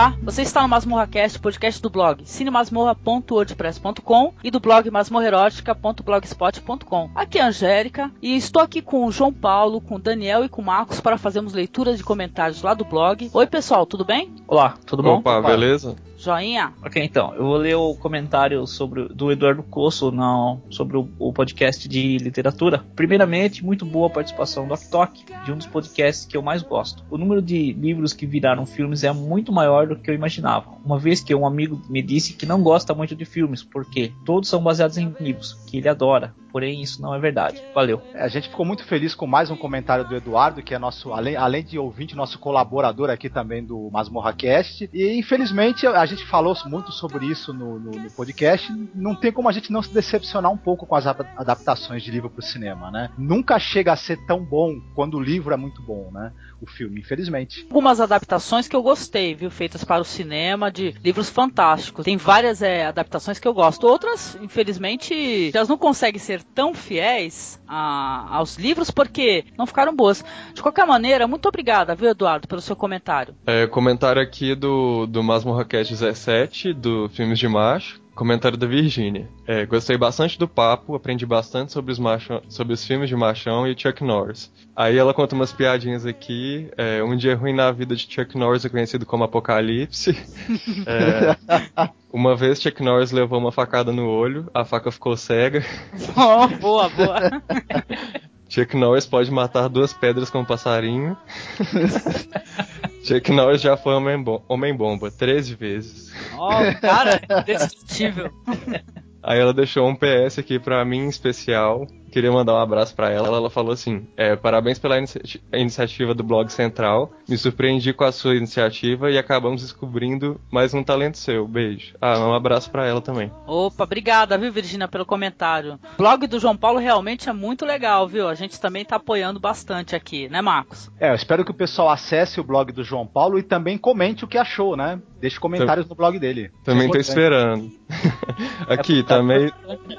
Olá, você está no MasmorraCast, podcast do blog cinemasmorra.wordpress.com e do blog masmorrerótica.blogspot.com. Aqui é a Angélica e estou aqui com o João Paulo, com o Daniel e com o Marcos para fazermos leituras de comentários lá do blog. Oi pessoal, tudo bem? Olá, tudo bom? Opa, beleza? Joinha? Ok, então, eu vou ler o comentário sobre, do Eduardo Cosso não, sobre o, o, podcast de literatura. Primeiramente, muito boa a participação do Oktok, de um dos podcasts que eu mais gosto. O número de livros que viraram filmes é muito maior do que eu imaginava. Uma vez que um amigo me disse que não gosta muito de filmes, porque todos são baseados em livros, que ele adora. Porém, isso não é verdade. Valeu. A gente ficou muito feliz com mais um comentário do Eduardo, que é nosso, além, além de ouvinte, nosso colaborador aqui também do Masmorra Cast. E infelizmente a gente falou muito sobre isso no, no, no, podcast. Não tem como a gente não se decepcionar um pouco com as adaptações de livro para o cinema, né? Nunca chega a ser tão bom quando o livro é muito bom, né? O filme, infelizmente. Algumas adaptações que eu gostei, viu? Feitas para o cinema, de livros fantásticos. Tem várias é, adaptações que eu gosto. Outras, infelizmente, elas não conseguem ser tão fiéis a, aos livros porque não ficaram boas. De qualquer maneira, muito obrigada, viu, Eduardo, pelo seu comentário. É, comentário aqui do, do Masmo 17, do Filmes de Macho. Comentário da Virgínia. É, gostei bastante do papo, aprendi bastante sobre os, machão, sobre os filmes de machão e Chuck Norris. Aí ela conta umas piadinhas aqui. É, um dia ruim na vida de Chuck Norris é conhecido como Apocalipse. É, uma vez Chuck Norris levou uma facada no olho, a faca ficou cega. Oh, boa, boa. Chuck Norris pode matar duas pedras com um passarinho. Chuck Norris já foi Homem-Bomba homem 13 vezes. Oh, cara, indestrutível. Aí ela deixou um PS aqui pra mim especial. Queria mandar um abraço para ela. Ela falou assim: é, parabéns pela inici iniciativa do Blog Central. Me surpreendi com a sua iniciativa e acabamos descobrindo mais um talento seu. Beijo. Ah, um abraço para ela também. Opa, obrigada, viu, Virginia, pelo comentário. O blog do João Paulo realmente é muito legal, viu? A gente também tá apoiando bastante aqui, né, Marcos? É, eu espero que o pessoal acesse o blog do João Paulo e também comente o que achou, né? Deixe comentários no blog dele. Também é tô esperando. aqui, é tá meio,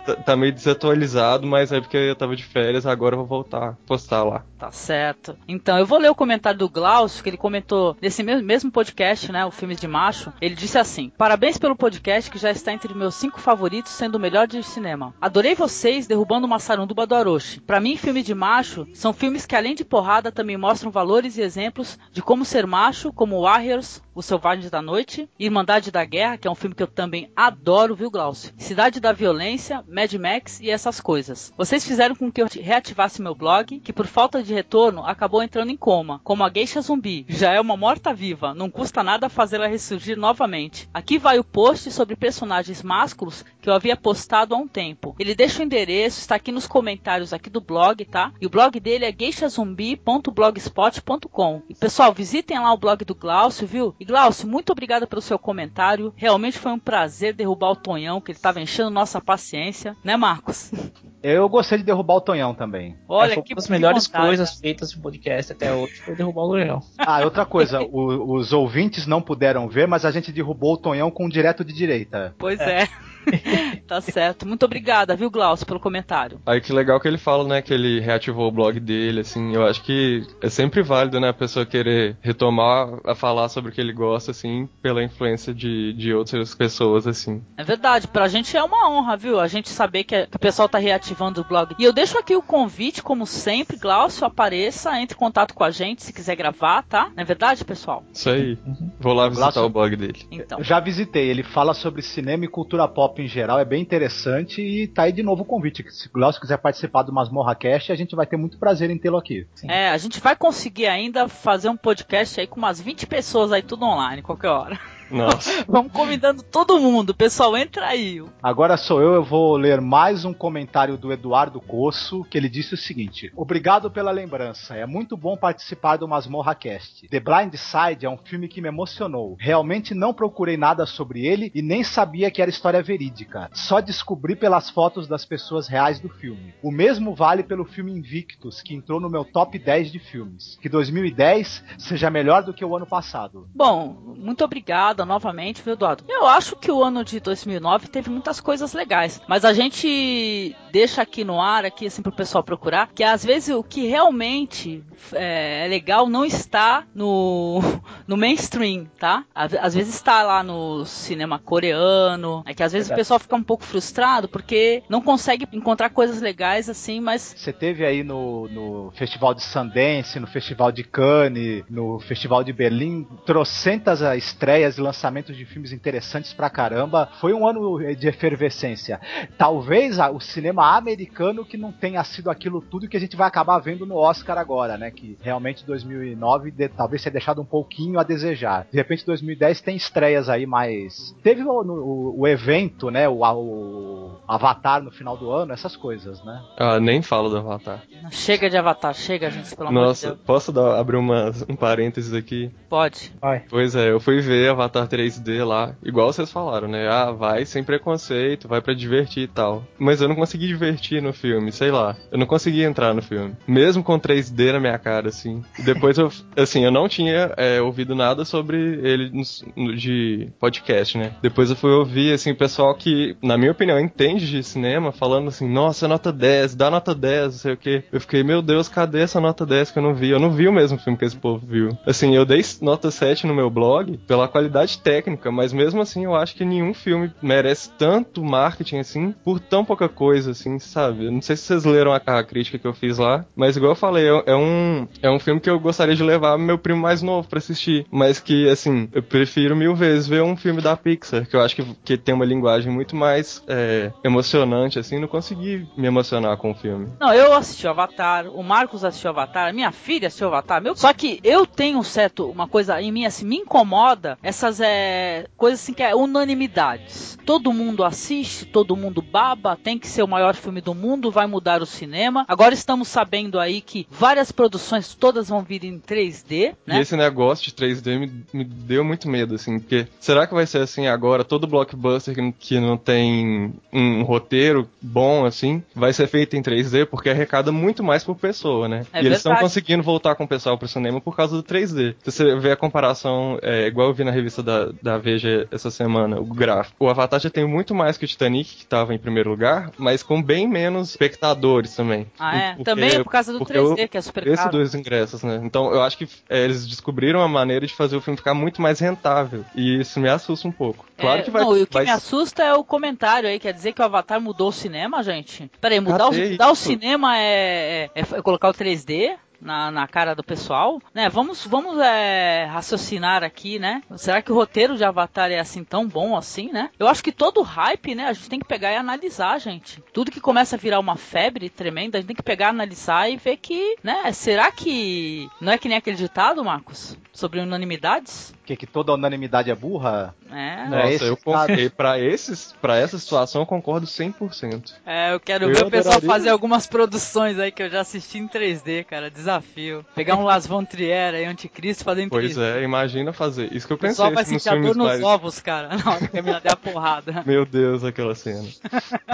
tá, tá meio desatualizado, mas é porque eu tava de férias, agora eu vou voltar a postar lá. Tá certo. Então, eu vou ler o comentário do Glaucio, que ele comentou nesse mesmo podcast, né, o Filmes de Macho. Ele disse assim: Parabéns pelo podcast que já está entre meus cinco favoritos, sendo o melhor de cinema. Adorei vocês derrubando uma sarunduba do Orochi. Para mim, filmes de macho são filmes que, além de porrada, também mostram valores e exemplos de como ser macho, como Warriors, Os Selvagens da Noite, Irmandade da Guerra, que é um filme que eu também adoro, viu, Glaucio? Cidade da Violência, Mad Max e essas coisas. Vocês fizeram com que eu reativasse meu blog, que por falta de retorno acabou entrando em coma, como a Geisha Zumbi. Já é uma morta-viva, não custa nada fazê-la ressurgir novamente. Aqui vai o post sobre personagens másculos que eu havia postado há um tempo. Ele deixa o endereço, está aqui nos comentários aqui do blog, tá? E o blog dele é geishazumbi.blogspot.com. E pessoal, visitem lá o blog do Glaucio, viu? E Glaucio, muito obrigado pelo seu comentário. Realmente foi um prazer derrubar o Tonhão, que ele estava enchendo nossa paciência, né, Marcos? Eu gostei de derrubar o Tonhão também. Olha, é, que das melhores vontade, coisas feitas no podcast até hoje foi derrubar o Tonhão. Ah, outra coisa, o, os ouvintes não puderam ver, mas a gente derrubou o Tonhão com um direto de direita. Pois é. é. tá certo. Muito obrigada, viu, Glaucio, pelo comentário. Aí que legal que ele fala, né, que ele reativou o blog dele, assim, eu acho que é sempre válido, né, a pessoa querer retomar a falar sobre o que ele gosta, assim, pela influência de, de outras pessoas, assim. É verdade, pra gente é uma honra, viu, a gente saber que, que o pessoal tá reativando o blog. E eu deixo aqui o convite, como sempre, Glaucio, apareça, entre em contato com a gente se quiser gravar, tá? Não é verdade, pessoal? Isso aí. Uhum. Vou lá visitar Glaucio, o blog dele. Então. Eu já visitei, ele fala sobre cinema e cultura pop em geral é bem interessante e tá aí de novo o convite. Se o Glaucio quiser participar do Masmorra Cast, a gente vai ter muito prazer em tê-lo aqui. Sim. É, a gente vai conseguir ainda fazer um podcast aí com umas 20 pessoas aí tudo online, qualquer hora. Nossa. Vamos convidando todo mundo. Pessoal, entra aí. Agora sou eu, eu vou ler mais um comentário do Eduardo Coço, que ele disse o seguinte: Obrigado pela lembrança. É muito bom participar do Masmorra Cast. The Blind Side é um filme que me emocionou. Realmente não procurei nada sobre ele e nem sabia que era história verídica. Só descobri pelas fotos das pessoas reais do filme. O mesmo vale pelo filme Invictus, que entrou no meu top 10 de filmes. Que 2010 seja melhor do que o ano passado. Bom, muito obrigado novamente, viu, Eduardo? Eu acho que o ano de 2009 teve muitas coisas legais, mas a gente deixa aqui no ar, aqui assim pro pessoal procurar, que às vezes o que realmente é, é legal não está no, no mainstream, tá? Às vezes está lá no cinema coreano, é que às vezes Verdade. o pessoal fica um pouco frustrado porque não consegue encontrar coisas legais assim, mas você teve aí no, no Festival de Sundance, no Festival de Cannes, no Festival de Berlim, trocentas estreias e lançamentos de filmes interessantes pra caramba. Foi um ano de efervescência. Talvez o cinema americano que não tenha sido aquilo tudo que a gente vai acabar vendo no Oscar agora, né? Que realmente 2009 de, talvez tenha deixado um pouquinho a desejar. De repente 2010 tem estreias aí mais. Teve o, o, o evento, né? O, o, Avatar no final do ano, essas coisas, né? Ah, nem falo do Avatar. Chega de Avatar, chega, gente, pelo amor Nossa, de Deus. posso dar, abrir uma, um parênteses aqui? Pode. Vai. Pois é, eu fui ver Avatar 3D lá, igual vocês falaram, né? Ah, vai sem preconceito, vai para divertir e tal. Mas eu não consegui divertir no filme, sei lá. Eu não consegui entrar no filme. Mesmo com 3D na minha cara, assim. Depois eu, assim, eu não tinha é, ouvido nada sobre ele de podcast, né? Depois eu fui ouvir, assim, o pessoal que, na minha opinião, entende de cinema, falando assim, nossa, nota 10, dá nota 10, não sei o que. Eu fiquei, meu Deus, cadê essa nota 10 que eu não vi? Eu não vi o mesmo filme que esse povo viu. Assim, eu dei nota 7 no meu blog pela qualidade técnica, mas mesmo assim eu acho que nenhum filme merece tanto marketing assim por tão pouca coisa, assim, sabe? Eu não sei se vocês leram a, a, crítica que eu fiz lá, mas igual eu falei, é, é, um, é um filme que eu gostaria de levar meu primo mais novo para assistir, mas que, assim, eu prefiro mil vezes ver um filme da Pixar, que eu acho que, que tem uma linguagem muito mais é, emocionante, assim, não consegui me emocionar com o filme. Não, eu assisti Avatar, o Marcos assistiu Avatar, minha filha assistiu Avatar, meu... só que eu tenho um certo, uma coisa em mim, assim, me incomoda essas é, coisas assim que é unanimidades. Todo mundo assiste, todo mundo baba, tem que ser o maior filme do mundo, vai mudar o cinema. Agora estamos sabendo aí que várias produções todas vão vir em 3D, né? E esse negócio de 3D me, me deu muito medo, assim, porque será que vai ser assim agora? Todo blockbuster que, que não tem um roteiro bom, assim, vai ser feito em 3D porque arrecada muito mais por pessoa, né? É e eles estão conseguindo voltar com o pessoal pro cinema por causa do 3D. Se você vê a comparação, é, igual eu vi na revista da, da Veja essa semana, o gráfico. O Avatar já tem muito mais que o Titanic, que estava em primeiro lugar, mas com bem menos espectadores também. Ah, é? Porque, também é por causa do 3D, que é super esse caro. dos ingressos, né? Então eu acho que é, eles descobriram uma maneira de fazer o filme ficar muito mais rentável. E isso me assusta um pouco. Claro é, que vai. Não, e o que vai... me assusta é o comentário aí, quer dizer que o Avatar mudou o cinema, gente? Peraí, mudar, o, mudar o cinema é, é, é colocar o 3D? Na, na cara do pessoal, né? Vamos, vamos é, raciocinar aqui, né? Será que o roteiro de Avatar é assim tão bom assim, né? Eu acho que todo hype, né? A gente tem que pegar e analisar, gente. Tudo que começa a virar uma febre tremenda, a gente tem que pegar, analisar e ver que, né? Será que não é que nem aquele ditado, Marcos? Sobre unanimidades? Que, que toda unanimidade é burra? É. Nossa, eu concordo. Pra, esses, pra essa situação eu concordo 100%. É, eu quero eu ver o pessoal fazer algumas produções aí que eu já assisti em 3D, cara. Desafio desafio. Pegar um Las Von Trier aí, Anticristo, fazer em Pois é, imagina fazer. Isso que eu pensei. O pessoal vai sentir a dor nos mais... ovos, cara. Na hora que der a porrada. Meu Deus, aquela cena.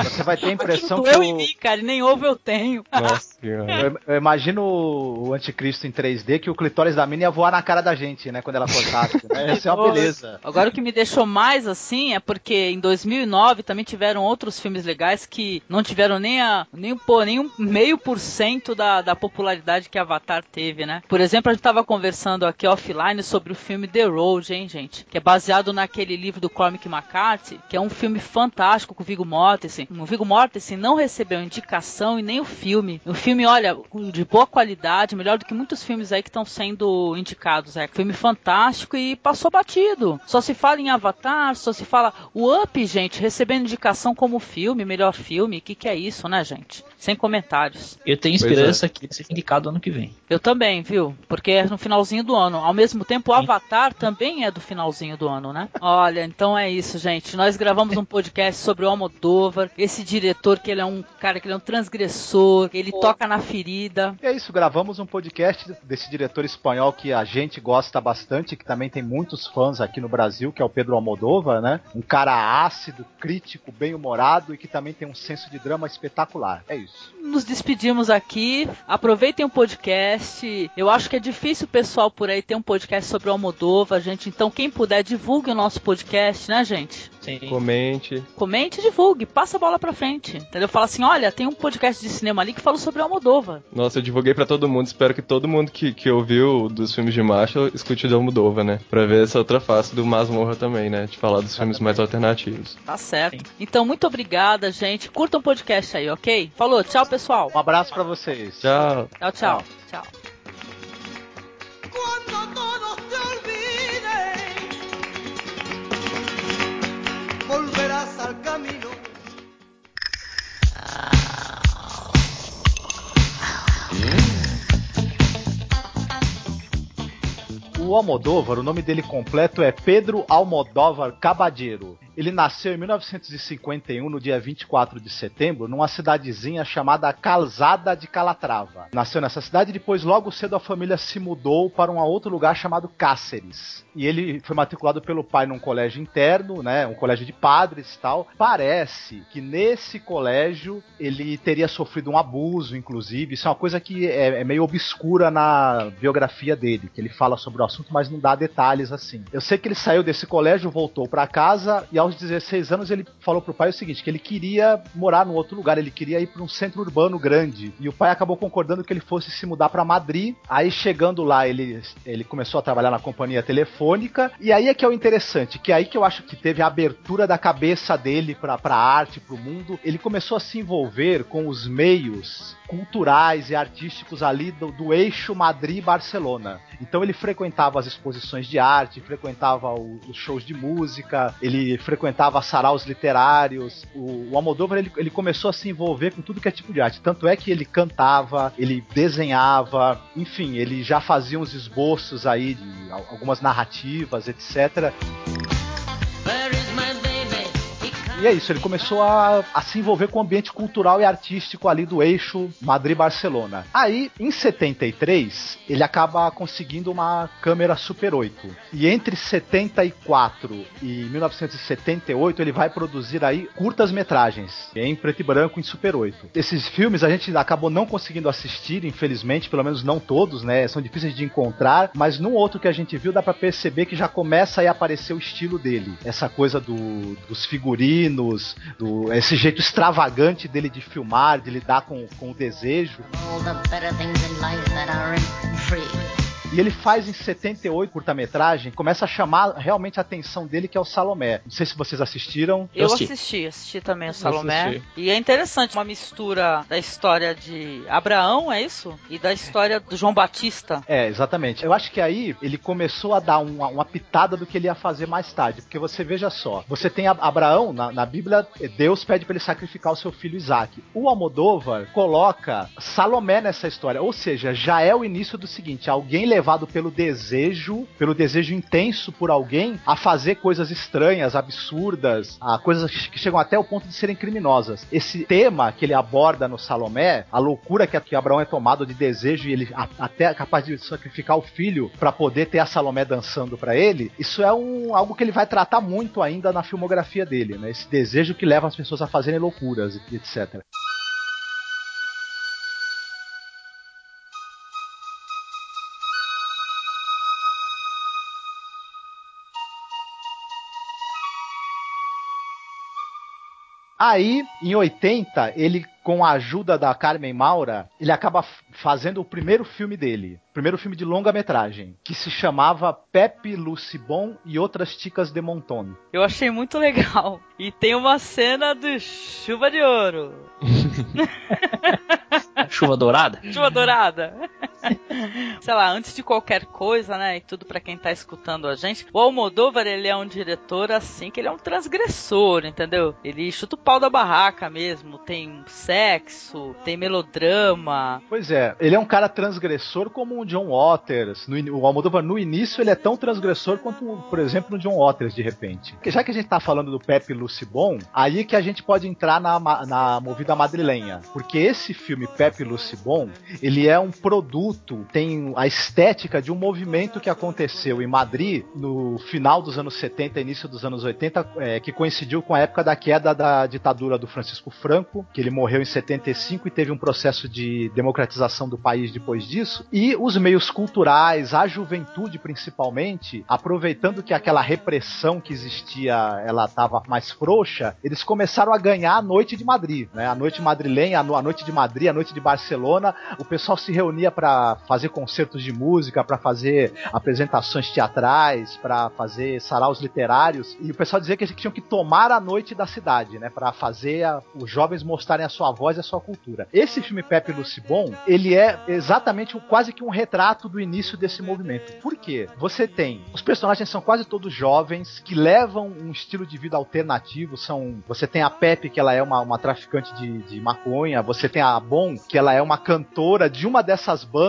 Você vai ter a impressão que. Eu em mim, cara, e nem ovo eu tenho. Nossa eu, eu imagino o Anticristo em 3D que o clitóris da mina ia voar na cara da gente, né? Quando ela cortasse. Né? Isso é uma beleza. Agora o que me deixou mais assim é porque em 2009 também tiveram outros filmes legais que não tiveram nem a nem, pô, nem um meio por cento da, da popularidade que a Avatar teve, né? Por exemplo, a gente tava conversando aqui offline sobre o filme The Road, hein, gente? Que é baseado naquele livro do Cormac McCarthy, que é um filme fantástico com o Viggo Mortensen. O Viggo Mortensen não recebeu indicação e nem o filme. O filme, olha, de boa qualidade, melhor do que muitos filmes aí que estão sendo indicados. É filme fantástico e passou batido. Só se fala em Avatar, só se fala o Up, gente, recebendo indicação como filme, melhor filme. O que, que é isso, né, gente? Sem comentários. Eu tenho esperança é. que ele seja indicado ano que vem vem. Eu também, viu? Porque é no finalzinho do ano. Ao mesmo tempo, o Avatar também é do finalzinho do ano, né? Olha, então é isso, gente. Nós gravamos um podcast sobre o Almodóvar, esse diretor que ele é um cara que ele é um transgressor, ele Pô. toca na ferida. E é isso, gravamos um podcast desse diretor espanhol que a gente gosta bastante, que também tem muitos fãs aqui no Brasil, que é o Pedro Almodóvar, né? Um cara ácido, crítico, bem-humorado e que também tem um senso de drama espetacular. É isso. Nos despedimos aqui. Aproveitem o podcast podcast. Eu acho que é difícil o pessoal por aí ter um podcast sobre o Almodóvar, gente. Então, quem puder, divulgue o nosso podcast, né, gente? Sim. Comente. Comente e divulgue, passa a bola pra frente. Entendeu? Fala assim: olha, tem um podcast de cinema ali que falou sobre o Almodóvar. Nossa, eu divulguei pra todo mundo. Espero que todo mundo que, que ouviu dos filmes de macho escute o Almodóvar, né? Pra ver essa outra face do Masmorra também, né? De falar dos filmes mais alternativos. Tá certo. Então, muito obrigada, gente. Curtam o podcast aí, ok? Falou, tchau, pessoal. Um abraço pra vocês. Tchau. Tchau, tchau. Tchau. Al camino. O Almodóvar, o nome dele completo é Pedro Almodóvar Cabadeiro. Ele nasceu em 1951, no dia 24 de setembro, numa cidadezinha chamada Calzada de Calatrava. Nasceu nessa cidade e depois, logo cedo, a família se mudou para um outro lugar chamado Cáceres. E ele foi matriculado pelo pai num colégio interno, né, um colégio de padres e tal. Parece que nesse colégio ele teria sofrido um abuso, inclusive. Isso é uma coisa que é, é meio obscura na biografia dele, que ele fala sobre o assunto, mas não dá detalhes assim. Eu sei que ele saiu desse colégio, voltou para casa e aos 16 anos ele falou pro pai o seguinte, que ele queria morar num outro lugar, ele queria ir para um centro urbano grande. E o pai acabou concordando que ele fosse se mudar para Madrid. Aí chegando lá, ele, ele começou a trabalhar na companhia telefônica. E aí é que é o interessante, que é aí que eu acho que teve a abertura da cabeça dele para pra arte, pro mundo. Ele começou a se envolver com os meios culturais e artísticos ali do, do eixo Madrid-Barcelona. Então ele frequentava as exposições de arte, frequentava o, os shows de música, ele frequentava saraus literários. O, o Almodóvar ele, ele começou a se envolver com tudo que é tipo de arte. Tanto é que ele cantava, ele desenhava, enfim, ele já fazia uns esboços aí de algumas narrativas, etc. E é isso, ele começou a, a, se envolver com o ambiente cultural e artístico ali do eixo Madrid-Barcelona. Aí, em 73, ele acaba conseguindo uma câmera Super 8. E entre 74 e 1978, ele vai produzir aí curtas-metragens em preto e branco em Super 8. Esses filmes a gente acabou não conseguindo assistir, infelizmente, pelo menos não todos, né? São difíceis de encontrar, mas num outro que a gente viu dá para perceber que já começa a aparecer o estilo dele. Essa coisa do, dos figurinos do, esse jeito extravagante dele de filmar, de lidar com, com o desejo. E ele faz em 78 curta-metragem, começa a chamar realmente a atenção dele, que é o Salomé. Não sei se vocês assistiram. Eu, assisti. assisti, assisti também o Salomé. Assisti. E é interessante, uma mistura da história de Abraão, é isso? E da história do João Batista. É, exatamente. Eu acho que aí ele começou a dar uma, uma pitada do que ele ia fazer mais tarde. Porque você veja só, você tem Abraão, na, na Bíblia, Deus pede para ele sacrificar o seu filho Isaac. O Almodóvar coloca Salomé nessa história. Ou seja, já é o início do seguinte: alguém levado pelo desejo, pelo desejo intenso por alguém, a fazer coisas estranhas, absurdas, a coisas que chegam até o ponto de serem criminosas. Esse tema que ele aborda no Salomé, a loucura que, que Abraão é tomado de desejo e ele a, até é capaz de sacrificar o filho para poder ter a Salomé dançando para ele, isso é um, algo que ele vai tratar muito ainda na filmografia dele, né? Esse desejo que leva as pessoas a fazerem loucuras, etc. Aí, em 80, ele, com a ajuda da Carmen Maura, ele acaba fazendo o primeiro filme dele. O primeiro filme de longa-metragem, que se chamava Pepe Lucibon e Outras Ticas de Monton. Eu achei muito legal. E tem uma cena do Chuva de Ouro. Chuva dourada? Chuva dourada. Sei lá, antes de qualquer coisa, né, e tudo para quem tá escutando a gente, o Almodóvar, ele é um diretor assim, que ele é um transgressor, entendeu? Ele chuta o pau da barraca mesmo, tem sexo, tem melodrama. Pois é, ele é um cara transgressor como o John Waters. No, o Almodóvar, no início, ele é tão transgressor quanto, por exemplo, o John Waters, de repente. Porque já que a gente tá falando do Pepe Lucibon, aí que a gente pode entrar na, na movida madrilenha. Porque esse filme, Pepe Lucibon, ele é um produto tem a estética de um movimento que aconteceu em Madrid no final dos anos 70, início dos anos 80, é, que coincidiu com a época da queda da ditadura do Francisco Franco, que ele morreu em 75 e teve um processo de democratização do país depois disso. E os meios culturais, a juventude principalmente, aproveitando que aquela repressão que existia, ela estava mais frouxa, eles começaram a ganhar a noite de Madrid, né? A noite madrilenha, a noite de Madrid, a noite de Barcelona, o pessoal se reunia para fazer concertos de música, para fazer apresentações teatrais, para fazer saraus literários, e o pessoal dizia que eles tinham que tomar a noite da cidade, né, para fazer a, os jovens mostrarem a sua voz e a sua cultura. Esse filme Pepe Lucibon, ele é exatamente quase que um retrato do início desse movimento. Por quê? Você tem os personagens são quase todos jovens que levam um estilo de vida alternativo, são você tem a Pepe que ela é uma, uma traficante de, de maconha, você tem a Bon que ela é uma cantora de uma dessas bandas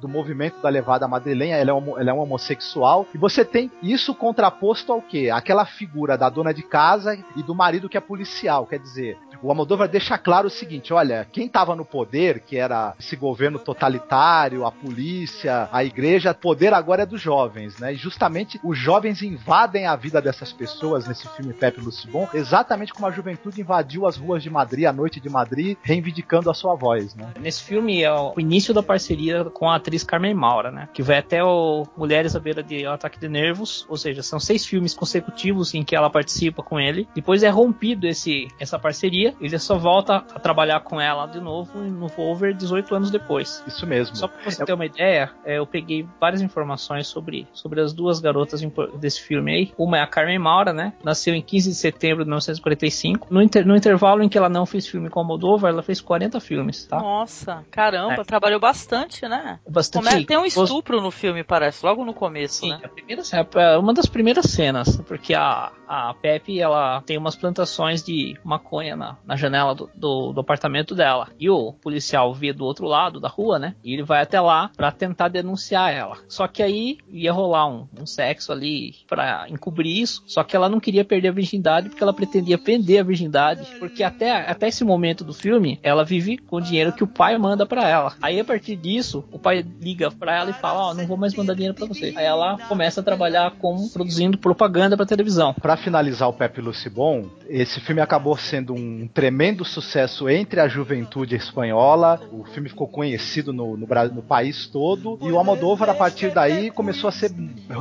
do movimento da levada madrilenha, ela é, um, ela é um homossexual, e você tem isso contraposto ao quê? Aquela figura da dona de casa e do marido que é policial, quer dizer, o Almodóvar deixa claro o seguinte: olha, quem estava no poder, que era esse governo totalitário, a polícia, a igreja, poder agora é dos jovens, né? E justamente os jovens invadem a vida dessas pessoas nesse filme Pepe Lucibon, exatamente como a juventude invadiu as ruas de Madrid, a noite de Madrid, reivindicando a sua voz, né? Nesse filme é o início da parceria com a atriz Carmen Maura, né? Que vai até o Mulheres à beira de Ataque de Nervos, ou seja, são seis filmes consecutivos em que ela participa com ele. Depois é rompido esse, essa parceria ele só volta a trabalhar com ela de novo no Volver 18 anos depois. Isso mesmo. Só pra você é... ter uma ideia, é, eu peguei várias informações sobre, sobre as duas garotas desse filme aí. Uma é a Carmen Maura, né? Nasceu em 15 de setembro de 1945. No, inter, no intervalo em que ela não fez filme com Moldova, ela fez 40 filmes, tá? Nossa, caramba, é. trabalhou bastante, né? Bastante. Come... Tem um estupro no filme, parece, logo no começo, Sim, né? A primeira, é uma das primeiras cenas, porque a, a Pepe, ela tem umas plantações de maconha na, na janela do, do, do, apartamento dela. E o policial vê do outro lado da rua, né? E ele vai até lá para tentar denunciar ela. Só que aí ia rolar um, um sexo ali para encobrir isso. Só que ela não queria perder a virgindade porque ela pretendia vender a virgindade. Porque até, até esse momento do filme, ela vive com o dinheiro que o pai manda para ela. Aí a partir disso, o pai liga para ela e fala: Ó, oh, não vou mais mandar dinheiro para você. Aí ela começa a trabalhar como produzindo propaganda para televisão. Para finalizar o Pepe Lucibon, esse filme acabou sendo um tremendo sucesso entre a juventude espanhola. O filme ficou conhecido no, no, no, país todo. E o Almodóvar, a partir daí, começou a ser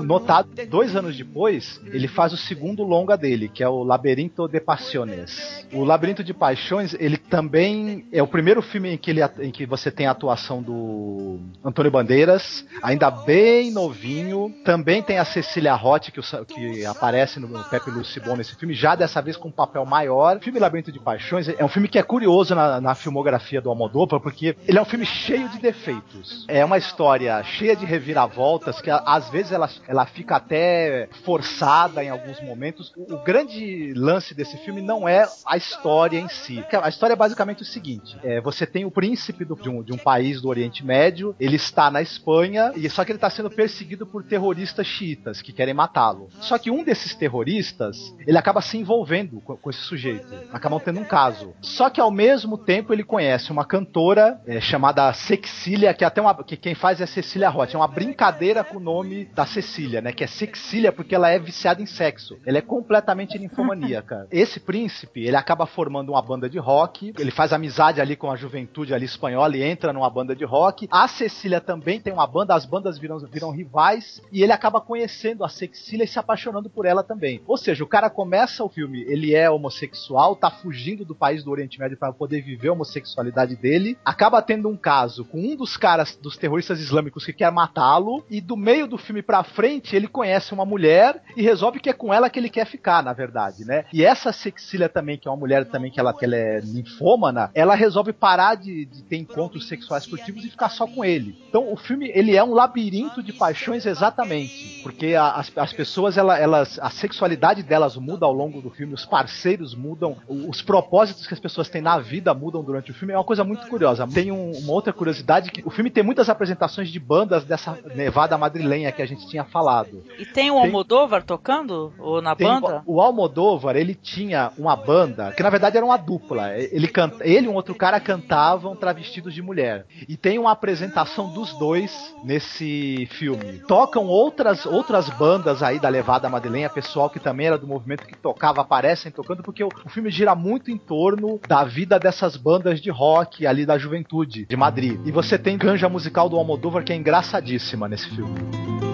notado. Dois anos depois, ele faz o segundo longa dele, que é o Labirinto de Passiones. O Labirinto de Paixões, ele também é o primeiro filme em que, ele, em que você tem a atuação do Antônio Bandeiras, ainda bem novinho. Também tem a Cecília Roth, que, que aparece no Pepe Lucibon nesse filme, já dessa vez com um papel maior. O filme Labirinto de Paixões é um filme que é curioso na, na filmografia do Almodóvar, porque ele é um filme cheio de defeitos. É uma história cheia de reviravoltas, que às vezes ela, ela fica até forçada em alguns momentos. O, o grande lance desse filme não é a história em si. A história é basicamente o seguinte: é, você tem o príncipe do, de, um, de um país do Oriente Médio, ele está na Espanha, e só que ele está sendo perseguido por terroristas xiitas que querem matá-lo. Só que um desses terroristas, ele acaba se envolvendo com, com esse sujeito. Acabam tendo um caso. Só que ao mesmo tempo ele conhece uma cantora é, chamada Cecília, que até uma. que quem faz é Cecília Roth. É uma brincadeira com o nome da Cecília, né? Que é Cecília porque ela é viciada em sexo. Ela é completamente ninfomaníaca. Esse príncipe, ele acaba formando uma banda de rock. Ele faz amizade ali com a juventude ali espanhola e entra numa banda de rock. A Cecília também tem uma banda, as bandas viram, viram rivais. E ele acaba conhecendo a Cecília e se apaixonando por ela também. Ou seja, o cara começa o filme, ele é homossexual, tá fugindo do país do Oriente Médio para poder viver a homossexualidade dele. Acaba tendo um caso com um dos caras dos terroristas islâmicos que quer matá-lo. E do meio do filme pra frente, ele conhece uma mulher e resolve que é com ela que ele quer ficar, na verdade, né? E essa Cecília também, que é uma mulher também que ela, que ela é linfômana, ela resolve parar de, de ter encontros sexuais furtivos e ficar só com ele. Então o filme, ele é um labirinto de paixões exatamente. Porque a, as, as pessoas, ela, elas, a sexualidade personalidade delas muda ao longo do filme, os parceiros mudam, os propósitos que as pessoas têm na vida mudam durante o filme. É uma coisa muito curiosa. Tem um, uma outra curiosidade que o filme tem muitas apresentações de bandas dessa Nevada madrilenha que a gente tinha falado. E tem o Almodóvar tocando? Ou na Tem- banda? O Almodóvar, ele tinha uma banda, que na verdade era uma dupla. Ele, canta, ele e um outro cara cantavam travestidos de mulher. E tem uma apresentação dos dois nesse filme. Tocam outras, outras bandas aí da Levada Madrilenha, pessoal que também era do movimento que tocava, aparecem tocando, porque o, o filme gira muito em torno da vida dessas bandas de rock ali da juventude de Madrid. E você tem canja musical do Almodóvar que é engraçadíssima nesse filme.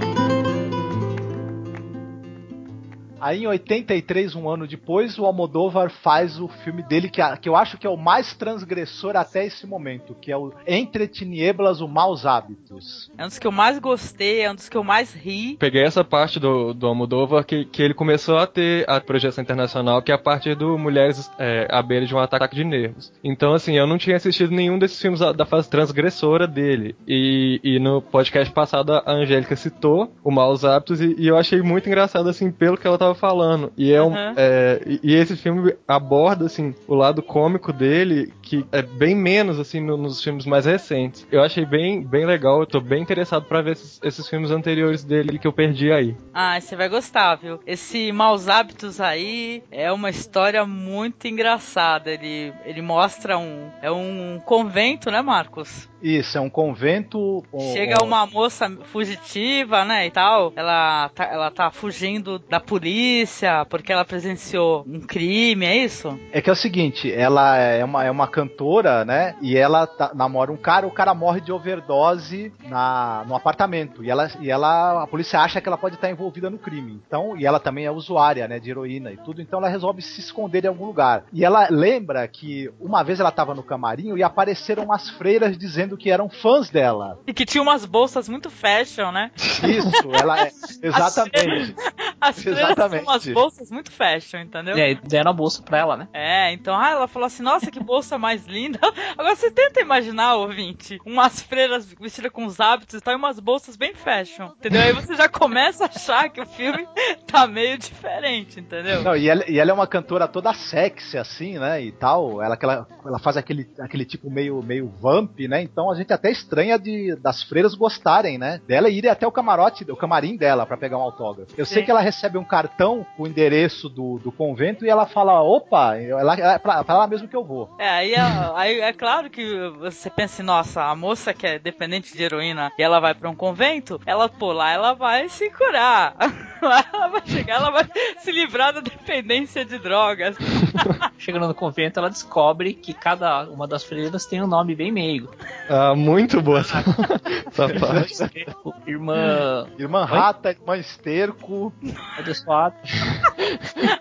Aí em 83, um ano depois, o Almodóvar faz o filme dele que, que eu acho que é o mais transgressor até esse momento, que é o Entre Tinieblas, o Maus Hábitos. É um dos que eu mais gostei, é um dos que eu mais ri. Peguei essa parte do, do Almodóvar que, que ele começou a ter a projeção internacional, que é a partir do Mulheres é, à beira de um ataque de nervos. Então, assim, eu não tinha assistido nenhum desses filmes da, da fase transgressora dele. E, e no podcast passado a Angélica citou o Maus Hábitos e, e eu achei muito engraçado, assim, pelo que ela tava falando. E é um. Uhum. é, e, e esse filme aborda, assim, o lado cômico dele, que é bem menos, assim, no- nos filmes mais recentes. Eu achei bem, bem legal, eu tô bem interessado pra ver esses, esses filmes anteriores dele que eu perdi aí. Ah, você vai gostar, viu? Esse Maus Hábitos aí é uma história muito engraçada. Ele, ele mostra um. É um convento, né, Marcos? Isso, é um convento. um- Chega uma moça fugitiva, né, e tal. Ela tá, ela tá fugindo da polícia porque ela presenciou um crime, é isso? É que é o seguinte, ela é uma, é uma cantora, né? E ela tá- namora um cara, o cara morre de overdose na, no apartamento. E ela, e ela, a polícia acha que ela pode estar envolvida no crime. Então, e ela também é usuária, né, de heroína e tudo. Então ela resolve se esconder em algum lugar. E ela lembra que uma vez ela tava no camarim e apareceram umas freiras dizendo que eram fãs dela. E que tinha umas bolsas muito fashion, né? Isso, ela é. Exatamente. As freiras Exatamente. tinham umas bolsas muito fashion, entendeu? E aí deram a bolsa pra ela, né? É, então ah, ela falou assim: nossa, que bolsa mais linda. Agora você tenta imaginar, ouvinte, umas freiras vestidas com os hábitos e tal, e umas bolsas bem fashion, entendeu? Aí você já começa a achar que o filme tá meio diferente, entendeu? Não, e ela, e ela é uma cantora toda sexy, assim, né? E tal. Ela, ela, ela faz aquele, aquele tipo meio, meio vamp, né? Então a gente até estranha de, das freiras gostarem, né? Dela e irem até o camarote, o camarim dela pra pegar um autógrafo. Eu sei Sim. que ela recebe um cartão com o endereço do, do convento e ela fala: opa, ela, é pra, pra lá mesmo que eu vou. É, aí é, aí é claro que você pensa assim, nossa, a moça que é dependente de heroína e ela vai pra um convento, ela, pô, lá ela vai se curar. Lá ela vai chegar, ela vai se livrar da dependência de drogas. Chegando no convento, ela descobre que cada uma das freiras tem um nome bem meigo. Ah, muito boa essa, essa parte. Irmã Irmã Rata, irmã Esterco.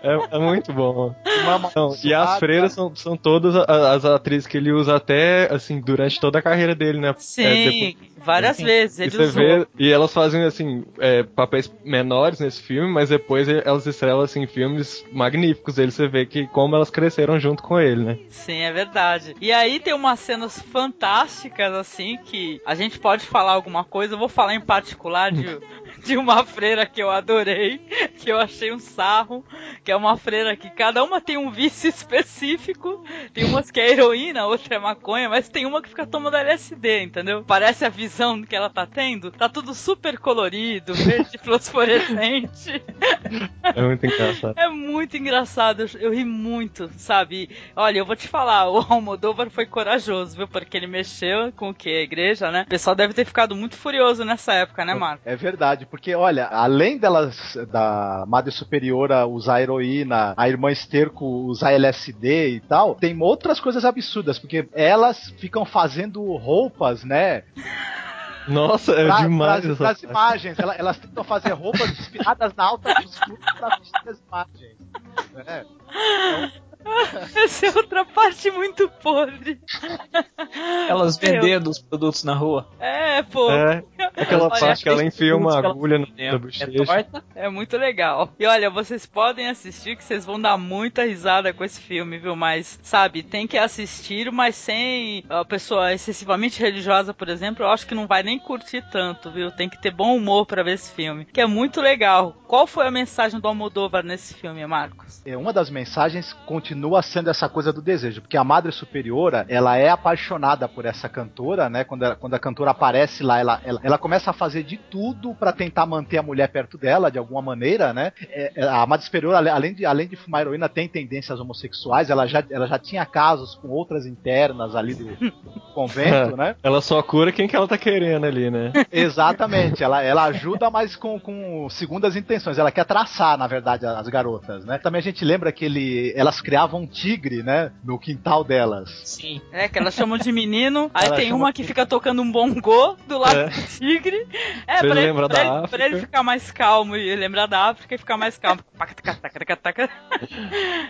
É, é muito bom. irmã Não, e as freiras são, são todas as atrizes que ele usa até, assim, durante toda a carreira dele, né? É, Sim, depois- várias Sim. vezes e ele usou. vê, e elas fazem, assim, é, papéis menores nesse filme, mas depois elas estrelam, assim, filmes magníficos dele. Você vê que como elas cresceram junto com ele, né? Sim, é verdade. E aí tem umas cenas fantásticas, assim, que a gente pode falar alguma coisa. Eu vou falar em particular de, de uma freira que eu adorei, que eu achei um sarro, que é uma freira que cada uma tem um vício específico. Tem umas que é heroína, outra é maconha, mas tem uma que fica tomando LSD, entendeu? Parece a visão que ela tá tendo. Tá tudo super colorido, verde fluorescente. É muito engraçado. É muito engraçado, eu, eu ri muito, sabe? Olha, eu vou te falar, o Almodóvar foi corajoso, viu? Porque ele mexeu com o que? A igreja, né? O pessoal deve ter ficado muito furioso nessa época, né, Marco? É verdade, porque olha, além delas da Madre Superiora usar heroína, a irmã Esterco usar LSD e tal, tem outras coisas absurdas, porque elas ficam fazendo roupas, né? Nossa, é pra- demais pras- essa parte. imagens, elas, elas tentam fazer roupas inspiradas na alta costura pra vestir as imagens. né? Essa é outra parte muito podre. Elas vendendo os produtos na rua. É, pô. É, Aquela Olha, parte que ela enfia uma agulha no, É, na é bochecha. torta. É muito legal. E olha, vocês podem assistir que vocês vão dar muita risada com esse filme, viu? Mas, sabe, tem que assistir, mas sem a pessoa excessivamente religiosa, por exemplo, eu acho que não vai nem curtir tanto, viu? Tem que ter bom humor pra ver esse filme, que é muito legal. Qual foi a mensagem do Almodóvar nesse filme, Marcos? É, Uma das mensagens continua sendo essa coisa do desejo, porque a Madre Superiora, ela é apaixonada por essa cantora, né? Quando, ela- quando a cantora aparece lá, ela, ela, ela começa a fazer de tudo pra tentar manter a mulher perto dela, de alguma maneira, né? É, é, a Madre Superiora, além de, além de fumar heroína, tem tendências homossexuais, ela já, ela já tinha casos com outras internas ali do convento, né? Ela só cura quem que ela tá querendo ali, né? Exatamente, ela, ela ajuda, mas com, com segundas intenções. Ela quer traçar, na verdade, as garotas, né? Também a gente lembra que ele, elas criavam um tigre, né? No quintal delas. Sim. É, que elas chamam de menino, aí Ela tem chama- uma que fica tocando um bongô do lado É. do tigre. É, Pra ele pra da ele- África. pra ele ficar mais calmo e lembrar da África e ficar mais calmo.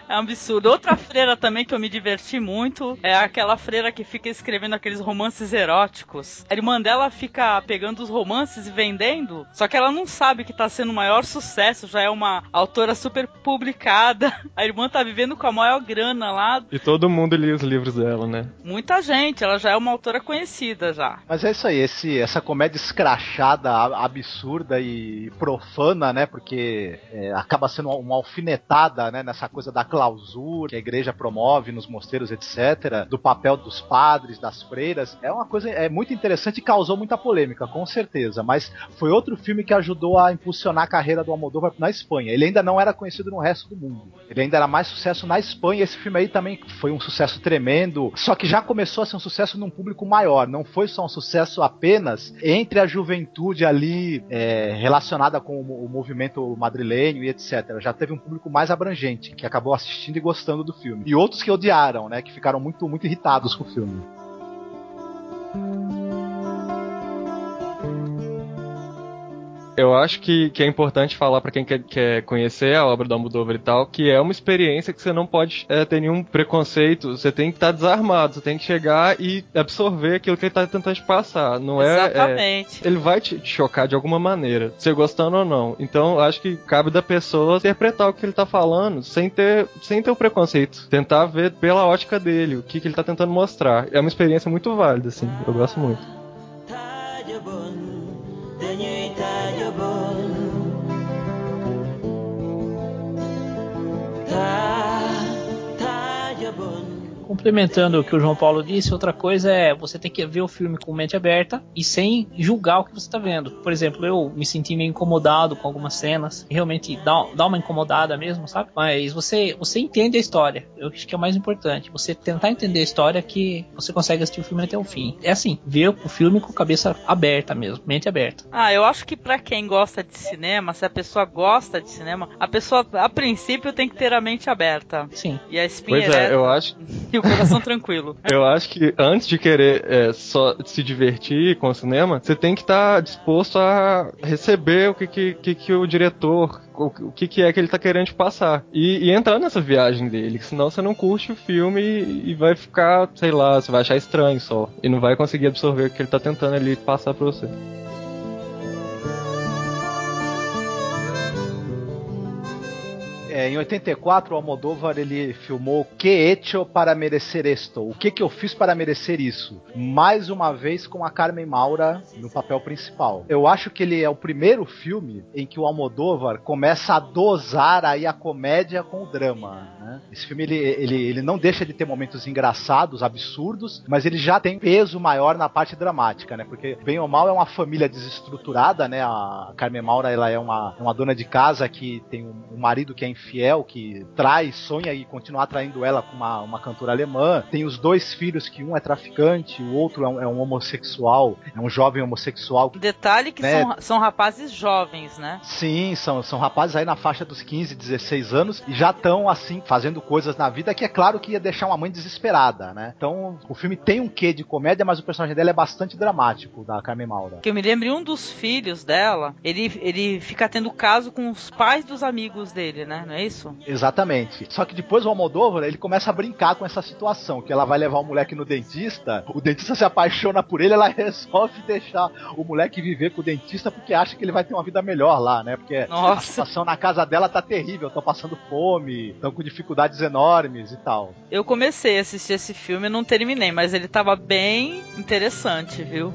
É um absurdo. Outra freira também que eu me diverti muito é aquela freira que fica escrevendo aqueles romances eróticos. A irmã dela fica pegando os romances e vendendo, só que ela não sabe que tá sendo o maior sucesso, já é uma autora super publicada. A irmã tá vivendo com a maior grana lá. E todo mundo lia os livros dela, né? Muita gente, ela já é uma autora conhecida já. Mas é isso aí, esse, essa comédia escrachada, absurda e profana, né? Porque é, acaba sendo uma, uma alfinetada, né? Nessa coisa da clausura que a igreja promove nos mosteiros, etc. Do papel dos padres, das freiras. É uma coisa é muito interessante e causou muita polêmica, com certeza. Mas foi outro filme que ajudou a impulsionar a carreira do Almodóvar na Espanha. Ele ainda não era conhecido no resto do mundo. Ele ainda era mais sucesso na Espanha. Esse filme aí também foi um sucesso tremendo. Só que já começou a ser um sucesso num público maior. Não foi só um sucesso apenas entre a juventude ali é, relacionada com o, o movimento madrilenho e etc. Já teve um público mais abrangente que acabou assistindo e gostando do filme. E outros que odiaram, né? Que ficaram muito, muito irritados com o filme. Eu acho que, que é importante falar pra quem quer, quer conhecer a obra do Almodóvar e tal, que é uma experiência que você não pode é, ter nenhum preconceito, você tem que estar desarmado, você tem que chegar e absorver aquilo que ele tá tentando te passar. Não é, é, Exatamente. ele vai te te chocar de alguma maneira, você gostando ou não. Então, acho que cabe da pessoa interpretar o que ele tá falando sem ter, sem ter o preconceito. Tentar ver pela ótica dele o que, que ele tá tentando mostrar. É uma experiência muito válida, assim. Eu gosto muito. time. Complementando o que o João Paulo disse, outra coisa é você tem que ver o filme com mente aberta e sem julgar o que você está vendo. Por exemplo, eu me senti meio incomodado com algumas cenas, realmente dá, dá uma incomodada mesmo, sabe? Mas você, você entende a história, eu acho que é o mais importante. Você tentar entender a história que você consegue assistir o filme até o fim. É assim, ver o filme com a cabeça aberta mesmo, mente aberta. Ah, eu acho que pra quem gosta de cinema, se a pessoa gosta de cinema, a pessoa, a princípio, tem que ter a mente aberta. Sim. E a espinha Pois é, ereta eu acho, e o coração tranquilo. Eu acho que antes de querer é, só se divertir com o cinema, você tem que estar disposto a receber o que, que, que, que o diretor, o, que, que é que ele tá querendo te passar. E, e entrar nessa viagem dele, senão você não curte o filme e, e vai ficar, sei lá, você vai achar estranho só. E não vai conseguir absorver o que ele tá tentando ali passar pra você. É, em 84, o Almodóvar ele filmou Que hecho para merecer esto? O que que eu fiz para merecer isso? Mais uma vez com a Carmen Maura no papel principal. Eu acho que ele é o primeiro filme em que o Almodóvar começa a dosar aí a comédia com o drama. né? Esse filme ele, ele, ele não deixa de ter momentos engraçados, absurdos, mas ele já tem peso maior na parte dramática, né? Porque bem ou mal é uma família desestruturada, né? A Carmen Maura ela é uma, uma dona de casa que tem um, um marido que é infiel, que trai, sonha e continua atraindo ela com uma, uma cantora alemã. Tem os dois filhos, que um é traficante, o outro é um, é um homossexual, é um jovem homossexual. Detalhe que Né? são, são rapazes jovens, né? Sim, são, são rapazes aí na faixa dos 15, 16 anos e já estão assim fazendo coisas na vida que é claro que ia deixar uma mãe desesperada, né? Então o filme tem um quê de comédia, mas o personagem dela é bastante dramático, da Carmen Maura. Que eu me lembro, um dos filhos dela, ele, ele fica tendo caso com os pais dos amigos dele, né? É isso? Exatamente. Só que depois o Almodóvar, ele começa a brincar com essa situação, que ela vai levar o moleque no dentista, o dentista se apaixona por ele, ela resolve deixar o moleque viver com o dentista porque acha que ele vai ter uma vida melhor lá, né? Porque Nossa. a situação na casa dela tá terrível, estão passando fome, estão com dificuldades enormes e tal. Eu comecei a assistir esse filme e não terminei, mas ele tava bem interessante, viu?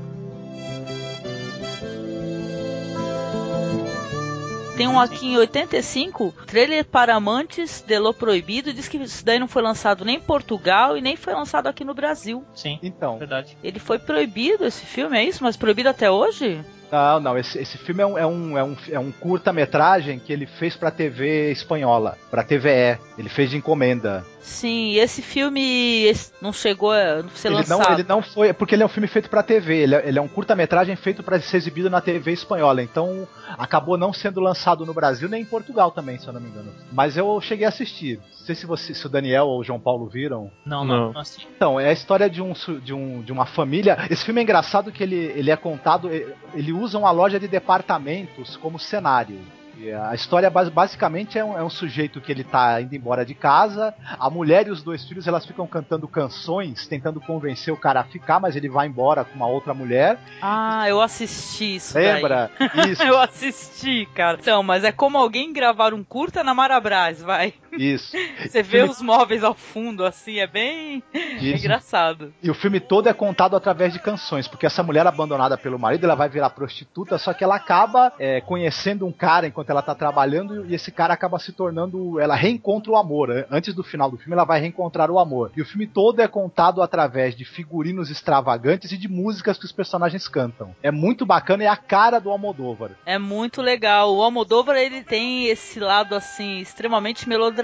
Tem um aqui em 85, trailer para amantes de Lo Proibido, diz que isso daí não foi lançado nem em Portugal e nem foi lançado aqui no Brasil. Sim, Então, verdade. Ele foi proibido, esse filme, é isso? Mas proibido até hoje? Não, não, esse, esse filme é um, é um, é um, é um curta-metragem que ele fez pra TV espanhola, pra TVE. Ele fez de encomenda. Sim, esse filme esse não chegou a ser Ele lançado. não, ele não foi. Porque ele é um filme feito pra TV. Ele é, ele é um curta-metragem feito pra ser exibido na TV espanhola. Então acabou não sendo lançado no Brasil nem em Portugal também, se eu não me engano. Mas eu cheguei a assistir. Não sei se, você, se o Daniel ou o João Paulo viram. Não, Não. não. Então, é a história de, um, de, um, de uma família. Esse filme é engraçado que ele, ele é contado. Ele usa uma loja de departamentos como cenário. E a história bas- basicamente é um, é um sujeito que ele tá indo embora de casa, a mulher e os dois filhos elas ficam cantando canções, tentando convencer o cara a ficar, mas ele vai embora com uma outra mulher. Ah, eu assisti isso daí. Lembra? Isso, Eu assisti, cara. Então, mas é como alguém gravar um curta na Marabras, vai. Isso. Você vê Filme- os móveis ao fundo, assim, é bem Isso. engraçado. E o filme todo é contado através de canções, porque essa mulher abandonada pelo marido, ela vai virar prostituta, só que ela acaba é, conhecendo um cara enquanto ela tá trabalhando e esse cara acaba se tornando, ela reencontra o amor. An- Antes do final do filme, ela vai reencontrar o amor. E o filme todo é contado através de figurinos extravagantes e de músicas que os personagens cantam. É muito bacana, é a cara do Almodóvar. É muito legal. O Almodóvar, ele tem esse lado, assim, extremamente melodramático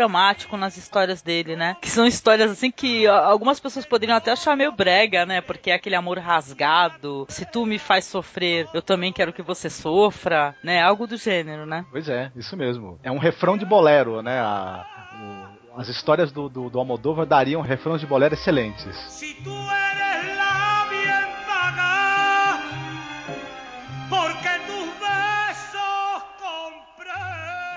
nas histórias dele, né? Que são histórias, assim, que algumas pessoas poderiam até achar meio brega, né? Porque é aquele amor rasgado. Se tu me faz sofrer, eu também quero que você sofra, né? Algo do gênero, né? Pois é, isso mesmo. É um refrão de bolero, né? A- o- as histórias do, do, do Almodóvar dariam refrões de bolero excelentes. Si tú eres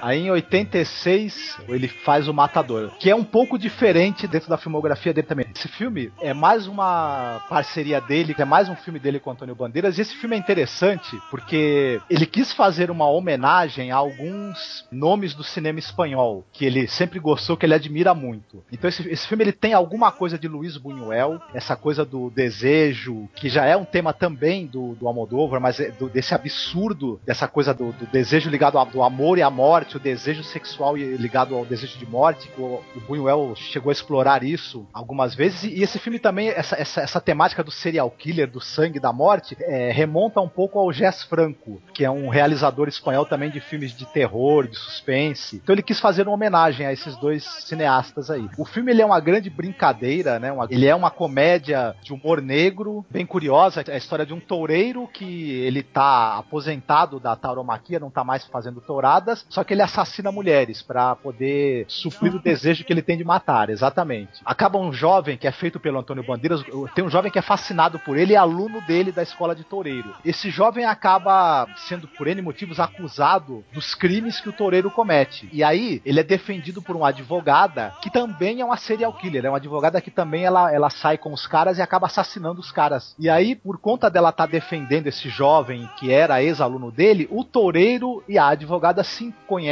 Aí em 86 ele faz o Matador, que é um pouco diferente dentro da filmografia dele também. Esse filme é mais uma parceria dele, é mais um filme dele com Antônio Bandeiras, e esse filme é interessante porque ele quis fazer uma homenagem a alguns nomes do cinema espanhol, que ele sempre gostou, que ele admira muito. Então esse, esse filme ele tem alguma coisa de Luiz Buñuel, essa coisa do desejo, que já é um tema também do, do Almodóvar, mas é do- desse absurdo, dessa coisa do, do desejo ligado ao amor e à morte, o desejo sexual ligado ao desejo de morte, que o, o Buñuel chegou a explorar isso algumas vezes, e esse filme também, essa, essa, essa temática do serial killer, do sangue, da morte, é, remonta um pouco ao Jess Franco, que é um realizador espanhol também de filmes de terror, de suspense. Então ele quis fazer uma homenagem a esses dois cineastas aí. O filme ele é uma grande brincadeira, né? Uma- ele é uma comédia de humor negro, bem curiosa. É a história de um toureiro que ele tá aposentado da tauromaquia, não tá mais fazendo touradas, só que ele assassina mulheres para poder suprir o desejo que ele tem de matar, exatamente. Acaba um jovem que é feito pelo Antônio Bandeiras, tem um jovem que é fascinado por ele é aluno dele da escola de toureiro. Esse jovem acaba sendo, por N motivos, acusado dos crimes que o toureiro comete. E aí, ele é defendido por uma advogada que também é uma serial killer. É uma advogada que também ela, ela sai com os caras e acaba assassinando os caras. E aí, por conta dela estar defendendo esse jovem que era ex-aluno dele, o toureiro e a advogada se conhecem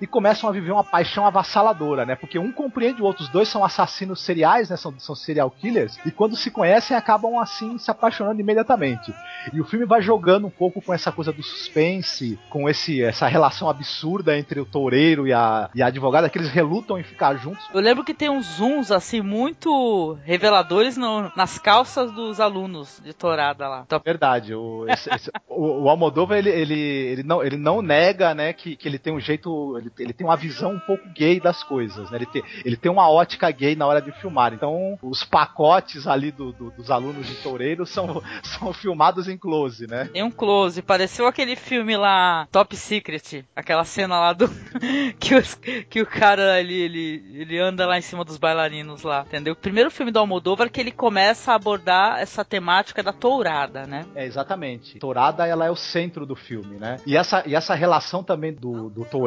e começam a viver uma paixão avassaladora, né? Porque um compreende o outro, os dois são assassinos seriais, né? São, são serial killers, e quando se conhecem acabam assim se apaixonando imediatamente. E o filme vai jogando um pouco com essa coisa do suspense, com esse, essa relação absurda entre o toureiro e a, e a advogada, que eles relutam em ficar juntos. Eu lembro que tem uns zooms, assim, muito reveladores no- nas calças dos alunos de Torada lá. Então, Verdade, o, esse- esse- o, o Almodóvar ele, ele, ele, não, ele não nega né, que, que ele tem um jeito, ele, ele tem uma visão um pouco gay das coisas, né? ele, tem, ele tem uma ótica gay na hora de filmar. Então, os pacotes ali do- do- dos alunos de toureiro são, são filmados em close, né? Tem um close, pareceu aquele filme lá, Top Secret, aquela cena lá do. que, os- que o cara ali, ele, ele anda lá em cima dos bailarinos lá, entendeu? O primeiro filme do Almodóvar que ele começa a abordar essa temática da tourada, né? É, exatamente. Tourada, ela é o centro do filme, né? E essa, e essa relação também do, do toureiro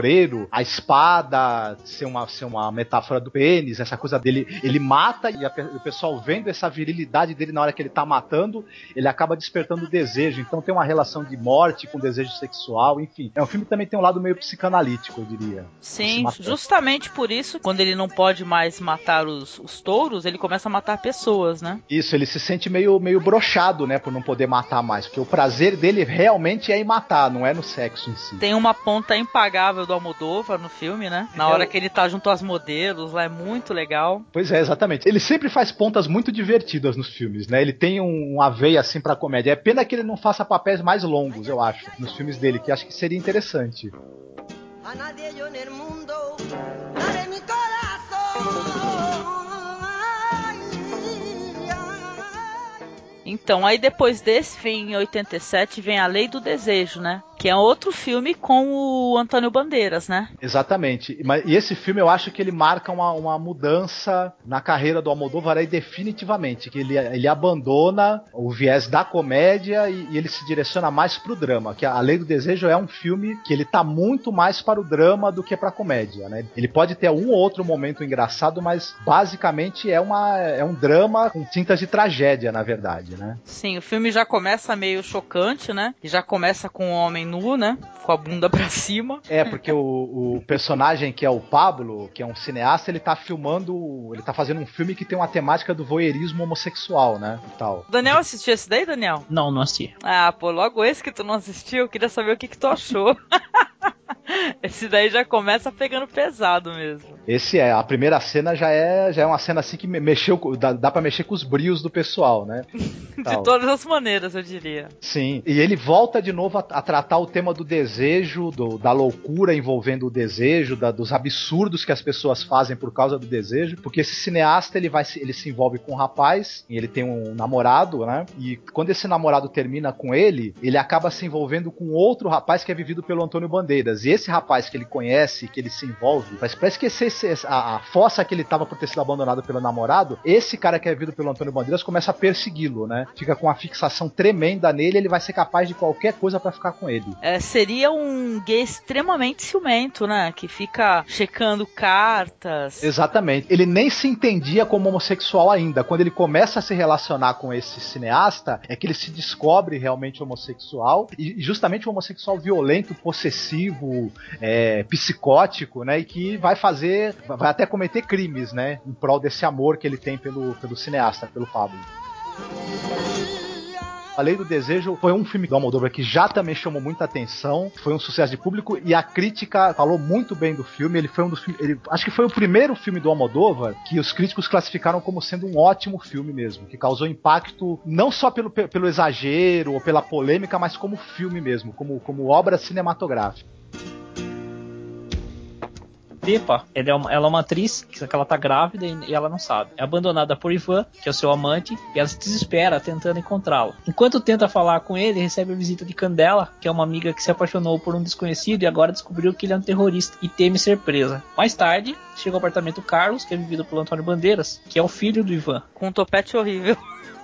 a espada ser uma, ser uma metáfora do pênis, essa coisa dele, ele mata e a o pessoal vendo essa virilidade dele na hora que ele tá matando, ele acaba despertando o desejo. Então tem uma relação de morte com desejo sexual, enfim. É um filme que também tem um lado meio psicanalítico, eu diria. Sim, justamente por isso, quando ele não pode mais matar os, os touros, ele começa a matar pessoas, né? Isso, ele se sente meio, meio brochado, né, por não poder matar mais, porque o prazer dele realmente é em matar, não é no sexo em si. Tem uma ponta impagável do Almodóvar no filme, né? Na hora que ele tá junto às modelos, lá é muito legal. Pois é, exatamente. Ele sempre faz pontas muito divertidas nos filmes, né? Ele tem um, uma veia assim pra comédia. É pena que ele não faça papéis mais longos, eu acho, nos filmes dele, que acho que seria interessante. A nadie yo en el mundo daré mi corazón. Ay, ay. Então, aí depois desse, vem em 87, vem A Lei do Desejo, né? Que é outro filme com o Antônio Bandeiras, né? Exatamente. E esse filme eu acho que ele marca uma, uma mudança na carreira do Almodóvar aí definitivamente, que ele, ele abandona o viés da comédia e, e ele se direciona mais pro drama, que A Lei do Desejo é um filme que ele tá muito mais para o drama do que pra comédia, né? Ele pode ter um ou outro momento engraçado, mas basicamente é, uma, é um drama com tintas de tragédia, na verdade, né? Sim, o filme já começa meio chocante, né? E já começa com um homem nu, né? Com a bunda pra cima. É, porque o, o personagem que é o Pablo, que é um cineasta, ele tá filmando. Ele tá fazendo um filme que tem uma temática do voyeurismo homossexual, né? E tal. Daniel assistiu esse daí, Daniel? Não, não assisti. Ah, pô, logo esse que tu não assistiu, eu queria saber o que, que tu achou. esse daí já começa pegando pesado mesmo. Esse é, a primeira cena já é, já é uma cena assim que me- mexeu, dá, dá pra mexer com os brios do pessoal, né? De Tal. todas as maneiras, eu diria. Sim, e ele volta de novo a, a tratar o tema do desejo, do- da loucura envolvendo o desejo, da- dos absurdos que as pessoas fazem por causa do desejo, porque esse cineasta ele vai se- ele se envolve com um rapaz, e ele tem um namorado, né? E quando esse namorado termina com ele, ele acaba se envolvendo com outro rapaz que é vivido pelo Antônio Bandeiras. E esse rapaz que ele conhece, que ele se envolve, mas pra esquecer a, a fossa que ele tava por ter sido abandonado pelo namorado, esse cara que é vivido pelo Antônio Bandeiras começa a persegui-lo, né? Fica com uma fixação tremenda nele, ele vai ser capaz de qualquer coisa pra ficar com ele. É, seria um gay extremamente ciumento, né? Que fica checando cartas. Exatamente. Ele nem se entendia como homossexual ainda. Quando ele começa a se relacionar com esse cineasta, é que ele se descobre realmente homossexual. E justamente um homossexual violento, possessivo, é, psicótico, né? E que vai fazer. vai até cometer crimes, né? Em prol desse amor que ele tem pelo, pelo cineasta, pelo Pablo. A Lei do Desejo foi um filme do Almodóvar que já também chamou muita atenção, foi um sucesso de público e a crítica falou muito bem do filme. Ele foi um dos ele, acho que foi o primeiro filme do Almodóvar que os críticos classificaram como sendo um ótimo filme mesmo, que causou impacto não só pelo, pe- pelo exagero ou pela polêmica, mas como filme mesmo, como, como obra cinematográfica. Pepa, ela é, uma, ela é uma atriz que que ela tá grávida e e ela não sabe. É abandonada por Ivan, que é o seu amante, e ela se desespera tentando encontrá-lo. Enquanto tenta falar com ele, recebe a visita de Candela, que é uma amiga que se apaixonou por um desconhecido e agora descobriu que ele é um terrorista e teme ser presa. Mais tarde, chega ao apartamento Carlos, que é vivido pelo Antônio Bandeiras, que é o filho do Ivan. Com um topete horrível.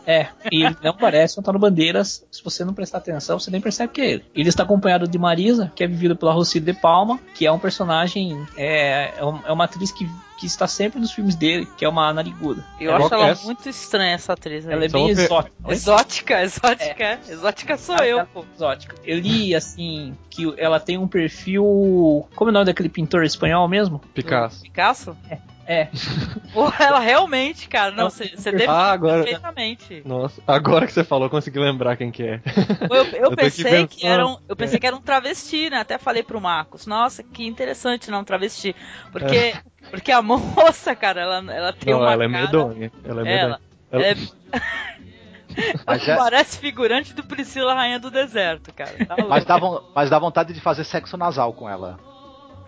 É, e ele não parece o Antônio Bandeiras. Se você não prestar atenção, você nem percebe que é ele. Ele está acompanhado de Marisa, que é vivida pela Rocília de Palma, que é um personagem, é, é é uma atriz que, que está sempre nos filmes dele, que é uma nariguda. Eu É, acho ela é? muito estranha, essa atriz aí. Ela é Só bem exótica. Exótica, exótica, é. Exótica sou eu, Ela é pô. Exótica. Eu li, assim, que ela tem um perfil. Como é o nome daquele pintor espanhol mesmo? Picasso. Picasso? É, Pô, ela realmente, cara, não, Ela- você deve Ah, agora. perfeitamente. Nossa, agora que você falou, eu consegui lembrar quem que é. Eu, eu aqui pensei que era um, eu pensei que era um travesti, né? Até falei pro Marcos, nossa, que interessante, não um travesti, porque porque a moça, cara, ela, ela tem Não, uma ela é cara, medonha. Ela é Ela, medonha. ela é, Mas, é- parece figurante do Priscila Rainha do Deserto, cara. Tá mas, dá, mas dá vontade de fazer sexo nasal com ela.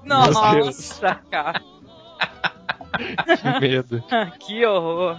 Nossa, cara, Que medo. que horror.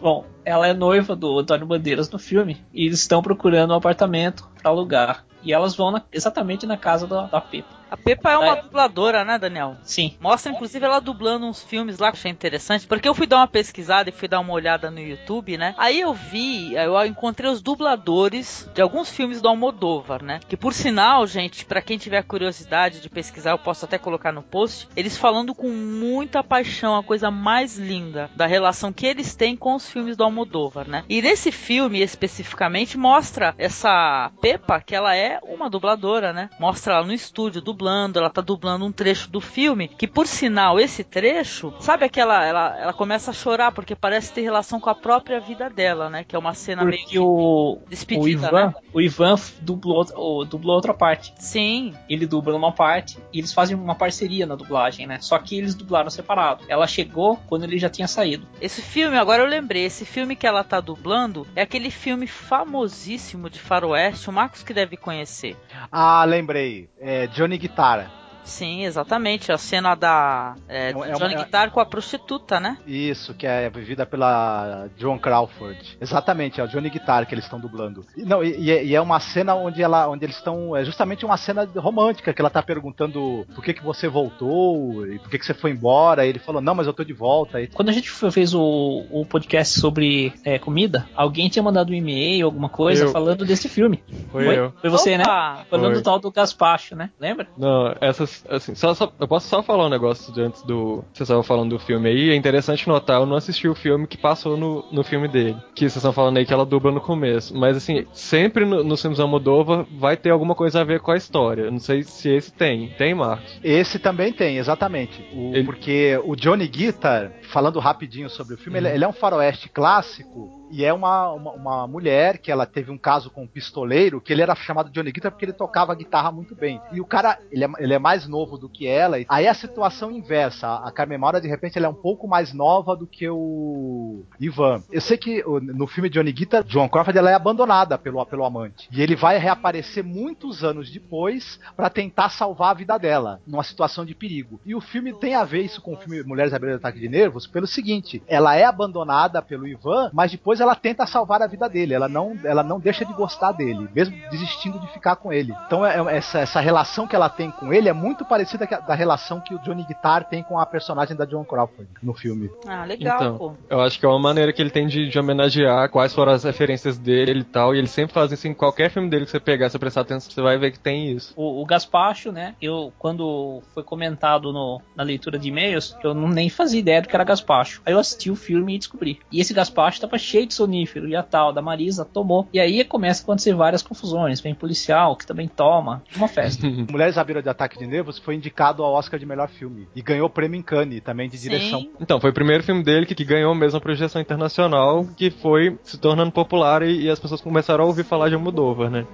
Bom, ela é noiva do Antônio Bandeiras no filme e eles estão procurando um apartamento para alugar. E elas vão na- exatamente na casa da, da Pepa. A Pepa é uma dubladora, né, Daniel? Sim. Mostra, inclusive, ela dublando uns filmes lá que eu achei interessante. Porque eu fui dar uma pesquisada e fui dar uma olhada no YouTube, né? Aí eu vi, eu encontrei os dubladores de alguns filmes do Almodóvar, né? Que por sinal, gente, pra quem tiver curiosidade de pesquisar, eu posso até colocar no post. Eles falando com muita paixão, a coisa mais linda da relação que eles têm com os filmes do Almodóvar, né? E nesse filme especificamente mostra essa Pepa que ela é uma dubladora, né? Mostra ela no estúdio dublando, ela tá dublando um trecho do filme, que por sinal esse trecho, sabe aquela ela, ela começa a chorar porque parece ter relação com a própria vida dela, né? Que é uma cena meio Porque o, despedida, o Ivan, né? o Ivan dublou, o- dublou outra parte. Sim, Ele dubla numa parte e eles fazem uma parceria na dublagem, né? Só que eles dublaram separado. Ela chegou quando ele já tinha saído. Esse filme, agora eu lembrei, esse filme que ela tá dublando é aquele filme famosíssimo de faroeste, o Marcos que deve conhecer. Ah, lembrei. É Johnny Guitar para. Sim, exatamente, a cena da é, É uma- é Johnny Guitar com a prostituta, né? Isso, que é vivida pela Joan Crawford. Exatamente, é o Johnny Guitar que eles estão dublando. E, não, e, e é- e é uma cena onde ela, onde eles estão, é justamente uma cena romântica que ela tá perguntando por que que você voltou e por que que você foi embora. E ele falou não, mas eu tô de volta. E, Quando a gente fe- fez o, o podcast sobre é, comida, alguém tinha mandado um e-mail, alguma coisa, Eu. falando desse filme. Foi Foi, eu. Foi você, né? Opa! Falando Foi. do tal do Gaspacho, né? Lembra? Não, essas, assim, só, só- eu posso só falar um negócio de antes do. Vocês estavam falando do filme aí, é interessante notar, eu não assisti o filme que passou no, no filme dele. Que vocês estão falando aí que ela dubla no começo. Mas assim, sempre no, nos filmes da Moldova vai ter alguma coisa a ver com a história. Não sei se esse tem. Tem, Marcos? esse também tem, exatamente. O- Ele- Porque o Johnny Guitar, falando rapidinho sobre o filme, ele, ele é um faroeste clássico. E é uma, uma, uma mulher que ela teve um caso com um pistoleiro, que ele era chamado Johnny Guitar porque ele tocava guitarra muito bem. E o cara, ele é, ele é mais novo do que ela. Aí a situação inversa. A Carmen Maura, de repente, ela é um pouco mais nova do que o Ivan. Eu sei que no filme Johnny Guitar, Joan Crawford, ela é abandonada pelo, pelo amante. E ele vai reaparecer muitos anos depois pra tentar salvar a vida dela, numa situação de perigo. E o filme tem a ver isso com o filme Mulheres à beira do ataque de nervos, pelo seguinte: ela é abandonada pelo Ivan, mas depois ela tenta salvar a vida dele. Ela não, ela não deixa de gostar dele, mesmo desistindo de ficar com ele. Então é- é- essa, essa relação que ela tem com ele é muito parecida com a- da relação que o Johnny Guitar tem com a personagem da Joan Crawford no filme. Ah, legal, Então. pô. Eu acho que é uma maneira que ele tem de, de homenagear quais foram as referências dele e tal. E ele sempre faz isso em qualquer filme dele que você pegar, você prestar atenção, você vai ver que tem isso. O, o Gaspacho, né? Eu, quando foi comentado no- na leitura de e-mails, eu não nem fazia ideia do que era Gaspacho. Aí eu assisti o filme e descobri. E esse Gaspacho tava cheio de sonífero. E a tal da Marisa tomou. E aí começa a acontecer várias confusões. Vem policial que também toma. Uma festa. Mulheres à beira de ataque de nervos foi indicado ao Oscar de melhor filme e ganhou prêmio em Cannes também de direção. Sim. Então, foi o primeiro filme dele que, que ganhou mesmo a projeção internacional, que foi se tornando popular e, e as pessoas começaram a ouvir falar de Almodóvar, né?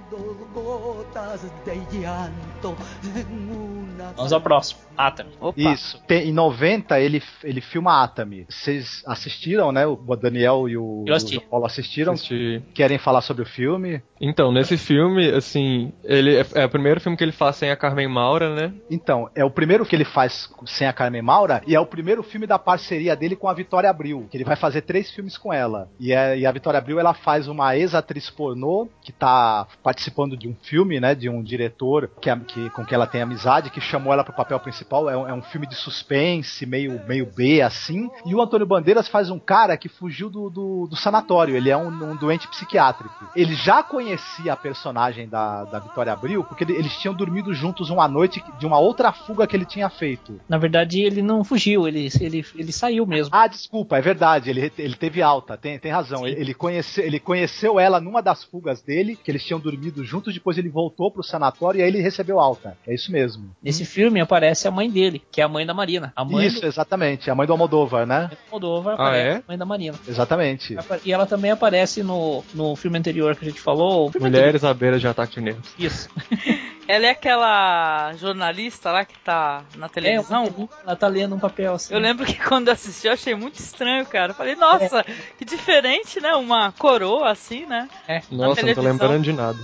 Gotas de llanto Vamos ao próximo. Atami. Opa. Isso. Tem- em 90 ele, ele filma Atami. Vocês assistiram, né? O Daniel e o, o Paulo assistiram. Assisti. Querem falar sobre o filme? Então, nesse filme, assim, ele é, é o primeiro filme que ele faz sem a Carmen Maura, né? Então, é o primeiro que ele faz sem a Carmen Maura e é o primeiro filme da parceria dele com a Vitória Abril, que ele vai fazer três filmes com ela. E, é- e a Vitória Abril, ela faz uma ex-atriz pornô que tá participando de um filme, né, de um diretor que, a- que- com quem ela tem amizade, que chamou ela pro papel principal. É um, é um filme de suspense, meio, meio B, assim. E o Antônio Bandeiras faz um cara que fugiu do, do, do sanatório. Ele é um, um doente psiquiátrico. Ele já conhecia a personagem da, da Vitória Abril, porque ele- eles tinham dormido juntos uma noite de uma outra fuga que ele tinha feito. Na verdade, ele não fugiu. Ele, ele, ele saiu mesmo. Ah, desculpa, é verdade, ele, ele teve alta, tem, tem razão. Ele, ele conheceu, ele conheceu ela numa das fugas dele, que eles tinham dormido juntos, depois ele voltou pro sanatório e aí ele recebeu alta. É isso mesmo. Nesse filme aparece a mãe dele, que é a mãe da Marina. A mãe Isso, exatamente, a mãe do Almodóvar, né? do Moldova Ah, aparece é? a mãe da Marina. Exatamente. E ela também aparece no, no filme anterior que a gente falou. Mulheres à beira de ataque de nervos. anterior. Isso. Ela é aquela jornalista lá que tá na televisão. É, ela tá lendo um papel assim. Eu lembro que quando eu assisti eu achei muito estranho, cara. Eu Falei, nossa, que diferente, né? Uma coroa assim, né? É. Nossa, não tô lembrando de nada.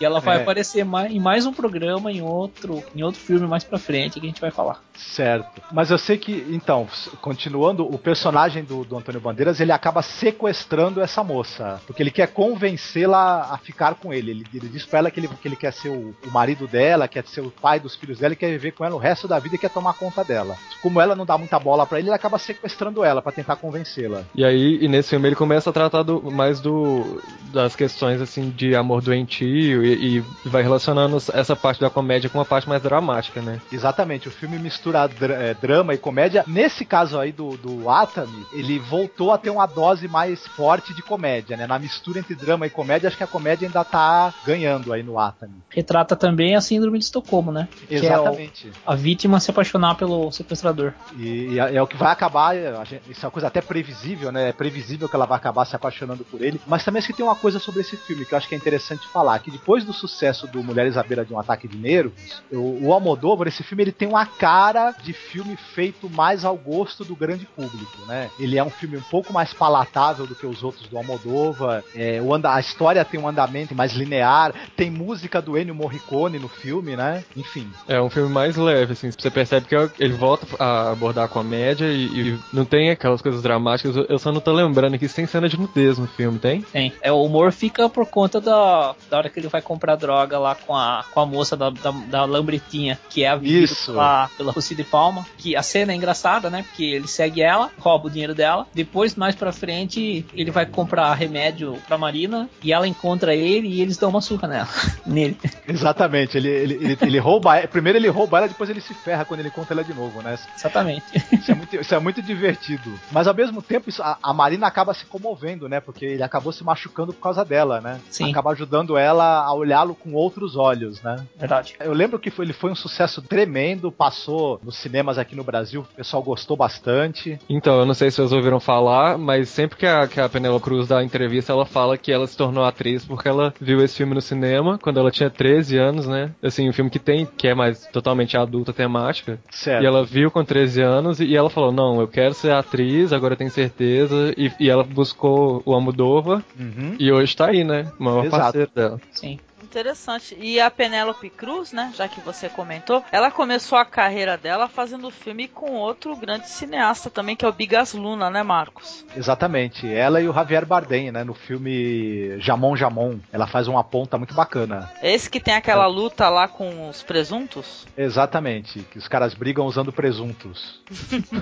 E ela vai É. aparecer mais, em mais um programa, em outro, em outro filme mais pra frente que a gente vai falar. Certo. Mas eu sei que, então, continuando, o personagem do, do Antônio Bandeiras, ele acaba sequestrando essa moça. Porque ele quer convencê-la a ficar com ele. Ele, ele diz pra ela que ele, que ele quer ser o, o marido dela, quer ser o pai dos filhos dela e quer viver com ela o resto da vida e quer tomar conta dela. Como ela não dá muita bola pra ele, ele acaba sequestrando ela pra tentar convencê-la. E aí, e nesse filme ele começa a tratar do- mais do, das questões assim de amor doentio e, e vai relacionando essa parte da comédia com uma parte mais dramática, né? Exatamente, o filme mistura dra- é, drama e comédia. Nesse caso aí do, do Atami, ele voltou a ter uma dose mais forte de comédia, né? Na mistura entre drama e comédia, acho que a comédia ainda tá ganhando aí no Atami. Retrata também a síndrome de Estocolmo, né? Que é o- Exatamente. a vítima se apaixonar pelo sequestrador. E, e é, é o que vai acabar, a gente- isso é uma coisa até previsível, né? É previsível que ela vai acabar se apaixonando por ele. Mas também acho que tem uma coisa sobre esse filme que eu acho que é interessante falar, que depois do sucesso do Mulheres à beira de um ataque de nervos, o, o Almodóvar, esse filme, ele tem uma cara de filme feito mais ao gosto do grande público, né? Ele é um filme um pouco mais palatável do que os outros do Almodóvar. É, o anda, a história tem um andamento mais linear, tem música do Ennio Morricone no filme, né? Enfim, É um filme mais leve, assim, você percebe que ele volta a abordar a comédia e, e não tem aquelas coisas dramáticas. Eu só não tô lembrando que tem cena de nudez no filme, tem? Tem. É, o humor fica por conta da, da hora que ele vai comprar droga lá com a, com a moça da, da, da lambretinha, que é a Isso. pela, pela Lucy de Palma. Que a cena é engraçada, né? Porque ele segue ela, rouba o dinheiro dela. Depois, mais pra frente, ele vai comprar remédio pra Marina e ela encontra ele e eles dão uma surra nela. nele. Exatamente, ele, ele, ele, ele rouba. Primeiro ele rouba ela, depois ele se ferra quando ele conta ela de novo, né? Exatamente. Isso é muito, isso é muito divertido. Mas ao mesmo tempo, isso- a, a Marina acaba se comovendo, né? Porque ele acabou se machucando por causa dela, né? Sim. Acaba ajudando ela a olhá-lo com outros olhos, né? Verdade. Eu lembro que foi, ele foi um sucesso tremendo, passou nos cinemas aqui no Brasil, o pessoal gostou bastante. Então, eu não sei se vocês ouviram falar, mas sempre que a, que a Penélope Cruz dá entrevista, ela fala que ela se tornou atriz porque ela viu esse filme no cinema quando ela tinha 13 anos, né? Assim, um filme que tem, que é mais totalmente adulta temática. Certo. E ela viu com 13 anos e, e ela falou: Não, eu quero ser atriz, agora eu tenho certeza. E, e ela buscou o Almodóvar Uhum. e hoje tá aí, né? O maior Exato. parceiro dela. Sim. Interessante. E a Penélope Cruz, né, já que você comentou, ela começou a carreira dela fazendo filme com outro grande cineasta também, que é o Bigas Luna, né, Marcos? Exatamente. Ela e o Javier Bardem, né? No filme Jamon Jamon. Ela faz uma ponta muito bacana. É esse que tem aquela luta lá com os presuntos? Exatamente, que os caras brigam usando presuntos.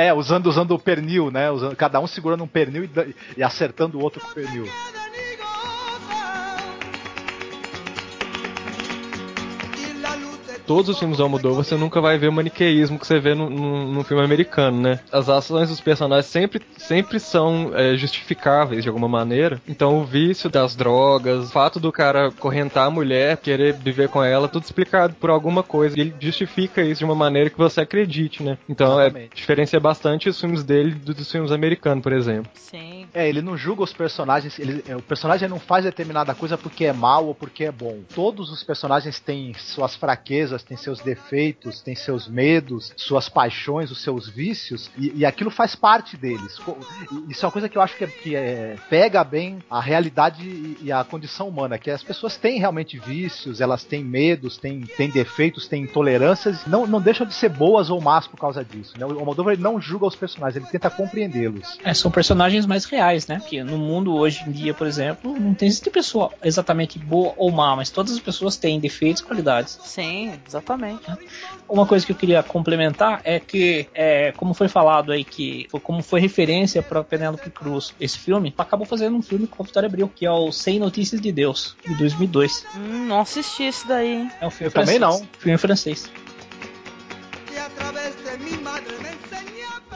É, usando, usando o pernil, né? Usando, cada um segurando um pernil e, e acertando o outro com o pernil. Todos os filmes do Almodóvar você nunca vai ver o maniqueísmo que você vê no, no, no filme americano, né? As ações dos personagens sempre, sempre são é, justificáveis de alguma maneira. Então o vício das drogas, o fato do cara correntar a mulher, querer viver com ela, tudo explicado por alguma coisa. E ele justifica isso de uma maneira que você acredite, né? Então é, diferencia bastante os filmes dele do- dos filmes americanos, por exemplo. Sim. É, ele não julga os personagens, ele- é, o personagem não faz determinada coisa porque é mal ou porque é bom. Todos os personagens têm suas fraquezas, têm seus defeitos, têm seus medos, suas paixões, os seus vícios, e, e aquilo faz parte deles. E Isso é uma coisa que eu acho que, é- que é- pega bem a realidade e, e a condição humana, que as pessoas têm realmente vícios, elas têm medos, têm, têm defeitos, têm intolerâncias, não, não deixam de ser boas ou más por causa disso. Né? O ele não julga os personagens, ele tenta compreendê-los. É, são personagens mais reais, né? Porque no mundo hoje em dia, por exemplo, não tem existe pessoa exatamente boa ou má, mas todas as pessoas têm defeitos e qualidades. Sim, exatamente. Uma coisa que eu queria complementar é que, é, como foi falado aí, que foi- como foi referência para Penélope Cruz esse filme, acabou fazendo um filme com a Vitória Abril, que é o Sem Notícias de Deus, de 2002. Hum, não assisti esse daí, hein? É um filme Eu também francês. não. Filme francês. que a través de mi madre.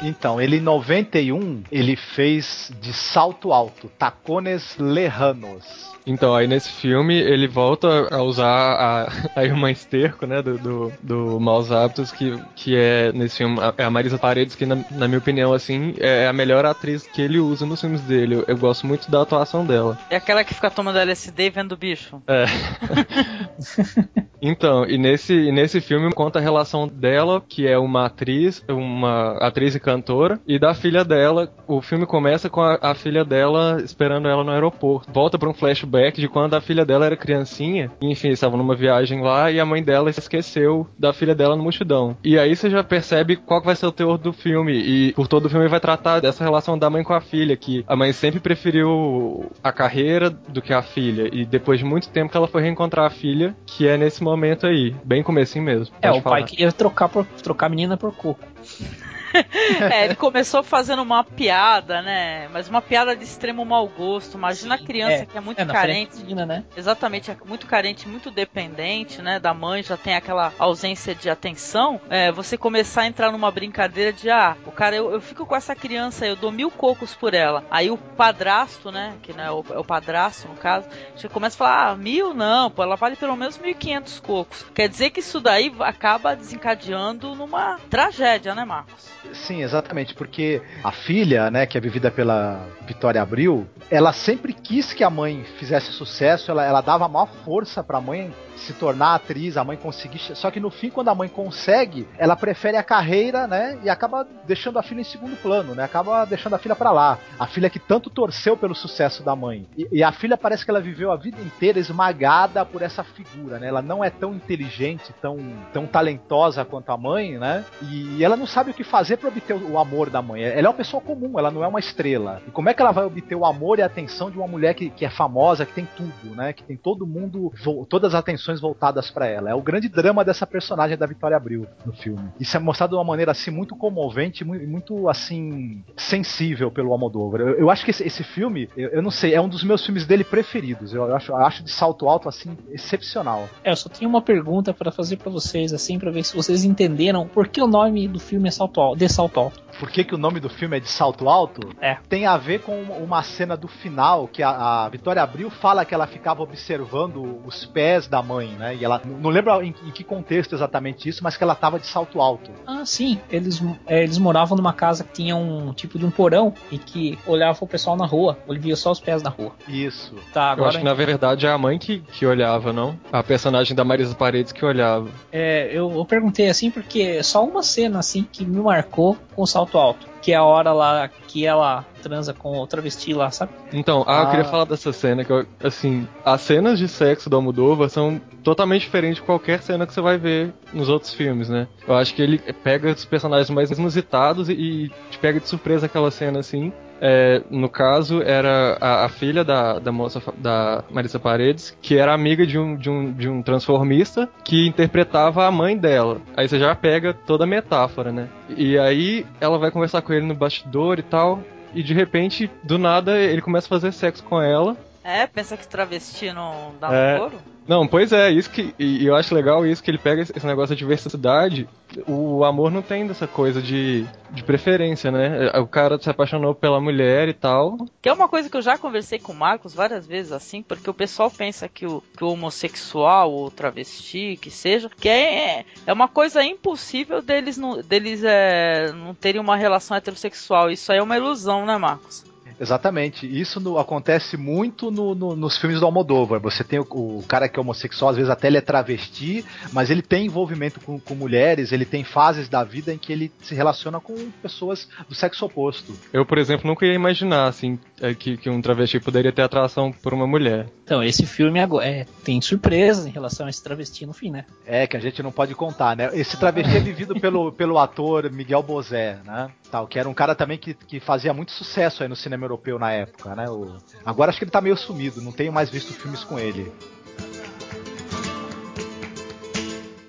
Então, ele em 91, ele fez de salto alto, tacones lejanos. Então, aí nesse filme ele volta a usar a, a irmã esterco, né, do, do, do Maus Hábitos, que, que é nesse filme a- é a Marisa Paredes, que na, na minha opinião, assim, é a melhor atriz que ele usa nos filmes dele. Eu, eu gosto muito da atuação dela. É aquela que fica tomando LSD e vendo o bicho. É. Então, e nesse, e nesse filme conta a relação dela, que é uma atriz, uma atriz e cantora e da filha dela. O filme começa com a, a filha dela esperando ela no aeroporto. Volta para um flashback de quando a filha dela era criancinha, e, enfim, estavam numa viagem lá e a mãe dela esqueceu da filha dela no multidão. E aí você já percebe qual vai ser o teor do filme, e por todo o filme vai tratar dessa relação da mãe com a filha, que a mãe sempre preferiu a carreira do que a filha, e depois de muito tempo que ela foi reencontrar a filha, que é nesse momento aí, bem comecinho mesmo. É, o falar. pai queria trocar, por, trocar a menina por coco. É, ele começou fazendo uma piada, né? Mas uma piada de extremo mau gosto. Imagina a criança É, que é muito é, carente. né? Exatamente, é muito carente, muito dependente, né? Da mãe, já tem aquela ausência de atenção. É, você começar a entrar numa brincadeira de, ah, o cara, eu, eu fico com essa criança, eu dou mil cocos por ela. Aí o padrasto, né? Que não é o, é o padrasto, no caso, já começa a falar, ah, mil não, pô, ela vale pelo menos 1.500 cocos. Quer dizer que isso daí acaba desencadeando numa tragédia, né, Marcos? Sim, exatamente, porque a filha, né, que é vivida pela Vitória Abril, ela sempre quis que a mãe fizesse sucesso, ela, ela dava a maior força pra mãe se tornar atriz, a mãe conseguir. Só que no fim, quando a mãe consegue, ela prefere a carreira, né? E acaba deixando a filha em segundo plano, né? Acaba deixando a filha pra lá. A filha que tanto torceu pelo sucesso da mãe. E, e a filha parece que ela viveu a vida inteira esmagada por essa figura, né? Ela não é tão inteligente, tão, tão talentosa quanto a mãe, né? E, e ela não sabe o que fazer pra obter o, o amor da mãe. Ela é uma pessoa comum, ela não é uma estrela. E como é que ela vai obter o amor e a atenção de uma mulher que, que é famosa, que tem tudo, né? Que tem todo mundo, todas as atenções voltadas pra ela. É o grande drama dessa personagem da Vitória Abril no filme. Isso é mostrado de uma maneira assim muito comovente, mu- muito assim sensível pelo Almodóvar. Eu, eu acho que esse, esse filme, eu, eu não sei, é um dos meus filmes dele preferidos. Eu acho, eu acho de salto alto assim excepcional. É, eu só tenho uma pergunta pra fazer pra vocês, assim, pra ver se vocês entenderam por que o nome do filme é Salto Alto, de Salto Alto. Por que, que o nome do filme é de salto alto? É. Tem a ver com uma- cena do final que a, a Vitória Abril fala que ela ficava observando os pés da mãe, né? E ela não lembra em, em que contexto exatamente isso, mas que ela tava de salto alto. Ah, sim. Eles, é, eles moravam numa casa que tinha um tipo de um porão e que olhava o pessoal na rua. Ele via só os pés na rua. Isso. Tá, Eu agora acho que na verdade é a mãe que, que olhava, não? A personagem da Marisa Paredes que olhava. é, eu, eu perguntei assim porque só uma cena assim que me marcou com o salto alto. Que é a hora lá que ela transa com o travesti lá, sabe? Então, ah, eu Ah. queria falar dessa cena, que eu, assim, as cenas de sexo do Almodóvar são totalmente diferentes de qualquer cena que você vai ver nos outros filmes, né? Eu acho que ele pega os personagens mais inusitados e, e te pega de surpresa aquela cena, assim. É, no caso, era a, a filha da, da moça, da Marisa Paredes, que era amiga de um, de, um, de um transformista que interpretava a mãe dela. Aí você já pega toda a metáfora, né? E aí ela vai conversar com ele no bastidor e tal, e de repente, do nada, ele começa a fazer sexo com ela. É, pensa que travesti não dá É. no couro? Não, pois é, isso que. E eu acho legal isso que ele pega esse negócio de diversidade. O amor não tem dessa coisa de, de preferência, né? O cara se apaixonou pela mulher e tal. Que é uma coisa que eu já conversei com o Marcos várias vezes assim, porque o pessoal pensa que o, que o homossexual ou travesti, que seja, que é, é uma coisa impossível deles, não, deles é, não terem uma relação heterossexual. Isso aí é uma ilusão, né, Marcos? Exatamente. Isso no- acontece muito no- no- nos filmes do Almodóvar. Você tem o, o cara que é homossexual, às vezes até ele é travesti, mas ele tem envolvimento com, com mulheres, ele tem fases da vida em que ele se relaciona com pessoas do sexo oposto. Eu, por exemplo, nunca ia imaginar, assim, é, que, que um travesti poderia ter atração por uma mulher. Então, esse filme agora é, tem surpresas em relação a esse travesti no fim, né? É, que a gente não pode contar, né? Esse travesti é vivido pelo, pelo ator Miguel Bozé, né? Tal, que era um cara também que, que fazia muito sucesso aí no cinema europeu na época, né? O- Agora acho que ele tá meio sumido, não tenho mais visto filmes com ele.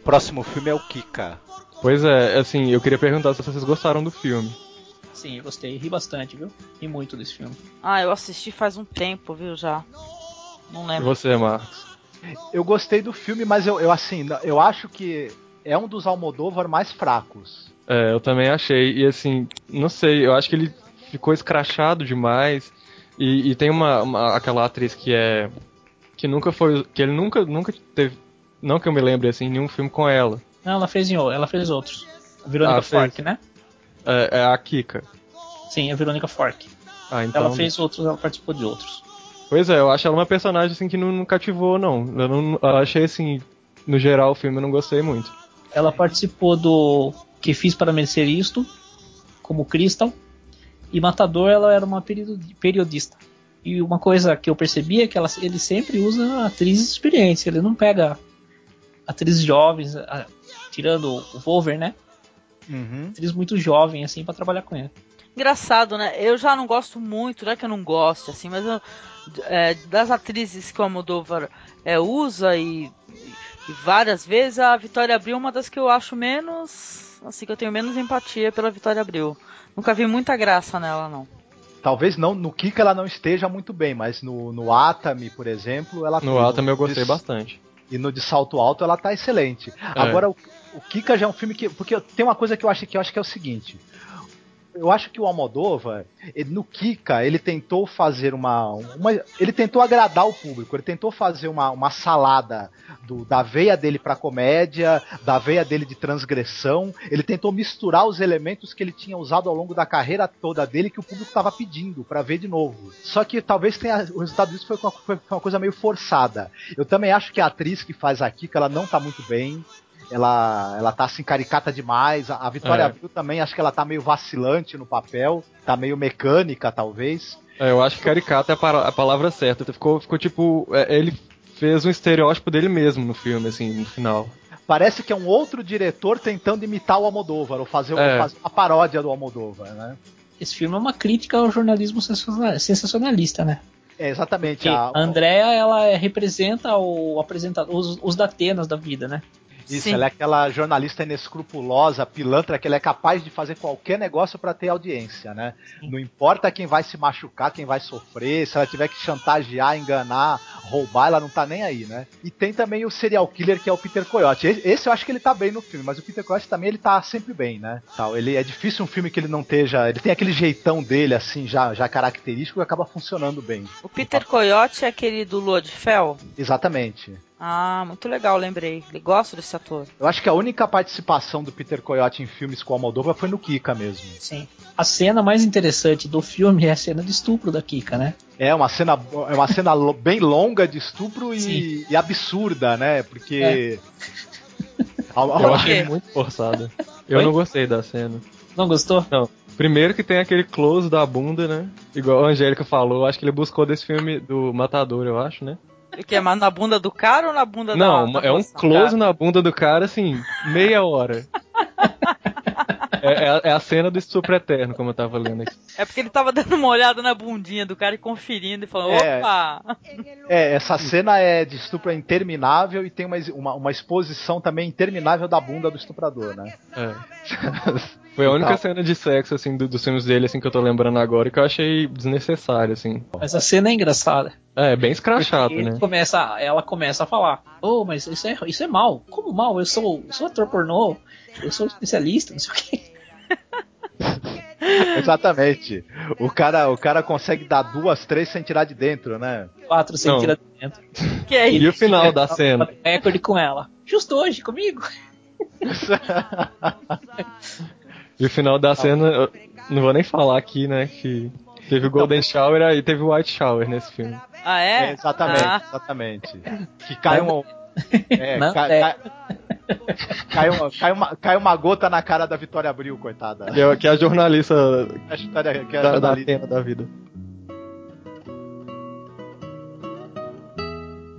Próximo filme é o Kika. Pois é, assim, eu queria perguntar se vocês gostaram do filme. Sim, eu gostei, ri bastante, viu? Ri muito desse filme. Ah, eu assisti faz um tempo, viu, já. Não E lembro. você, Marcos? Eu gostei do filme, mas eu, eu assim, eu acho que é um dos Almodóvar mais fracos. É, eu também achei. E assim, não sei, eu acho que ele ficou escrachado demais. E, e tem uma, uma- aquela atriz que é. que nunca foi. que ele nunca, nunca teve. Não que eu me lembre assim, nenhum filme com ela. Não, ela fez em ela fez outros. A Verônica Ah. Fork, né? É, é a Kika. Sim, a Verônica Fork. Ah, então. Ela fez outros, ela participou de outros. Pois é, eu acho ela uma personagem assim que não, não cativou, não. Eu, não. eu achei assim. No geral, o filme eu não gostei muito. Ela participou do Que Fiz para Merecer Isto, como Crystal. E Matador ela era uma periodista. E uma coisa que eu percebi é que ela, ele sempre usa atrizes experientes. Ele não pega atrizes jovens, a, tirando o Wolver, né? Uhum. Atriz muito jovem, assim, para trabalhar com ele. Engraçado, né? Eu já não gosto muito, não é que eu não gosto, assim, mas eu, é, das atrizes que o Almodóvar é, usa e, e, várias vezes, a Vitória Abril é uma das que eu acho menos, assim, que eu tenho menos empatia pela Vitória Abril. Nunca vi muita graça nela, não. Talvez não no Kika ela não esteja muito bem, mas no, no Atami, por exemplo, ela No Atami eu gostei de, bastante. E no de salto alto ela tá excelente. É. Agora o, o Kika já é um filme que. Porque tem uma coisa que eu acho que eu acho que é o seguinte eu acho que o Almodóvar, no Kika, ele tentou fazer uma, uma, Ele tentou agradar o público, ele tentou fazer uma, uma salada do, da veia dele pra comédia, da veia dele de transgressão. Ele tentou misturar os elementos que ele tinha usado ao longo da carreira toda dele que o público estava pedindo para ver de novo. Só que talvez tenha, o resultado disso foi uma, foi uma coisa meio forçada. Eu também acho que a atriz que faz a Kika, ela não tá muito bem ela, ela tá assim caricata demais. A, a Vitória é. Abril também, acho que ela tá meio vacilante no papel, tá meio mecânica, talvez. É, eu acho que caricata é a, a palavra certa. Ficou, ficou tipo. É, ele fez um estereótipo dele mesmo no filme, assim, no final. Parece que é um outro diretor tentando imitar o Almodóvar, ou fazer, é. fazer uma paródia do Almodóvar, né? Esse filme é uma crítica ao jornalismo sensacionalista, né? É, exatamente. A, a Andrea, ela representa o apresentador, os, os Datenas da vida, né? Isso, Sim. ela é aquela jornalista inescrupulosa, pilantra, que ela é capaz de fazer qualquer negócio para ter audiência, né? Sim. Não importa quem vai se machucar, quem vai sofrer, se ela tiver que chantagear, enganar, roubar, ela não tá nem aí, né? E tem também o serial killer que é o Peter Coyote. Esse eu acho que ele tá bem no filme, mas o Peter Coyote também ele tá sempre bem, né? Tal, ele é difícil um filme que ele não esteja, ele tem aquele jeitão dele assim já já característico e acaba funcionando bem. O Peter Coyote é aquele do Lua de Fel? Exatamente. Ah, muito legal, lembrei. Gosto desse ator. Eu acho que a única participação do Peter Coyote em filmes com a Moldova foi no Kika mesmo. Sim. A cena mais interessante do filme é a cena de estupro da Kika, né? É uma cena, é uma cena bem longa de estupro e, e absurda, né? Porque. É. Eu achei muito forçada. Eu Oi? não gostei da cena. Não gostou? Não. Primeiro que tem aquele close da bunda, né? Igual a Angélica falou, acho que ele buscou desse filme do Matador, eu acho, né? Que é mais na bunda do cara ou na bunda Não, da Não, é um close cara? na bunda do cara, assim, meia hora. É, é, é, a cena do estupro eterno, como eu tava lendo aqui. É porque ele tava dando uma olhada na bundinha do cara e conferindo e falando, é, opa! É, essa cena é de estupro interminável e tem uma, uma, uma exposição também interminável da bunda do estuprador, né? É. Foi a única então. cena de sexo, assim, do, dos filmes dele, assim, que eu tô lembrando agora, que eu achei desnecessário, assim. Mas a cena é engraçada. É, bem escrachado, né? Começa, ela começa a falar, oh, mas isso é, isso é mal. Como mal? Eu sou, sou ator pornô, eu sou especialista, não sei o quê. Exatamente. O cara, o cara consegue dar duas, três sem tirar de dentro, né? Quatro sem não. tirar de dentro. Que é isso? E o final da cena? Recorde com ela. Justo hoje, comigo. E o final da cena, não vou nem falar aqui, né? Que teve o Golden Shower e teve o White Shower nesse filme. Ah, é? é exatamente, ah. exatamente. Que cai um. É, não, cai, é. Cai, cai, uma, cai, uma, cai uma gota na cara da Vitória Abril, coitada. Que é, que é a jornalista, a história, que é a da, jornalista. da, da vida.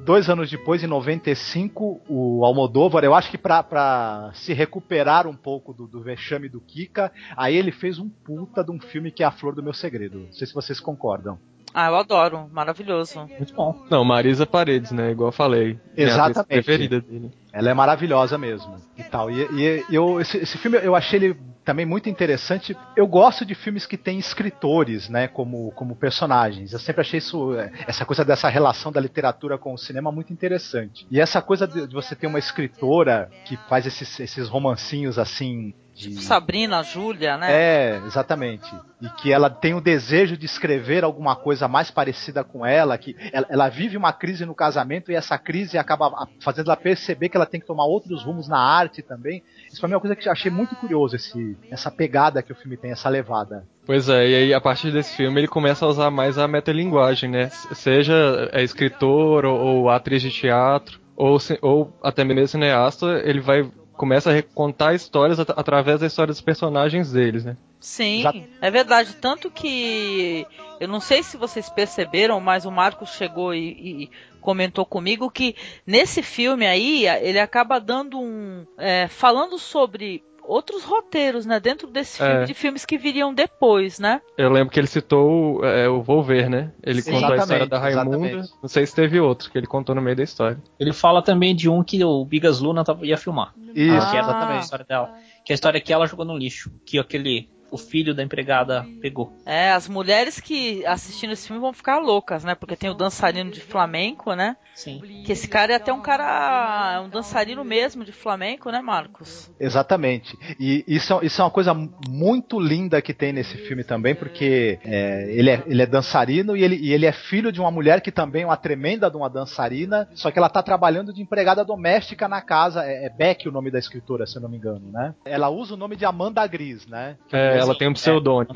dois anos depois, em 95, o Almodóvar, eu acho que para se recuperar um pouco do, do vexame do Kika, aí ele fez um puta de um filme que é A Flor do Meu Segredo. Não sei se vocês concordam. Ah, eu adoro. Maravilhoso. Muito bom. Não, Marisa Paredes, né? Igual eu falei. Exatamente. preferida dele. Ela é maravilhosa mesmo. E tal. E, e eu, esse, esse filme, eu achei ele também muito interessante. Eu gosto de filmes que têm escritores, né, como, como personagens. Eu sempre achei isso, essa coisa dessa relação da literatura com o cinema muito interessante. E essa coisa de, de você ter uma escritora que faz esses, esses romancinhos assim de... Tipo Sabrina, Júlia, né? É, exatamente. E que ela tem o desejo de escrever alguma coisa mais parecida com ela, que ela, ela, vive uma crise no casamento e essa crise acaba fazendo ela perceber que ela tem que tomar outros rumos na arte também. Isso foi uma coisa que eu achei muito curioso, esse, essa pegada que o filme tem, essa levada. Pois é, e aí a partir desse filme ele começa a usar mais a metalinguagem, né? Seja é escritor ou, ou atriz de teatro, ou, ou até mesmo cineasta, ele vai começa a contar histórias at através da história dos personagens deles, né? Sim, Já- é verdade. Tanto que eu não sei se vocês perceberam, mas o Marcos chegou e, e comentou comigo que nesse filme aí ele acaba dando um. é, falando sobre outros roteiros, né? Dentro desse É. filme, de filmes que viriam depois, né? Eu lembro que ele citou é, o Volver, né? Ele Sim. contou a história da Raimunda. exatamente. Não sei se teve outro que ele contou no meio da história. Ele fala também de um que o Bigas Luna ia filmar. Isso, Ah. que é a exatamente. história dela. Que é a história que ela jogou no lixo. Que aquele. O filho da empregada pegou. É, as mulheres que assistindo esse filme vão ficar loucas, né? Porque tem o dançarino de flamenco, né? Sim. Que esse cara é até um cara. um dançarino mesmo de flamenco, né, Marcos? Exatamente. E isso, é- isso é uma coisa muito linda que tem nesse filme também, porque é, ele, é, ele é dançarino e ele, e ele é filho de uma mulher que também é uma tremenda de uma dançarina, só que ela tá trabalhando de empregada doméstica na casa. É, é Beck o nome da escritora, se eu não me engano, né? Ela usa o nome de Amanda Gris, né? É, ela tem um pseudônimo.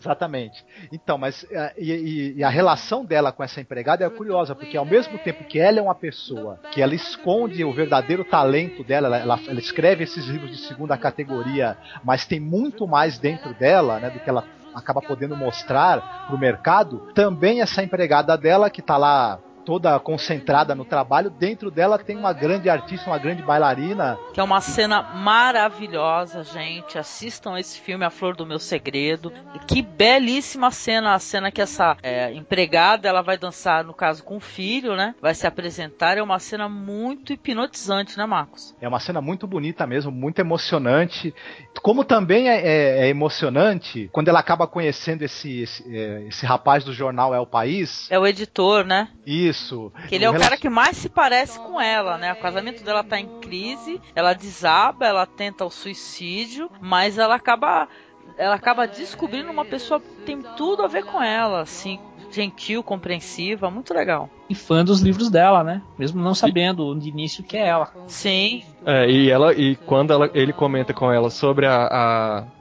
Exatamente. Então, mas é, e, e- a relação dela com essa empregada é curiosa, porque ao mesmo tempo que ela é uma pessoa que ela esconde o verdadeiro talento dela, ela, ela- ela escreve esses livros de segunda categoria, mas tem muito mais dentro dela, né, do que ela acaba podendo mostrar pro mercado. Também essa empregada dela que tá lá toda concentrada no trabalho, dentro dela tem uma grande artista, uma grande bailarina. Que é uma cena maravilhosa, gente. Assistam esse filme, A Flor do Meu Segredo. E que belíssima cena, a cena que essa é, empregada ela vai dançar, no caso, com o filho, né? Vai se apresentar. É uma cena muito hipnotizante, né, Marcos? É uma cena muito bonita mesmo, muito emocionante. Como também é, é- é emocionante quando ela acaba conhecendo esse, esse, é, esse rapaz do jornal É o País. É o editor, né? Isso. Que ele é o cara que mais se parece com ela, né? O casamento dela tá em crise, ela desaba, ela tenta o suicídio, mas ela acaba ela acaba descobrindo uma pessoa que tem tudo a ver com ela, assim, gentil, compreensiva, muito legal. E fã dos livros dela, né? Mesmo não sabendo de início que é ela. Sim, É, e ela e quando ela- ele comenta com ela sobre a,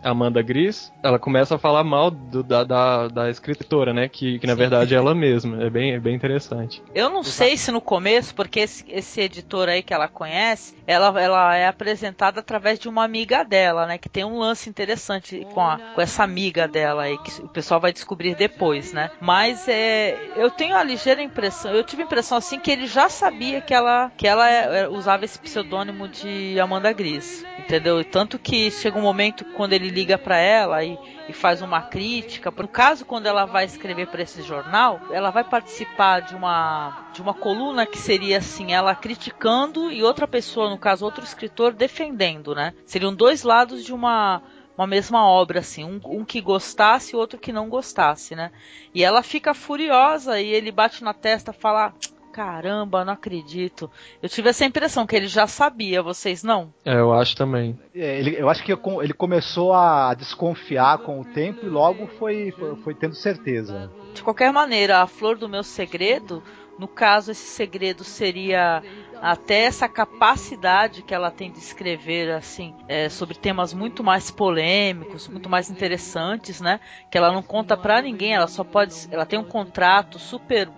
a Amanda Gris, ela começa a falar mal do- da, da, da escritora, né? Que, que na verdade é ela mesma. É bem, é bem interessante. Eu não sei se no começo, porque esse, esse editor aí que ela conhece, ela, ela é apresentada através de uma amiga dela, né? Que tem um lance interessante com, a- com essa amiga dela aí, que o pessoal vai descobrir depois, né? Mas é, eu tenho a ligeira impressão, eu tive a impressão assim que ele já sabia que ela, que ela é- é- usava esse pseudônimo de Amanda Gris, entendeu? Tanto que chega um momento quando ele liga pra ela e e faz uma crítica. No caso, quando ela vai escrever para esse jornal, ela vai participar de uma de uma coluna que seria assim, ela criticando e outra pessoa, no caso, outro escritor defendendo, né? Seriam dois lados de uma uma mesma obra, assim, um, um que gostasse e outro que não gostasse, né? E ela fica furiosa e ele bate na testa, fala: Caramba, não acredito. Eu tive essa impressão que ele já sabia, vocês não? É, eu acho também. É, ele- eu acho que ele começou a desconfiar com o tempo e logo foi, foi, foi tendo certeza. De qualquer maneira, a flor do meu segredo, no caso, esse segredo seria até essa capacidade que ela tem de escrever assim é, sobre temas muito mais polêmicos, muito mais interessantes, né? Que ela não conta pra ninguém, ela só pode, ela tem um contrato super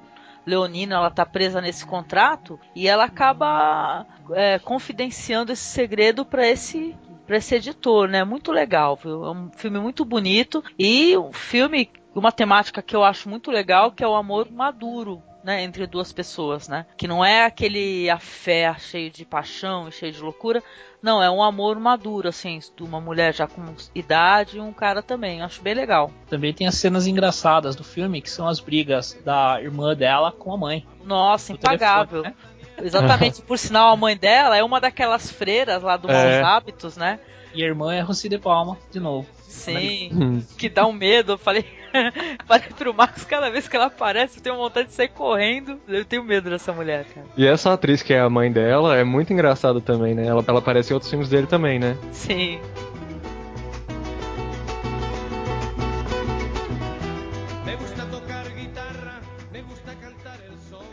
leonino, ela tá presa nesse contrato e ela acaba é, confidenciando esse segredo para esse para esse editor, né? Muito legal, viu? É um filme muito bonito e um filme uma temática que eu acho muito legal, que é o amor maduro, né, entre duas pessoas, né? Que não é aquele afé cheio de paixão e cheio de loucura, não, é um amor maduro, assim, de uma mulher já com idade e um cara também, acho bem legal. Também tem as cenas engraçadas do filme, que são as brigas da irmã dela com a mãe. Nossa, No impagável. telefone, Exatamente, por sinal, a mãe dela é uma daquelas freiras lá do É. Maus Hábitos, né? E a irmã é Rossi de Palma, de novo. Sim, Hum. que dá um medo. Eu falei, falei pro Marcos, cada vez que ela aparece, eu tenho vontade de sair correndo. Eu tenho medo dessa mulher, cara. E essa atriz que é a mãe dela é muito engraçada também, né? Ela, ela aparece em outros filmes dele também, né? Sim.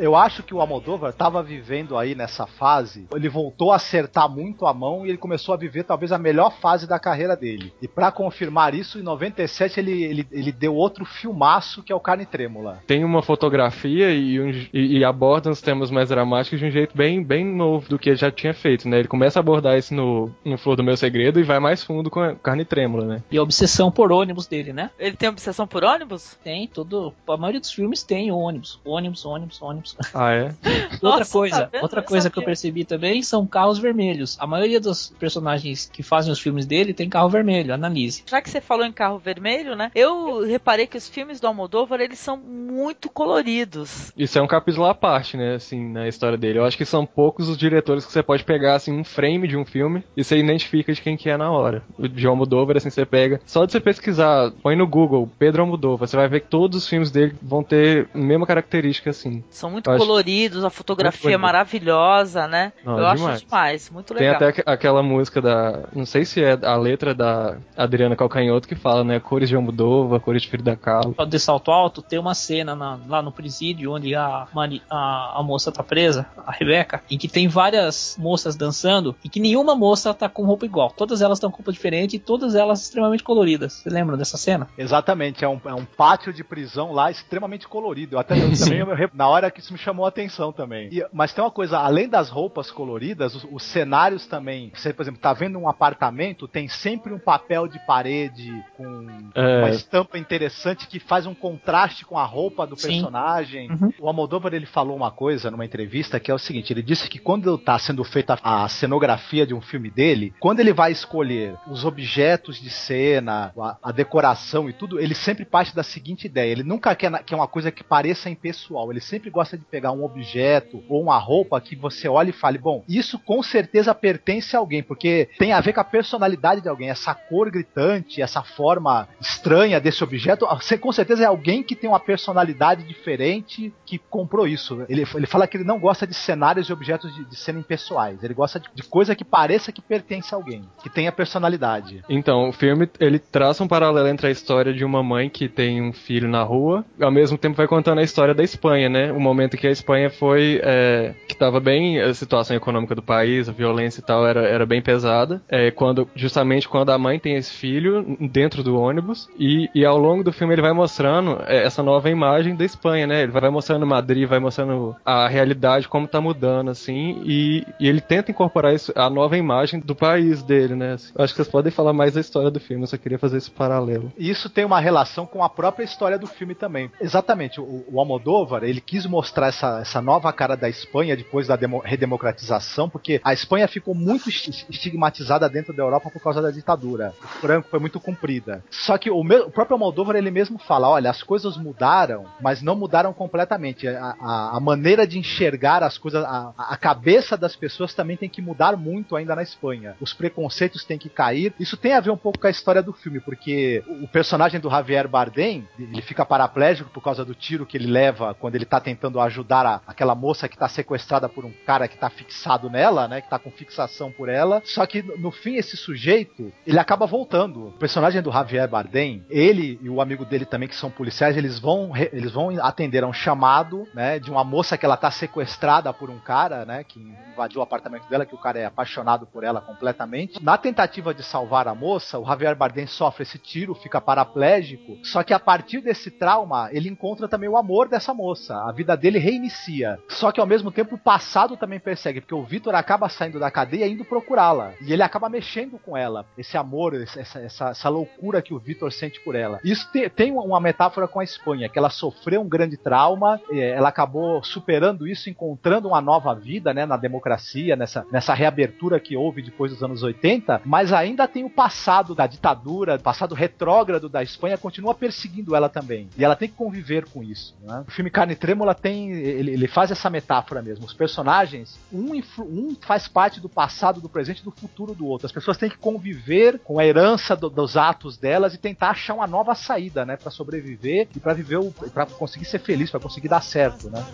Eu acho que o Almodóvar estava vivendo aí nessa fase. Ele voltou a acertar muito a mão e ele começou a viver talvez a melhor fase da carreira dele. E para confirmar isso, em 97 ele, ele, ele deu outro filmaço que é o Carne Trêmula. Tem uma fotografia e, um, e, e aborda os temas mais dramáticos de um jeito bem, bem novo do que ele já tinha feito, né? Ele começa a abordar isso no, no Flor do Meu Segredo e vai mais fundo com a Carne Trêmula, né? E a obsessão por ônibus dele, né? Ele tem obsessão por ônibus? Tem, todo. A maioria dos filmes tem ônibus. Ônibus, ônibus, ônibus. Ah, é? outra Nossa, coisa, tá outra coisa que eu percebi também são carros vermelhos. A maioria dos personagens que fazem os filmes dele tem carro vermelho, analise. Já que você falou em carro vermelho, né? Eu reparei que os filmes do Almodóvar, eles são muito coloridos. Isso é um capítulo à parte, né, assim, na história dele. Eu acho que são poucos os diretores que você pode pegar, assim, um frame de um filme e você identifica de quem que é na hora. O de Almodóvar, assim, você pega... Só de você pesquisar, põe no Google, Pedro Almodóvar, você vai ver que todos os filmes dele vão ter a mesma característica, assim. São muito Eu acho- coloridos, a fotografia é maravilhosa, né? Não, eu acho demais. demais, muito Tem legal. até aqu- aquela música da... Não sei se é a letra da Adriana Calcanhoto que fala, né, cores de Almodóvar, cores de Frida Kahlo. De salto alto, tem uma cena na- lá no presídio onde a, Mari- a, a moça tá presa, a Rebeca, em que tem várias moças dançando e que nenhuma moça tá com roupa igual. Todas elas estão com roupa diferente e todas elas extremamente coloridas. Você lembra dessa cena? Exatamente, é um, é um pátio de prisão lá extremamente colorido. Eu até eu também, eu na hora que isso me chamou a atenção também. E- mas tem uma coisa, além das roupas coloridas, os, os cenários também. Você, por exemplo, tá vendo um apartamento, tem sempre um papel de parede com É. uma estampa interessante que faz um contraste com a roupa do Sim. personagem. Uhum. O Almodóvar ele falou uma coisa numa entrevista que é o seguinte: ele disse que quando está sendo feita a cenografia de um filme dele, quando ele vai escolher os objetos de cena, a, a decoração e tudo, ele sempre parte da seguinte ideia: ele nunca quer, quer uma coisa que pareça impessoal, ele sempre gosta de pegar um objeto ou uma roupa que você olhe e fale, bom, isso com certeza pertence a alguém, porque tem a ver com a personalidade de alguém, essa cor gritante, essa forma estranha desse objeto, você com certeza é alguém que tem uma personalidade diferente que comprou isso. Ele, ele fala que ele não gosta de cenários e objetos de, de cena impessoais, ele gosta de, de coisa que pareça que pertence a alguém, que tenha personalidade. Então, o filme ele traça um paralelo entre a história de uma mãe que tem um filho na rua, ao mesmo tempo vai contando a história da Espanha, né? O momento que a Espanha foi é, que estava bem a situação econômica do país, a violência e tal era, era bem pesada. É, quando justamente quando a mãe tem esse filho dentro do ônibus e, e ao longo do filme ele vai mostrando é, essa nova imagem da Espanha, né? Ele vai mostrando Madrid, vai mostrando a realidade como tá mudando assim e, e ele tenta incorporar isso, a nova imagem do país dele, né? Assim, acho que vocês podem falar mais da história do filme, eu só queria fazer esse paralelo. Isso tem uma relação com a própria história do filme também. Exatamente, o, o Almodóvar, ele quis mostrar essa, essa nova cara da Espanha depois da demo- redemocratização, porque a Espanha ficou muito esti- estigmatizada dentro da Europa por causa da ditadura. O franco foi muito comprida. Só que o, me- o próprio Almodóvar, ele mesmo fala, olha, as coisas mudaram, mas não mudaram completamente. A, a- a maneira de enxergar as coisas, a, a cabeça das pessoas também tem que mudar muito ainda na Espanha. Os preconceitos têm que cair. Isso tem a ver um pouco com a história do filme, porque o personagem do Javier Bardem, ele fica paraplégico por causa do tiro que ele leva quando ele tá tentando ajudar a- aquela moça que tá sequestrada por um cara que tá fixado nela, né, que tá com fixação por ela. Só que no fim esse sujeito, ele acaba voltando. O personagem do Javier Bardem, ele e o amigo dele também que são policiais, eles vão eles vão atender a um chamado, né, de uma moça que ela tá sequestrada por um cara, né, que invadiu o apartamento dela, que o cara é apaixonado por ela completamente. Na tentativa de salvar a moça, o Javier Bardem sofre esse tiro, fica paraplégico. Só que a partir desse trauma, ele encontra também o amor dessa moça. A vida dele reinicia. Só que ao mesmo tempo o passado também persegue, porque o Vitor acaba saindo da cadeia indo procurá-la. E ele acaba mexendo com ela. Esse amor, essa, essa, essa loucura que o Vitor sente por ela. Isso te- tem uma metáfora com a Espanha, que ela sofreu um grande trauma, ela acabou superando isso, encontrando uma nova vida, né, na democracia, nessa, nessa reabertura que houve depois dos anos 80, mas ainda tem o passado da ditadura, passado retrógrado da Espanha, continua perseguindo ela também. E ela tem que conviver com isso. né? O filme Carne Trêmula tem, ele, ele faz essa metáfora mesmo. Os personagens, um, um faz parte do passado, do presente e do futuro do outro. As pessoas têm que conviver com a herança do- dos atos delas e tentar achar uma nova saída, né, para sobreviver e para viver, para conseguir ser feliz, para conseguir dar certo, né?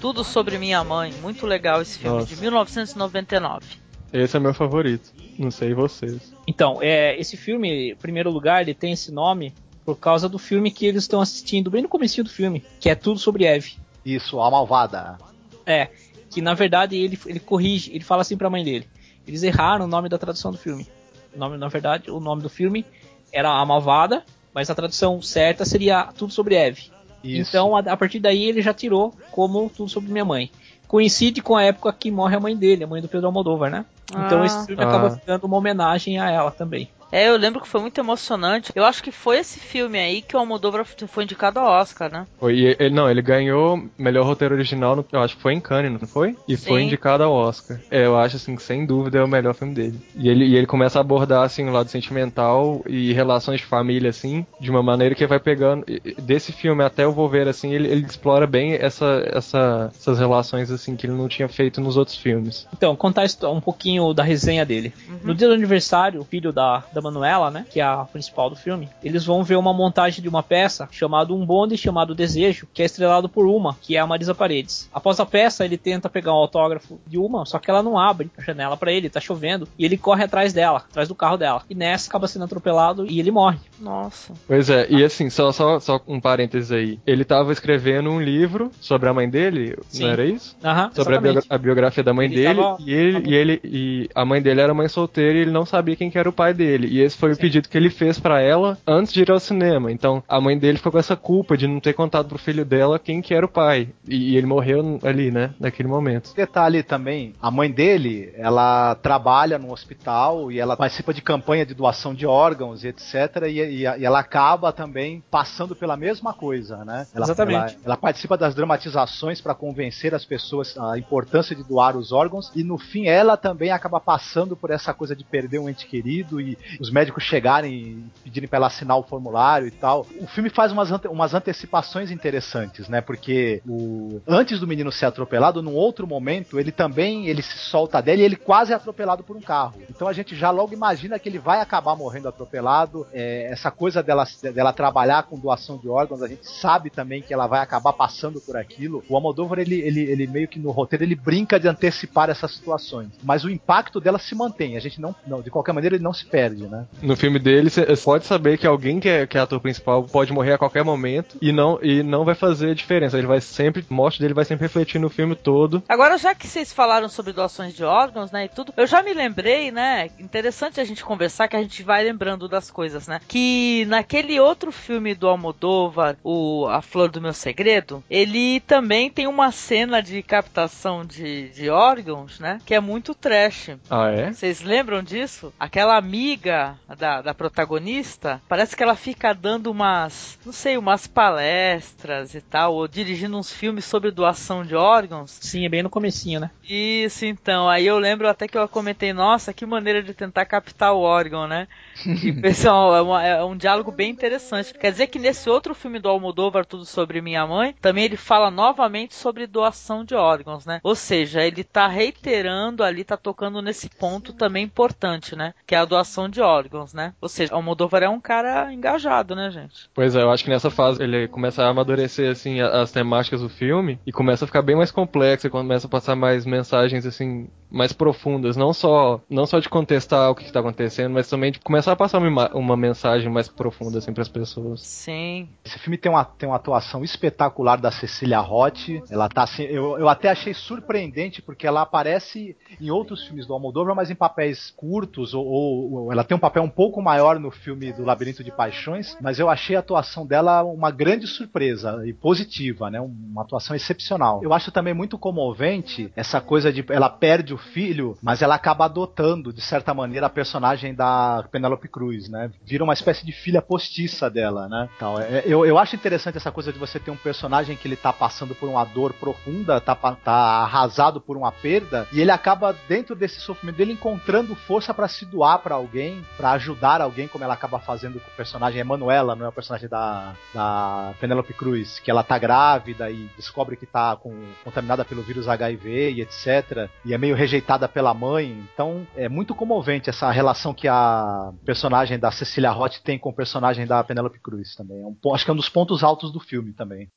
Tudo sobre minha mãe, muito legal esse filme Nossa. de 1999. Esse é meu favorito. Não sei vocês. Então, é, esse filme, em primeiro lugar, ele tem esse nome por causa do filme que eles estão assistindo, bem no começo do filme, que é tudo sobre Eve. Isso, a malvada. É, que na verdade ele, ele corrige, ele fala assim pra mãe dele. Eles erraram o nome da tradução do filme. O nome, na verdade, o nome do filme era A Malvada, mas a tradução certa seria Tudo sobre Eve. Isso. Então, a, a partir daí ele já tirou como Tudo sobre Minha Mãe. Coincide com a época que morre a mãe dele, a mãe do Pedro Almodóvar, né? Então Ah. esse filme Ah. acaba ficando uma homenagem a ela também. É, eu lembro que foi muito emocionante. Eu acho que foi esse filme aí que o Almodóvar foi indicado ao Oscar, né? Foi, e ele, não, ele ganhou melhor roteiro original, no, eu acho que foi em Cannes, não foi? E foi Sim. indicado ao Oscar. É, eu acho assim que sem dúvida é o melhor filme dele. E ele, e ele começa a abordar assim o lado sentimental e relações de família assim, de uma maneira que vai pegando desse filme até o Volver assim, ele, ele explora bem essa, essa, essas relações assim que ele não tinha feito nos outros filmes. Então, contar um pouquinho da resenha dele. No dia do aniversário, o filho da, da Manuela, né, que é a principal do filme, eles vão ver uma montagem de uma peça chamada Um Bonde chamado Desejo, que é estrelado por Uma, que é a Marisa Paredes. Após a peça, ele tenta pegar um autógrafo de Uma, só que ela não abre a janela pra ele, tá chovendo, e ele corre atrás dela, atrás do carro dela. E nessa acaba sendo atropelado e ele morre. Nossa. Pois é, e assim, só, só, só um parênteses aí. Ele tava escrevendo um livro sobre a mãe dele, Sim. não era isso? Aham, sobre a, biogra- a biografia da mãe Ele dele tava- e ele, e ele e a mãe dele era mãe solteira e ele não sabia quem que era o pai dele e esse foi o pedido que ele fez pra ela antes de ir ao cinema então a mãe dele ficou com essa culpa de não ter contado pro filho dela quem que era o pai e, e ele morreu ali né naquele momento Detalhe também, a mãe dele, ela trabalha no hospital e ela participa de campanha de doação de órgãos e etc. E, e- e ela acaba também passando pela mesma coisa, né? Ela, Exatamente. Ela, ela participa das dramatizações para convencer as pessoas a importância de doar os órgãos e no fim ela também acaba passando por essa coisa de perder um ente querido e os médicos chegarem e pedirem para ela assinar o formulário e tal. O filme faz umas, ante- umas antecipações interessantes, né? Porque o, antes do menino ser atropelado, num outro momento, ele também ele se solta dela e ele quase é atropelado por um carro. Então a gente já logo imagina que ele vai acabar morrendo atropelado. É, essa coisa dela, dela trabalhar com doação de órgãos, a gente sabe também que ela vai acabar passando por aquilo. O Almodóvar, ele, ele, ele meio que no roteiro, ele brinca de antecipar essas situações. Mas o impacto dela se mantém. A gente não, não de qualquer maneira, ele não se perde, né? no filme dele você pode saber que alguém que é, que é ator principal pode morrer a qualquer momento e não e não vai fazer diferença ele vai sempre a morte dele vai sempre refletir no filme todo Agora, já que vocês falaram sobre doações de órgãos, né, e tudo, eu já me lembrei, né, interessante a gente conversar, que a gente vai lembrando das coisas, né, que naquele outro filme do Almodóvar, o A Flor do Meu Segredo, ele também tem uma cena de captação de, de órgãos, né, que é muito trash. ah é Vocês lembram disso? Aquela amiga da, da protagonista, parece que ela fica dando umas, não sei, umas palestras e tal, ou dirigindo uns filmes sobre doação de órgãos. Sim, é bem no comecinho, né? Isso, então. Aí eu lembro até que eu comentei, nossa, que maneira de tentar captar o órgão, né? E, pessoal, é, uma- é um diálogo bem interessante. Quer dizer que nesse outro filme do Almodóvar, Tudo Sobre Minha Mãe, também ele fala novamente sobre doação de órgãos, né? Ou seja, ele tá reiterando ali, tá tocando nesse ponto também importante, né? Que é a doação de órgãos, né? Ou seja, o Almodóvar é um cara engajado, né, gente? Pois é, eu acho que nessa fase ele começa a amadurecer assim as temáticas do filme e começa a ficar bem mais complexo, e começa a passar mais mensagens assim mais profundas, não só não só de contestar o que está acontecendo, mas também de começar a passar uma, uma mensagem mais profunda assim para as pessoas. Sim. Esse filme tem uma, tem uma atuação espetacular da Cecília Roth. Ela tá assim, eu, eu até achei surpreendente porque ela aparece em outros filmes do Almodóvar, mas em papéis curtos ou, ou- ou ela tem um papel um pouco maior no filme do Labirinto de Paixões, mas eu achei a atuação dela uma grande surpresa e positiva, né? Uma atuação excepcional. Eu acho também muito comovente essa coisa de ela perde o filho, mas ela acaba adotando de certa maneira a personagem da Penelope Cruz, né? Vira uma espécie de filha postiça dela, né? Então, é- eu, eu acho interessante essa coisa de você ter um personagem que ele tá passando por uma dor profunda, tá, tá arrasado por uma perda, e ele acaba dentro desse sofrimento dele encontrando força pra se doar pra alguém, pra ajudar alguém, como ela acaba fazendo com o personagem Emanuela, não é o personagem da, da Penelope Cruz, que ela tá grávida e descobre que tá com, contaminada pelo vírus HIV e etc. E é meio rejeitada pela mãe. Então é muito comovente essa relação que a personagem da Cecília Roth tem com o personagem da Penelope Cruz também. É um, acho que é um dos pontos altos do filme também.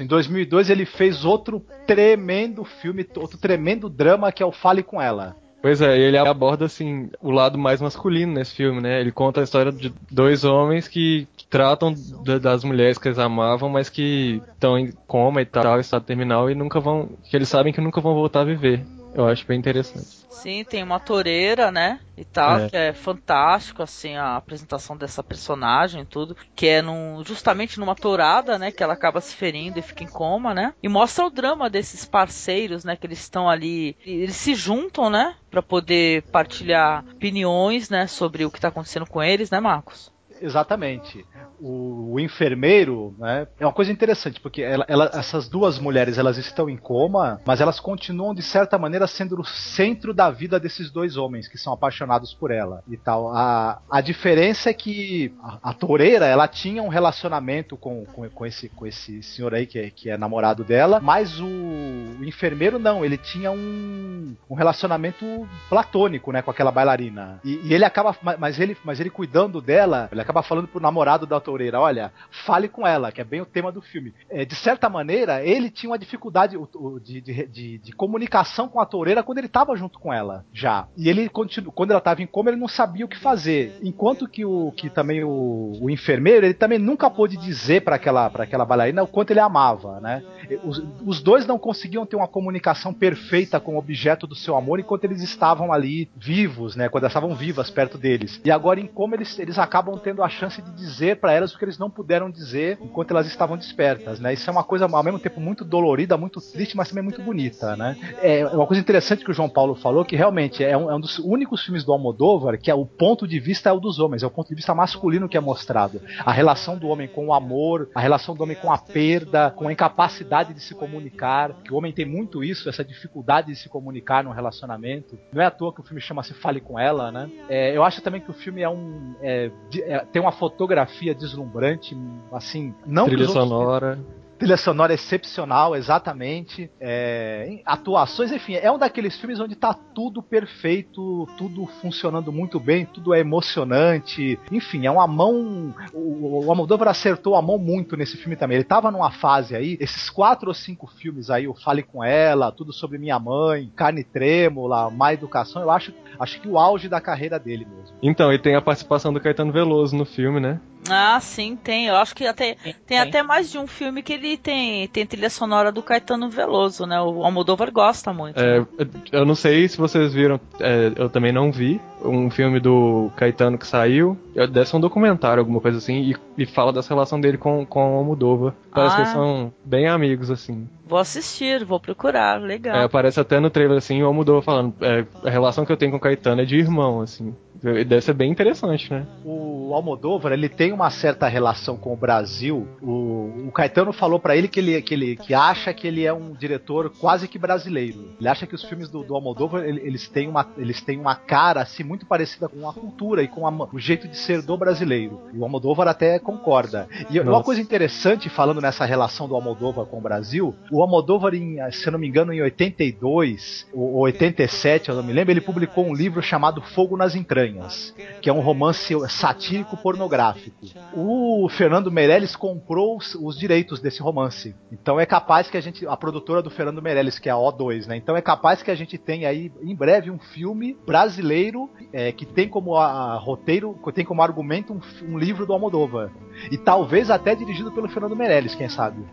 Em 2002 ele fez outro tremendo filme, outro tremendo drama que é o Fale com Ela. Pois é, ele aborda assim o lado mais masculino nesse filme, né? Ele conta a história de dois homens que, que tratam da, das mulheres que eles amavam, mas que estão em coma e tal, estado terminal e nunca vão, que eles sabem que nunca vão voltar a viver. Eu acho bem interessante. Sim, tem uma toureira, né? E tal, É. que é fantástico, assim, a apresentação dessa personagem e tudo. Que é num, justamente numa tourada, né? Que ela acaba se ferindo e fica em coma, né? E mostra o drama desses parceiros, né? Que eles estão ali. Eles se juntam, né? Pra poder partilhar opiniões, né? Sobre o que tá acontecendo com eles, né, Marcos? Exatamente. O, o enfermeiro, né? É uma coisa interessante, porque ela- ela- essas duas mulheres elas estão em coma, mas elas continuam, de certa maneira, sendo o centro da vida desses dois homens que são apaixonados por ela e tal. A, a diferença é que a, a toureira ela tinha um relacionamento com, com, com esse, com esse senhor aí que é, que é namorado dela, mas o, o enfermeiro não, ele tinha um, um relacionamento platônico, né, com aquela bailarina. E, e ele acaba, ma- mas ele, mas ele cuidando dela, ele acaba falando pro namorado da toureira, olha, fale com ela, que é bem o tema do filme. É, de certa maneira, ele tinha uma dificuldade de, de, de- de comunicação com a toureira quando ele estava junto com ela, já. E ele quando ela estava em coma, ele não sabia o que fazer. Enquanto que o que também o, o enfermeiro, ele também nunca pôde dizer para aquela para aquela bailarina o quanto ele amava, né? Os, os dois não conseguiam ter uma comunicação perfeita com o objeto do seu amor enquanto eles estavam ali vivos, né? Quando elas estavam vivas perto deles. E agora, em como eles, eles acabam tendo a chance de dizer para elas o que eles não puderam dizer enquanto elas estavam despertas, né? Isso é uma coisa ao mesmo tempo muito dolorida, muito triste, mas também muito bonita, né? É uma coisa interessante que o João Paulo falou que realmente é um, é um dos únicos filmes do Almodóvar que é o ponto de vista é o dos homens, é o ponto de vista masculino que é mostrado. A relação do homem com o amor, a relação do homem com a perda, com a incapacidade de se comunicar, que o homem tem muito isso, essa dificuldade de se comunicar num relacionamento. Não é à toa que o filme chama-se Fale com Ela, né? É, eu acho também que o filme é um é, é, tem uma fotografia deslumbrante, assim, não Trilha os outros- sonora. Trilha sonora excepcional, exatamente. É, atuações, enfim, é um daqueles filmes onde tá tudo perfeito, tudo funcionando muito bem, tudo é emocionante. Enfim, é uma mão. O, o acertou a mão muito nesse filme também. Ele tava numa fase aí, esses quatro ou cinco filmes aí, o Fale com Ela, Tudo sobre Minha Mãe, Carne Trêmula, Má Educação, eu acho, acho que o auge da carreira dele mesmo. Então, e tem a participação do Caetano Veloso no filme, né? Ah, sim, tem. Eu acho que até tem, tem. até mais de um filme que ele tem, tem trilha sonora do Caetano Veloso, né? O Almodóvar gosta muito. É, eu não sei se vocês viram, é, eu também não vi, um filme do Caetano que saiu, é, deve ser um documentário, alguma coisa assim, e, e fala dessa relação dele com, com o Almodóvar. Parece Ah. que eles são bem amigos, assim. Vou assistir, vou procurar, legal. É, aparece até no trailer, assim, o Almodóvar falando, é, a relação que eu tenho com o Caetano é de irmão, assim. Deve ser bem interessante, né? o Almodóvar ele tem uma certa relação com o Brasil. O, o Caetano falou pra ele que ele, que ele que acha que ele é um diretor quase que brasileiro. Ele acha que os filmes do, do Almodóvar ele- eles têm uma eles têm uma cara assim muito parecida com a cultura e com a- o jeito de ser do brasileiro. E o Almodóvar até concorda. E uma Nossa. coisa interessante falando nessa relação do Almodóvar com o Brasil, o Almodóvar em, se não me engano em 82 ou 87, eu não me lembro, ele publicou um livro chamado Fogo nas Entranhas, que é um romance satírico pornográfico. O Fernando Meirelles comprou os, os direitos desse romance. Então é capaz que a gente, a produtora do Fernando Meirelles, que é a O2, né? Então é capaz que a gente tenha aí em breve um filme brasileiro é, que tem como a, a roteiro, tem como argumento um, um livro do Almodóvar. E talvez até dirigido pelo Fernando Meirelles, quem sabe.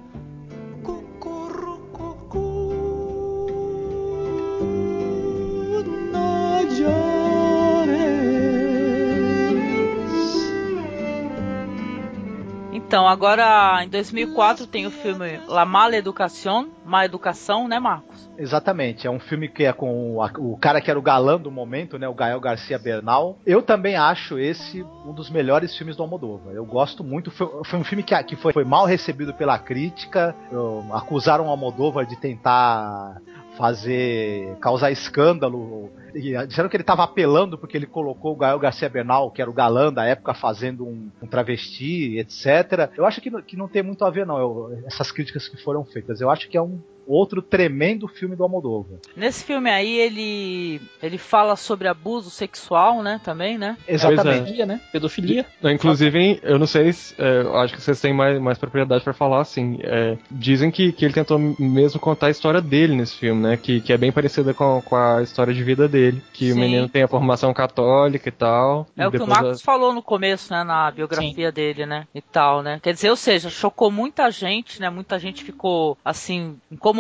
Então, agora em 2004 tem o filme La Mala Educación, Má Educação, né, Marcos? Exatamente, é um filme que é com o, o cara que era o galã do momento, né, o Gael Garcia Bernal. Eu também acho esse um dos melhores filmes do Almodóvar. Eu gosto muito, foi, foi um filme que, que foi, foi mal recebido pela crítica. Eu- acusaram o Almodóvar de tentar fazer causar escândalo. E disseram que ele estava apelando porque ele colocou o Gael Garcia Bernal, que era o galã da época, fazendo um, um travesti, etc. Eu acho que, não- que não tem muito a ver, não, eu- essas críticas que foram feitas. Eu acho que é um outro tremendo filme do Almodóvar. Nesse filme aí ele ele fala sobre abuso sexual, né, também, né? Exatamente. Pedofilia, né? Pedofilia. Inclusive, eu não sei se. é, acho que vocês têm mais, mais propriedade pra falar, assim. é, dizem que, que ele tentou mesmo contar a história dele nesse filme, né? Que, que é bem parecida com, com a história de vida dele. Que o Sim. menino tem a formação católica e tal. É e o que o Marcos falou no começo, né, na biografia dele, né, e tal, né. Quer dizer, ou seja, chocou muita gente, né, muita gente ficou, assim, incomodada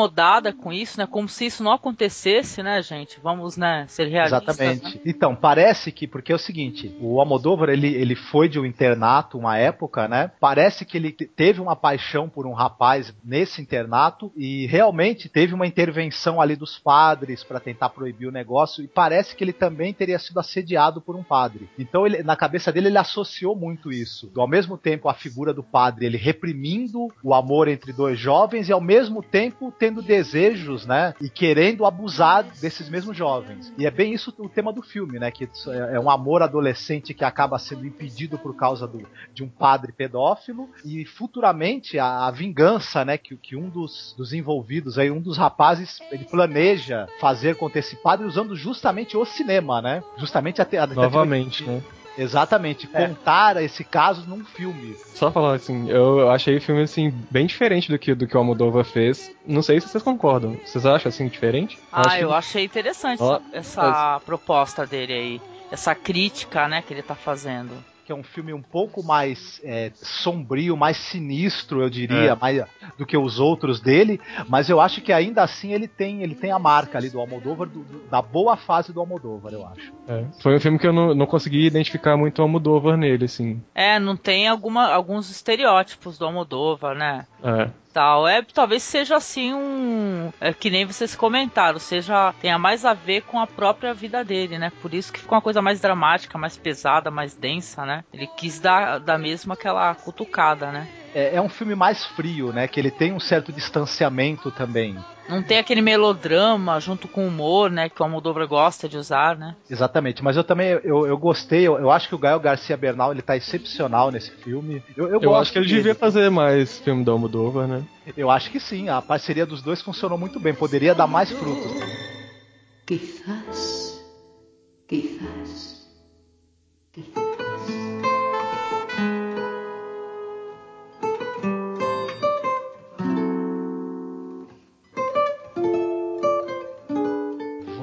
com isso, né, como se isso não acontecesse, né, gente. Vamos, né, ser realistas. né? Exatamente. Então, parece que, porque é o seguinte, o Almodóvar, ele, ele foi de um internato uma época, né? Parece que ele te- teve uma paixão por um rapaz nesse internato e realmente teve uma intervenção ali dos padres para tentar proibir o negócio e parece que ele também teria sido assediado por um padre. Então, ele, na cabeça dele, ele associou muito isso. Ao mesmo tempo, a figura do padre, ele reprimindo o amor entre dois jovens e ao mesmo tempo tendo desejos, né? E querendo abusar desses mesmos jovens. E é bem isso o tema do filme, né? Que é é um amor adolescente que acaba sendo impedido por causa do, de um padre pedófilo e futuramente a, a vingança, né? Que, que um dos, dos envolvidos aí, um dos rapazes, ele planeja fazer contra esse padre usando justamente o cinema, né? Justamente a, a Novamente, né? Exatamente, É. contar esse caso num filme. Só falar assim, eu achei o filme assim bem diferente do que do que o Almodóvar fez. Não sei se vocês concordam. Vocês acham assim diferente? Ah, acho eu que- achei interessante Ó, essa, essa proposta dele aí. Essa crítica, né, que ele tá fazendo. Que é um filme um pouco mais é, sombrio, mais sinistro, eu diria, É. mais do que os outros dele, mas eu acho que ainda assim ele tem, ele tem a marca ali do Almodóvar, do- do- da boa fase do Almodóvar, eu acho. É. Foi um filme que eu não, não consegui identificar muito o Almodóvar nele, assim. É, não tem alguma, alguns estereótipos do Almodóvar, né? É. Tal. É, talvez seja assim um. É, que nem vocês comentaram, seja. tenha mais a ver com a própria vida dele, né? Por isso que ficou uma coisa mais dramática, mais pesada, mais densa, né? Ele quis dar, dar mesmo aquela cutucada, né? É, é um filme mais frio, né? Que ele tem um certo distanciamento também. Não tem aquele melodrama junto com o humor, né? Que o Almodóvar gosta de usar, né? Exatamente, mas eu também eu, eu gostei, eu, eu acho que o Gael Garcia Bernal ele tá excepcional nesse filme. Eu, eu, Eu, gosto acho que ele dele. devia fazer mais filme do Almodóvar, né? Eu acho que sim, a parceria dos dois funcionou muito bem, poderia dar mais frutos. Quizás, quizás, quizás.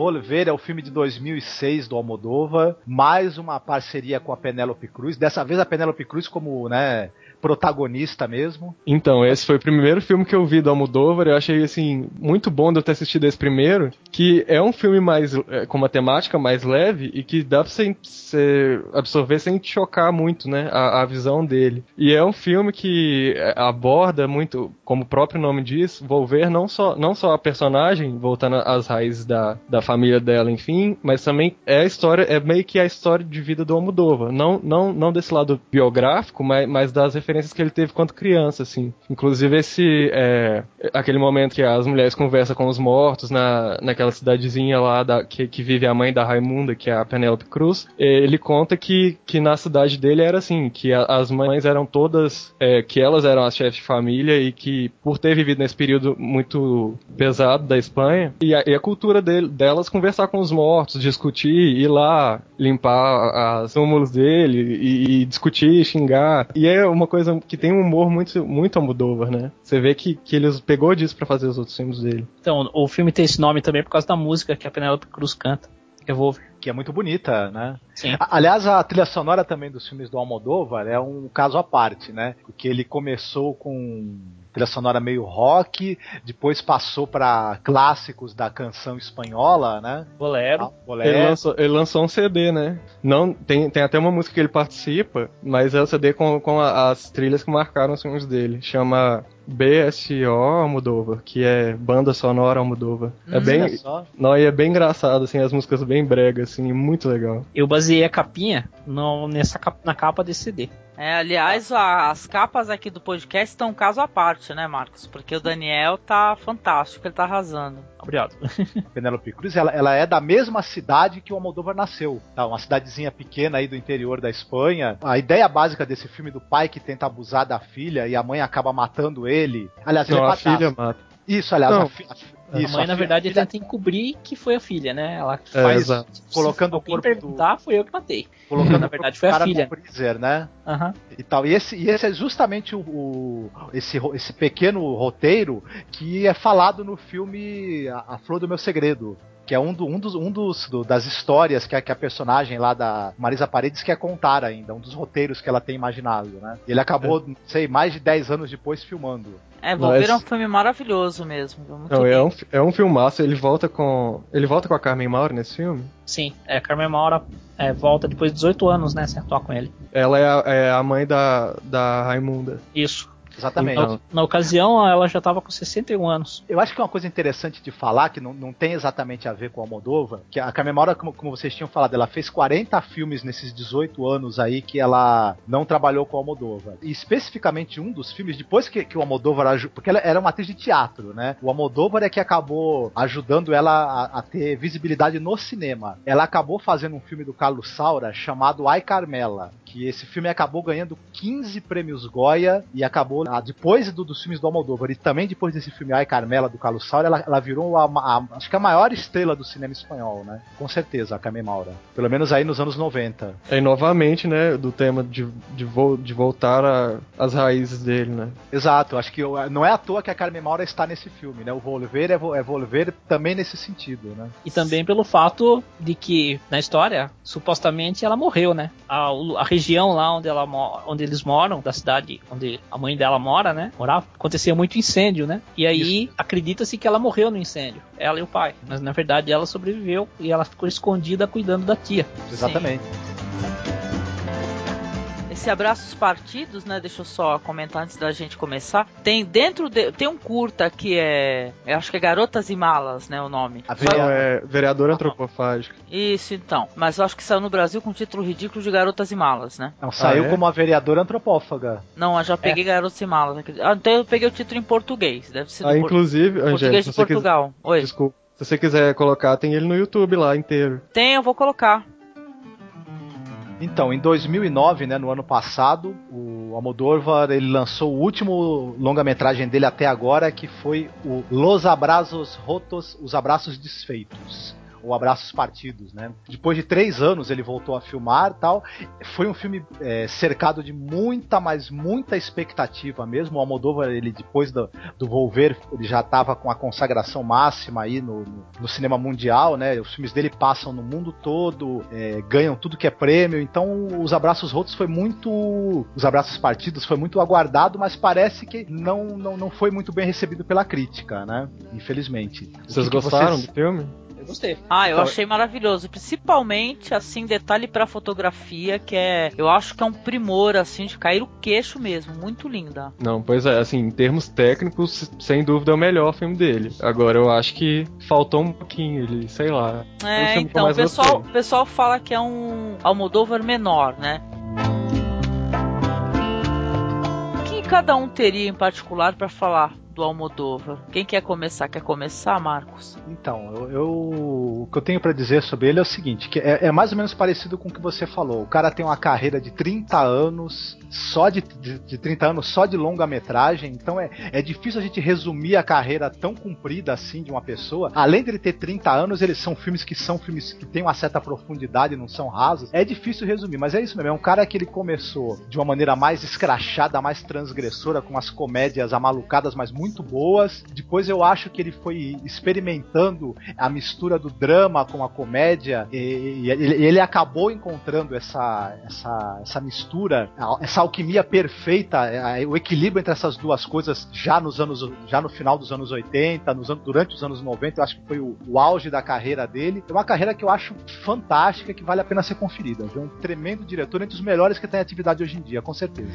Volver é o filme de 2006 do Almodóvar, mais uma parceria com a Penélope Cruz. Dessa vez a Penélope Cruz como, né, protagonista mesmo. Então, esse foi o primeiro filme que eu vi do Almodóvar. Eu achei, assim, muito bom de eu ter assistido esse primeiro. Que é um filme mais é, com uma temática mais leve e que dá pra você, absorver sem te chocar muito, né? A, a visão dele. E é um filme que é, aborda muito, como o próprio nome diz, volver não só, não só a personagem, voltando às raízes da, da família dela, enfim, mas também é a história, é meio que a história de vida do Almodóvar. Não, não, não desse lado biográfico, mas, mas das referências que ele teve quando criança, assim. Inclusive esse, é, aquele momento que as mulheres conversam com os mortos na, naquela cidadezinha lá da, que, que vive a mãe da Raimunda, que é a Penélope Cruz, ele conta que, que na cidade dele era assim, que a- as mães eram todas, é, que elas eram as chefes de família e que por ter vivido nesse período muito pesado da Espanha, e a, e a cultura dele, delas conversar com os mortos, discutir, ir lá limpar as túmulos dele e, e discutir, xingar. E é uma coisa que tem um humor muito, muito Almodóvar, né? Você vê que, que ele pegou disso pra fazer os outros filmes dele. Então, o filme tem esse nome também por causa da música que a Penélope Cruz canta. Revolver. Que é muito bonita, né? Sim. Aliás, a trilha sonora também dos filmes do Almodóvar é um caso à parte, né? Porque ele começou com trilha sonora meio rock, depois passou para clássicos da canção espanhola, né? Bolero. Ah, Ele Bolero. lançou, ele lançou um CD, né? Não, tem, tem até uma música que ele participa, mas é o CD com, com a- as trilhas que marcaram os filmes dele. Chama BSO Almodóvar, que é Banda Sonora Almodóvar. É Hum, bem, Olha só. não, e é bem engraçado, assim, as músicas bem bregas, assim, muito legal. Eu baseei a capinha no, nessa, cap- na capa desse CD. É, aliás, a- as capas aqui do podcast estão um caso à parte, né, Marcos? Porque o Daniel tá fantástico, ele tá arrasando. Obrigado. Penélope Cruz, ela, ela é da mesma cidade que o Almodóvar nasceu, tá? Uma cidadezinha pequena aí do interior da Espanha. A ideia básica desse filme do pai que tenta abusar da filha e a mãe acaba matando ele. Aliás, ele Não, é a filha mata. Isso, aliás, Não. a fi- a fi- a isso, mãe, a na verdade, filha- tenta encobrir que foi a filha, né? Ela É, faz. exato. se Colocando o corpo do- perguntar, foi eu que matei. colocando na o verdade, foi do a cara filha. freezer, né? Aham. e tal. E esse, e esse é justamente o, o- esse, esse pequeno roteiro que é falado no filme A, A Flor do Meu Segredo. Que é um, do- um dos, um dos do- das histórias que a, que a personagem lá da Marisa Paredes quer contar ainda, um dos roteiros que ela tem imaginado, né? Ele acabou, não sei, mais de 10 anos depois filmando. É, Volver é um filme maravilhoso mesmo. Não, é um, é um filmaço, ele volta com. Ele volta com a Carmen Maura nesse filme? Sim, é, Carmen Maura é, volta depois de 18 anos, né? Sem atuar com ele. Ela é a, é a mãe da, da Raimunda. Isso. Exatamente. Então. Na ocasião, ela já tava com 61 anos. Eu acho que é uma coisa interessante de falar, que não, não tem exatamente a ver com a Moldova, que a Carmen Maura, como, como vocês tinham falado, ela fez 40 filmes nesses 18 anos aí que ela não trabalhou com a Almodóvar. E especificamente um dos filmes, depois que, que o Almodóvar porque ela era uma atriz de teatro, né? O Almodóvar é que acabou ajudando ela a, a ter visibilidade no cinema. Ela acabou fazendo um filme do Carlos Saura chamado Ai Carmela, que esse filme acabou ganhando 15 prêmios Goya e acabou, ah, depois do- dos filmes do Almodóvar e também depois desse filme Ai Carmela do Carlos Saura, ela, ela virou a, a- acho que a maior estrela do cinema espanhol, né? Com certeza, a Carmen Maura. Pelo menos aí nos anos 90. Aí novamente, né, do tema de, de, vol- de voltar a- às raízes dele, né? Exato, acho que eu- não é à toa que a Carmen Maura está nesse filme, né? O Volver é, vo- é Volver também nesse sentido, né? E também pelo fato de que, na história, supostamente ela morreu, né? A, a região lá onde, ela, onde eles moram, da cidade onde a mãe dela mora, né? Morava, acontecia muito incêndio, né? E aí acredita-se que ela morreu no incêndio, ela e o pai. Mas na verdade ela sobreviveu e ela ficou escondida cuidando da tia. Exatamente. Esse Abraços Partidos, né? Deixa eu só comentar antes da gente começar. Tem dentro de, tem um curta que é, eu acho que é Garotas e Malas, né, o nome. A Não, vereadora- é vereador antropofágico. Isso então. Mas eu acho que saiu no Brasil com o título ridículo de Garotas e Malas, né? Não, saiu Ah, é? como a vereadora antropófaga. Não, eu já peguei Garotas e Malas. acredito. Ah, então eu peguei o título em português. Deve ser Ah, por- inclusive, Angélica, português se de quiser, Portugal. Oi. desculpa, se você quiser colocar, tem ele no YouTube lá inteiro. Tem, eu vou colocar. Então, em 2009, né, no ano passado, o Almodóvar ele lançou o último longa-metragem dele até agora, que foi o Los Abrazos Rotos, Os Abraços Desfeitos. Ou Abraços Partidos, né? Depois de três anos ele voltou a filmar tal. Foi um filme é, cercado de muita, mas muita expectativa mesmo. O Almodóvar, ele depois do, do Volver, ele já estava com a consagração máxima aí no, no, no cinema mundial, né? Os filmes dele passam no mundo todo, é, ganham tudo que é prêmio. Então, os Abraços Rotos foi muito, os Abraços Partidos foi muito aguardado, mas parece que não, não, não foi muito bem recebido pela crítica, né? Infelizmente. O Vocês gostaram vocês- do filme? Eu gostei. Ah, eu Então- achei maravilhoso, principalmente assim detalhe pra fotografia que é, eu acho que é um primor assim de cair o queixo mesmo, muito linda. Não, pois é, assim, em termos técnicos, sem dúvida é o melhor filme dele. Agora eu acho que faltou um pouquinho, ele, sei lá. É, então, o pessoal, o pessoal fala que é um Almodóvar menor, né? O que cada um teria em particular pra falar do Almodóvar? Quem quer começar? Quer começar, Marcos? Então, eu, eu- o que eu tenho pra dizer sobre ele é o seguinte, que é, é mais ou menos parecido com o que você falou. O cara tem uma carreira de 30 anos, só de, de, de 30 anos, só de longa-metragem, então é, é difícil a gente resumir a carreira tão comprida assim de uma pessoa. Além dele ter 30 anos, eles são filmes que são filmes que têm uma certa profundidade, não são rasos. É difícil resumir, mas é isso mesmo. É um cara que ele começou de uma maneira mais escrachada, mais transgressora, com as comédias amalucadas, mas muito boas. Depois eu acho que ele foi experimentando a mistura do drama com a comédia e, e ele, ele acabou encontrando essa, essa, essa mistura, essa alquimia perfeita, é, o equilíbrio entre essas duas coisas já nos anos, já no final dos anos 80, nos anos, durante os anos 90, eu acho que foi o, o auge da carreira dele. É uma carreira que eu acho fantástica, que vale a pena ser conferida. É um tremendo diretor, entre os melhores que tem atividade hoje em dia, com certeza.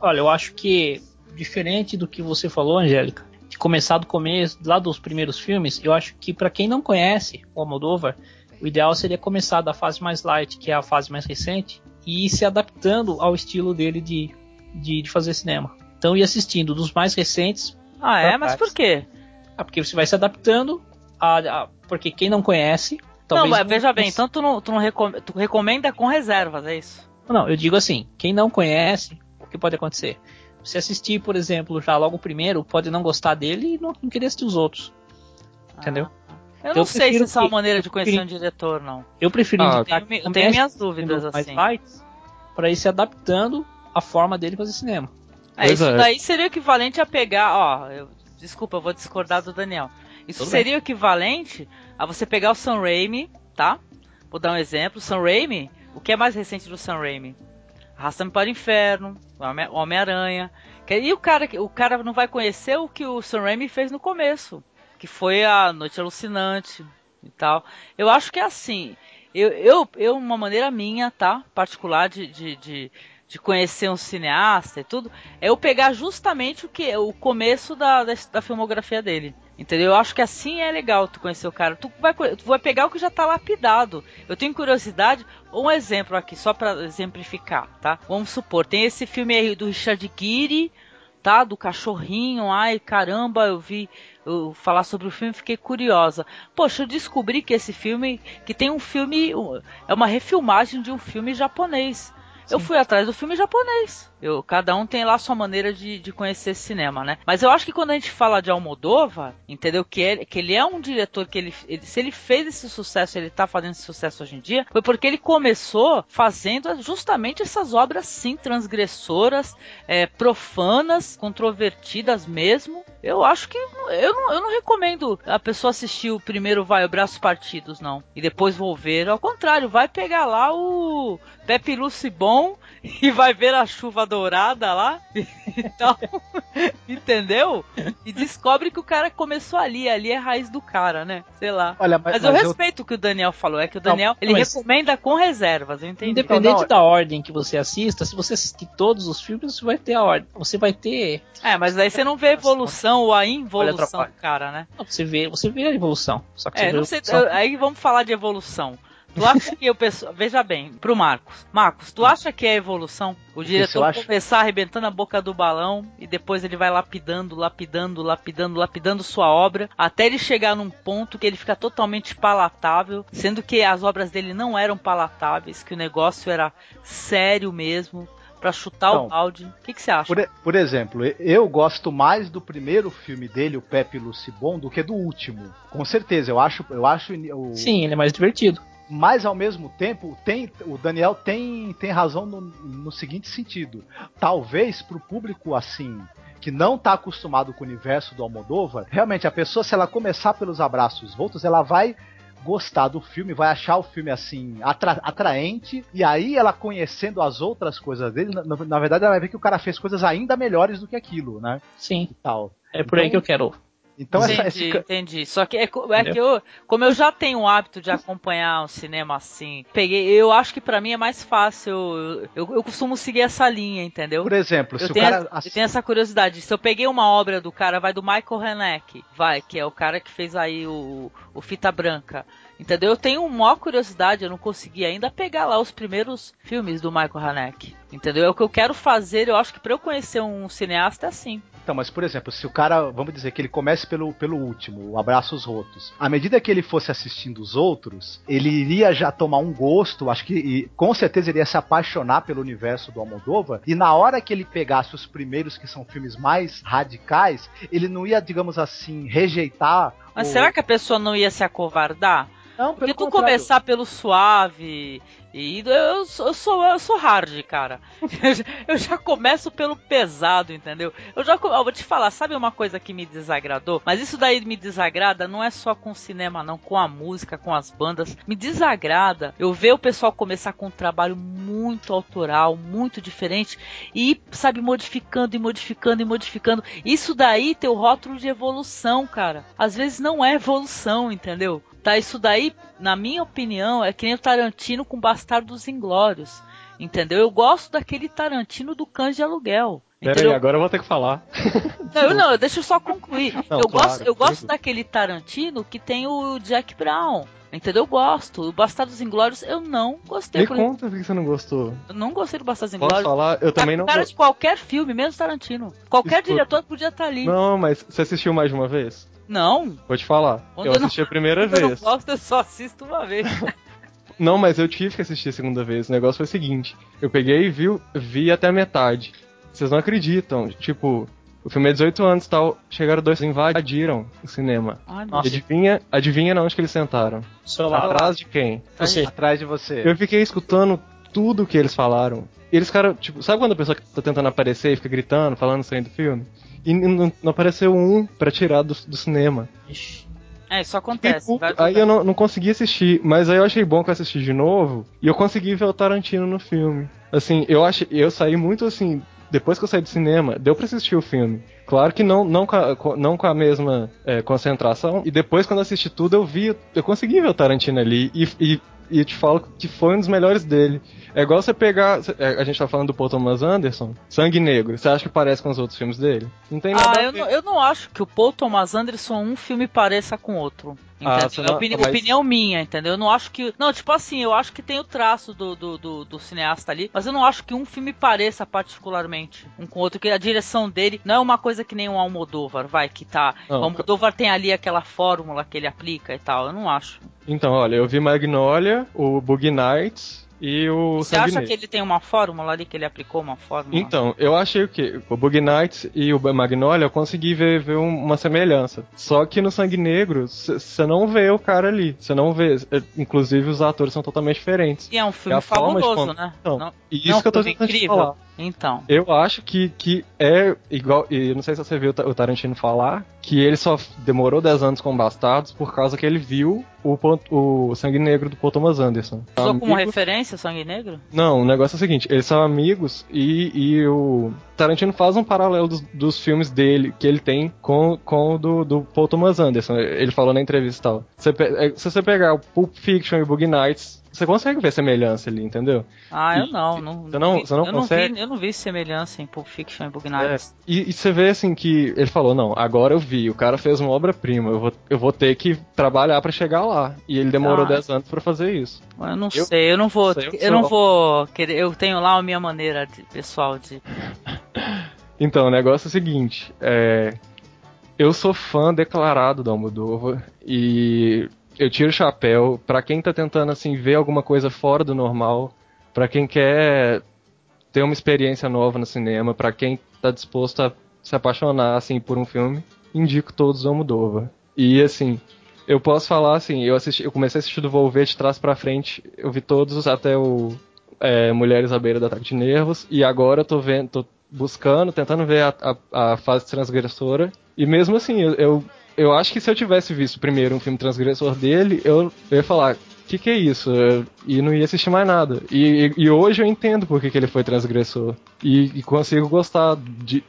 Olha, eu acho que, diferente do que você falou, Angélica, de começar do começo, lá dos primeiros filmes, eu acho que para quem não conhece o Almodóvar, o ideal seria começar da fase mais light, que é a fase mais recente, e ir se adaptando ao estilo dele de, de, de fazer cinema. Então ir assistindo dos mais recentes, Ah, é? Mas por quê? ah, porque você vai se adaptando a, a- porque quem não conhece, talvez não, mas veja bem, não- então tu não, tu não recom- tu recomenda com reservas, é isso? Não, eu digo assim, quem não conhece, o que pode acontecer? Você assistir, por exemplo, já logo o primeiro, pode não gostar dele e não, não querer assistir os outros. Entendeu? Eu Eu não sei se essa é uma maneira eu de conhecer prefiro- um diretor, não. Eu prefiro Ah, indicar Eu tenho, que eu tenho minhas dúvidas, mais assim. light pra ir se adaptando à forma dele fazer cinema. É, isso é. daí seria o equivalente a pegar, ó, eu- desculpa, eu vou discordar do Daniel. Isso Tudo seria o equivalente a você pegar o Sam Raimi, tá? Vou dar um exemplo. Sam Raimi, o que é mais recente do Sam Raimi? Arrasta-me para o Inferno, o Homem-Aranha. E o cara, o cara não vai conhecer o que o Sam Raimi fez no começo, que foi a Noite Alucinante e tal. Eu acho que é assim. Eu, eu, eu uma maneira minha, tá? Particular de, de, de, de conhecer um cineasta e tudo, é eu pegar justamente o que o começo da, da, da filmografia dele. Entendeu? Eu acho que assim é legal tu conhecer o cara. Tu vai, tu vai pegar o que já tá lapidado. Eu tenho curiosidade. Um exemplo aqui, só pra exemplificar, tá? Vamos supor, tem esse filme aí do Richard Gere, tá? Do cachorrinho. Ai, caramba, eu vi eu falar sobre o filme e fiquei curiosa. Poxa, eu descobri que esse filme, que tem um filme, é uma refilmagem de um filme japonês. Eu fui atrás do filme japonês. Eu, cada um tem lá sua maneira de, de conhecer cinema, né? Mas eu acho que quando a gente fala de Almodóvar, entendeu? Que ele, que ele é um diretor que ele, ele- se ele fez esse sucesso, ele tá fazendo esse sucesso hoje em dia, foi porque ele começou fazendo justamente essas obras, sim, transgressoras, é, profanas, controvertidas mesmo. Eu acho que eu não, eu não recomendo a pessoa assistir o primeiro vai o Braços Partidos, não. E depois vou ver. Ao contrário, vai pegar lá o Pepe Lucy Bom e vai ver a chuva dourada lá e tal. Entendeu? E descobre que o cara começou ali. Ali é a raiz do cara, né? Sei lá. Olha, mas, Mas, eu mas respeito o que o Daniel falou. É que o Não, Daniel, ele mas- recomenda com reservas, eu entendi. Independente não, da ordem que você assista, se você assistir todos os filmes, você vai ter a ordem. Você vai ter. É, mas daí você não vê a evolução ou a involução do cara, né? Não, Você vê, você vê a evolução. Só que você É, vê não a sei. evolução. eu- aí vamos falar de evolução. Tu acha que o pessoal. Veja bem, pro Marcos. Marcos, tu acha que é evolução? O diretor acho? começar arrebentando a boca do balão e depois ele vai lapidando, lapidando, lapidando, lapidando sua obra, até ele chegar num ponto que ele fica totalmente palatável, sendo que as obras dele não eram palatáveis, que o negócio era sério mesmo, pra chutar o Não. balde. O que, que você acha? Por, por exemplo, eu gosto mais do primeiro filme dele, o Pepe Lucibon, do que do último. Com certeza, eu acho, eu acho o, Sim, ele é mais divertido. Mas ao mesmo tempo, tem, o Daniel tem, tem razão no, no seguinte sentido. Talvez pro público assim, que não tá acostumado com o universo do Almodóvar, realmente a pessoa, se ela começar pelos abraços voltos, ela vai gostar do filme, vai achar o filme assim atra- atraente, e aí ela conhecendo as outras coisas dele, na, na verdade ela vai ver que o cara fez coisas ainda melhores do que aquilo, né? Sim. E tal. É por aí Então- que eu quero. Então essa, entendi, esse, ca- entendi. Só que é, é que eu, como eu já tenho o hábito de acompanhar o cinema assim, peguei, eu acho que pra mim é mais fácil. Eu, eu, eu costumo seguir essa linha, entendeu? por exemplo, Eu se o tenho, cara essa- eu tenho essa curiosidade. Se eu peguei uma obra do cara, vai do Michael Haneke, vai, que é o cara que fez aí o, o Fita Branca. Entendeu? Eu tenho maior curiosidade, eu não consegui ainda pegar lá os primeiros filmes do Michael Haneke. Entendeu? É o que eu quero fazer, eu acho que pra eu conhecer um cineasta é assim. Então, mas por exemplo, se o cara, vamos dizer que ele comece pelo, pelo último, o Abraços Rotos, à medida que ele fosse assistindo os outros, ele iria já tomar um gosto, acho que e, com certeza iria se apaixonar pelo universo do Almodóvar, e na hora que ele pegasse os primeiros, que são filmes mais radicais, ele não ia, digamos assim, rejeitar. Mas o- será que a pessoa não ia se acovardar? Não, Porque tu contrário. começar pelo suave e eu sou, eu sou, eu sou hard, cara. Eu já, começo pelo pesado, entendeu? Eu já eu vou te falar, sabe uma coisa que me desagradou? Mas isso daí me desagrada não é só com o cinema, não, com a música, com as bandas. Me desagrada eu ver o pessoal começar com um trabalho muito autoral, muito diferente e, sabe, modificando e modificando e modificando. Isso daí tem o rótulo de evolução, cara. Às vezes não é evolução, entendeu? Tá, isso daí, na minha opinião, é que nem o Tarantino com Bastardos Inglórios. Entendeu? Eu gosto daquele Tarantino do Cães de Aluguel. Pera Entendeu? aí, agora eu vou ter que falar. Não, eu não, deixa eu só concluir. Não, eu claro, gosto, eu gosto daquele Tarantino que tem o Jack Brown. Entendeu? Eu gosto. O Bastardos Inglórios eu não gostei. Me por conta por que você não gostou. Eu não gostei do Bastardos Posso Inglórios. falar? Eu também não cara de qualquer filme, menos Tarantino. Qualquer Escuta. diretor podia estar ali. Não. Não, mas você assistiu mais de uma vez? Não. Vou te falar. Quando eu eu não- assisti a primeira Quando eu não vez. gosto, eu só assisto uma vez. Não, mas eu tive que assistir a segunda vez. O negócio foi o seguinte: eu peguei e vi, vi até a metade. vocês não acreditam. Tipo, o filme é 18 anos e tal, chegaram dois, invadiram o cinema. E nossa. adivinha, adivinha onde que eles sentaram? Atrás de quem? Você. Atrás de você. Eu fiquei escutando tudo que eles falaram. E eles, cara, tipo, sabe quando a pessoa tá tentando aparecer e fica gritando, falando saindo do filme? E não, não apareceu um pra tirar do, do cinema. Ixi. É, isso Fiquei acontece. vai- Aí eu não, não consegui assistir, mas aí eu achei bom que eu assisti de novo e eu consegui ver o Tarantino no filme. Assim, eu achei, eu saí muito assim, depois que eu saí do cinema, deu pra assistir o filme. Claro que não, não, com, a, com- não com a mesma é, concentração. E depois, quando eu assisti tudo, eu vi, eu consegui ver o Tarantino ali. E, e, e eu te falo que foi um dos melhores dele. É igual você pegar. é, A gente tá falando do Paul Thomas Anderson, Sangue Negro. Você acha que parece com os outros filmes dele? Não tem nada Ah, a eu não, eu não acho que o Paul Thomas Anderson um filme pareça com outro. Ah, é opini- mas- opinião minha, entendeu? Eu não acho que. Não, tipo assim, eu acho que tem o traço do, do, do, do cineasta ali, mas eu não acho que um filme pareça particularmente um com o outro, que a direção dele não é uma coisa que nem um Almodóvar, vai, que tá. Não, o Almodóvar tem ali aquela fórmula que ele aplica e tal. Eu não acho. Então, olha, eu vi Magnolia, o Boogie Nights e o Você acha que ele tem uma fórmula ali, que ele aplicou uma fórmula? Então, eu achei o quê? O Bug Nights e o Magnolia eu consegui ver, ver um- uma semelhança. Só que no Sangue Negro, você não vê o cara ali. Você não vê. é, Inclusive, os atores são totalmente diferentes. E é um filme de fabuloso, né? Não- não é isso que eu tô tentando te incrível. falar. Então. Eu acho que, que é igual. E eu não sei se você viu o Ta- o Tarantino falar que ele só demorou 10 anos com Bastardos por causa que ele viu o, o Sangue Negro do Paul Thomas Anderson. Usou como referência Sangue Negro? Não, o negócio é o seguinte, eles são amigos e, e o Tarantino faz um paralelo dos, dos filmes dele, que ele tem com, com o do, do Paul Thomas Anderson. Ele falou na entrevista e tal. É, se você pegar o Pulp Fiction e o Boogie Nights, você consegue ver semelhança ali, entendeu? Ah, eu não. não você não- vi- você não eu consegue? vi, eu não vi semelhança em Pulp Fiction e Bug É, e, e você vê assim que ele falou, não, agora eu vi, o cara fez uma obra-prima, eu vou, eu vou ter que trabalhar pra chegar lá. E ele demorou Ah. 10 anos pra fazer isso. Eu não Eu- sei, eu não vou. sei, eu Eu, não vou querer. Eu tenho lá a minha maneira de, pessoal de. Então, o negócio é o seguinte, é, eu sou fã declarado da Almodóvar e eu tiro o chapéu. Pra quem tá tentando assim ver alguma coisa fora do normal, pra quem quer ter uma experiência nova no cinema, pra quem tá disposto a se apaixonar assim por um filme, indico todos o Almodóvar. E assim, eu posso falar assim, eu assisti, eu comecei a assistir do Volver de trás pra frente, eu vi todos até o é, Mulheres à beira do ataque de nervos. E agora eu tô vendo, tô buscando, tentando ver a, a, a fase transgressora. E mesmo assim eu, eu eu acho que se eu tivesse visto primeiro um filme transgressor dele, eu, eu ia falar, que que é isso? E não ia assistir mais nada. E, e- e hoje eu entendo por que, que ele foi transgressor. E, e consigo gostar de.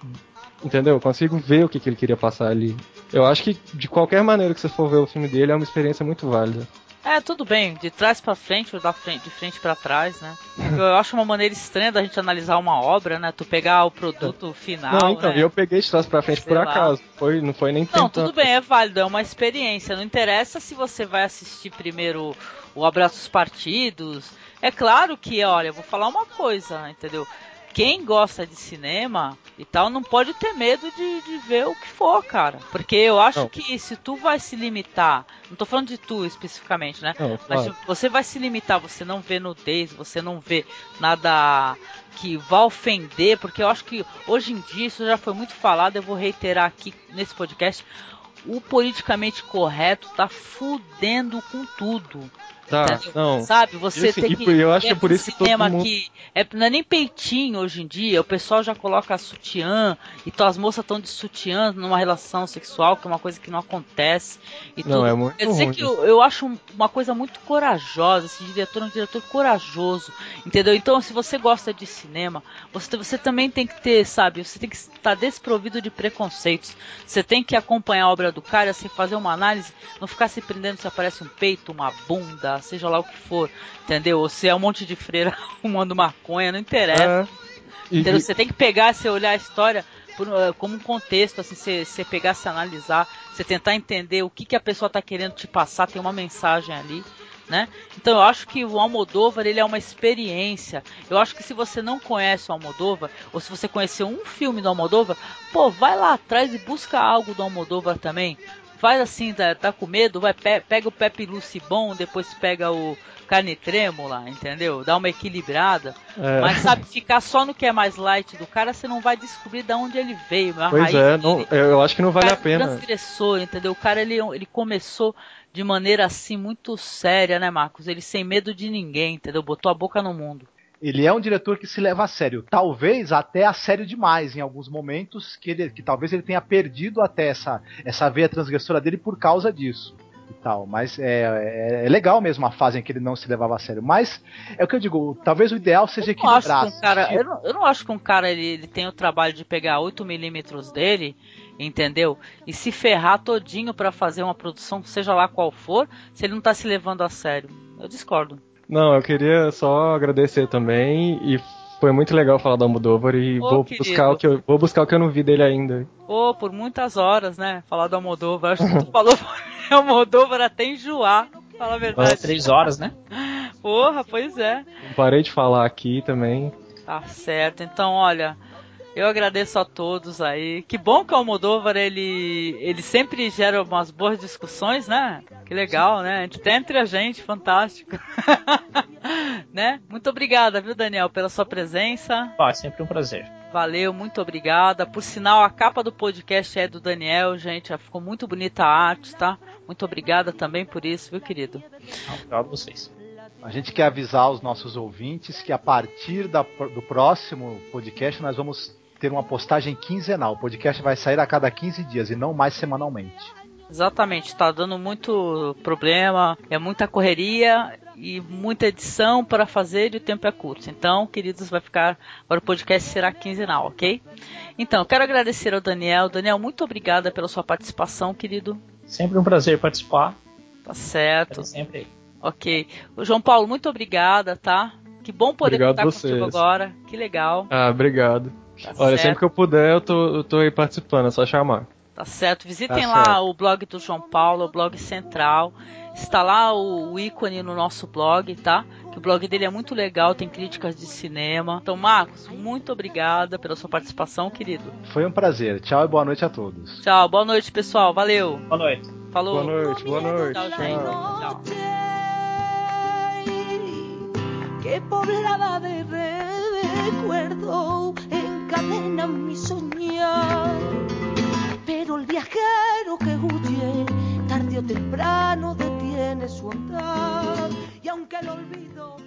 Entendeu? Consigo ver o que, que ele queria passar ali. Eu acho que de qualquer maneira que você for ver o filme dele, é uma experiência muito válida. É, tudo bem, de trás pra frente ou da frente, de frente pra trás, né? Eu acho uma maneira estranha da gente analisar uma obra, né? Tu pegar o produto final. não, então, né? eu peguei de trás pra frente Sei por lá. acaso. Foi, não foi nem Não, tentando. tudo bem, é válido, é uma experiência. Não interessa se você vai assistir primeiro o Abraço dos Partidos. É claro que, olha, eu vou falar uma coisa, entendeu? Quem gosta de cinema e tal não pode ter medo de, de ver o que for, cara. Porque eu acho Não. que se tu vai se limitar, não tô falando de tu especificamente, né? Não, Mas se você vai se limitar, você não vê nudez, você não vê nada que vá ofender, porque eu acho que hoje em dia isso já foi muito falado, eu vou reiterar aqui nesse podcast. O politicamente correto tá fudendo com tudo. Tá, entendeu? não. Sabe? Você assim, tem que. eu acho que é por isso que todo cinema mundo- que é, não é nem peitinho hoje em dia, o pessoal já coloca sutiã, e então as moças estão de sutiã numa relação sexual, que é uma coisa que não acontece. E Não, tudo. é muito Quer dizer ruim. que eu, eu acho um- uma coisa muito corajosa, esse diretor é um diretor corajoso, entendeu? Então, se você gosta de cinema, você, você também tem que ter, sabe, você tem que estar desprovido de preconceitos. Você tem que acompanhar a obra do cara, assim, fazer uma análise, não ficar se prendendo se aparece um peito, uma bunda, seja lá o que for, entendeu? Ou se é um monte de freira fumando maconha, não interessa. É. E- Entendeu? e- Você tem que pegar, você olhar a história por, eh, como um contexto, assim, você, você pegar, se analisar, você tentar entender o que, que a pessoa está querendo te passar, tem uma mensagem ali, né? Então eu acho que o Almodóvar, ele é uma experiência. Eu acho que se você não conhece o Almodóvar, ou se você conheceu um filme do Almodóvar, pô, vai lá atrás e busca algo do Almodóvar também. Faz assim, tá, tá com medo, vai, pe pega o Pepe bom, depois pega o carne trêmula, entendeu? Dá uma equilibrada. É. Mas sabe, ficar só no que é mais light do cara, você não vai descobrir de onde ele veio. Pois é, não- eu eu acho que não vale a pena. transgressor, entendeu? O cara ele, ele começou de maneira assim muito séria, né, Marcos? Ele sem medo de ninguém, entendeu? Botou a boca no mundo. Ele é um diretor que se leva a sério. Talvez até a sério demais em alguns momentos, que, ele, que talvez ele tenha perdido até essa, essa veia transgressora dele por causa disso. E tal. Mas é, é, é legal mesmo a fase em que ele não se levava a sério. Mas é o que eu digo, talvez o ideal seja Eu não acho que equilibrar. um cara, eu não, eu não acho que um cara ele, ele tem o trabalho de pegar 8mm dele, entendeu? E se ferrar todinho pra fazer uma produção, seja lá qual for, se ele não tá se levando a sério. Eu discordo. Não, eu queria só agradecer também e foi muito legal falar do Almodóvar e Ô, vou querido. buscar o que eu vou buscar o que eu não vi dele ainda. Pô, por muitas horas, né? Falar do Almodóvar. Acho que tu falou Almodóvar até enjoar. Fala a verdade. Quase três horas, né? Porra, pois é. Parei de falar aqui também. Tá certo. Então, olha, eu agradeço a todos aí. Que bom que o Almodóvar, ele, ele sempre gera umas boas discussões, né? Que legal, né? Até entre a gente, fantástico. né? Muito obrigada, viu, Daniel, pela sua presença. Ó, é sempre um prazer. Valeu, muito obrigada. Por sinal, a capa do podcast é do Daniel, gente. Já Ficou muito bonita a arte, tá? Muito obrigada também por isso, viu, querido? Obrigado a vocês. A gente quer avisar os nossos ouvintes que a partir da- do próximo podcast nós vamos ter uma postagem quinzenal. O podcast vai sair a cada 15 dias e não mais semanalmente. Exatamente, tá dando muito problema, é muita correria e muita edição para fazer e o tempo é curto. Então, queridos, vai ficar. Agora o podcast será quinzenal, ok? Então, eu quero agradecer ao Daniel. Daniel, muito obrigada pela sua participação, querido. Sempre um prazer participar. Tá certo. Sempre. Ok. O João Paulo, muito obrigada, tá? Que bom poder Obrigado contar vocês. contigo agora. Que legal. Ah, obrigado. Tá Olha, certo. sempre que eu puder, eu tô, eu tô aí participando, é só chamar. Tá certo. Visitem Tá lá certo. o blog do João Paulo, o blog central. Está lá o, o ícone no nosso blog, tá? Que o blog dele é muito legal, tem críticas de cinema. Então, Marcos, muito obrigada pela sua participação, querido. Foi um prazer. Tchau e boa noite a todos. Tchau, boa noite, pessoal. Valeu. Boa noite. Falou. Boa noite, boa noite. Tchau, gente. Tchau. que poblada de recuerdo encadena mi soñar. Pero el viajero que huye, tarde o temprano detiene su andar. Y aunque el olvido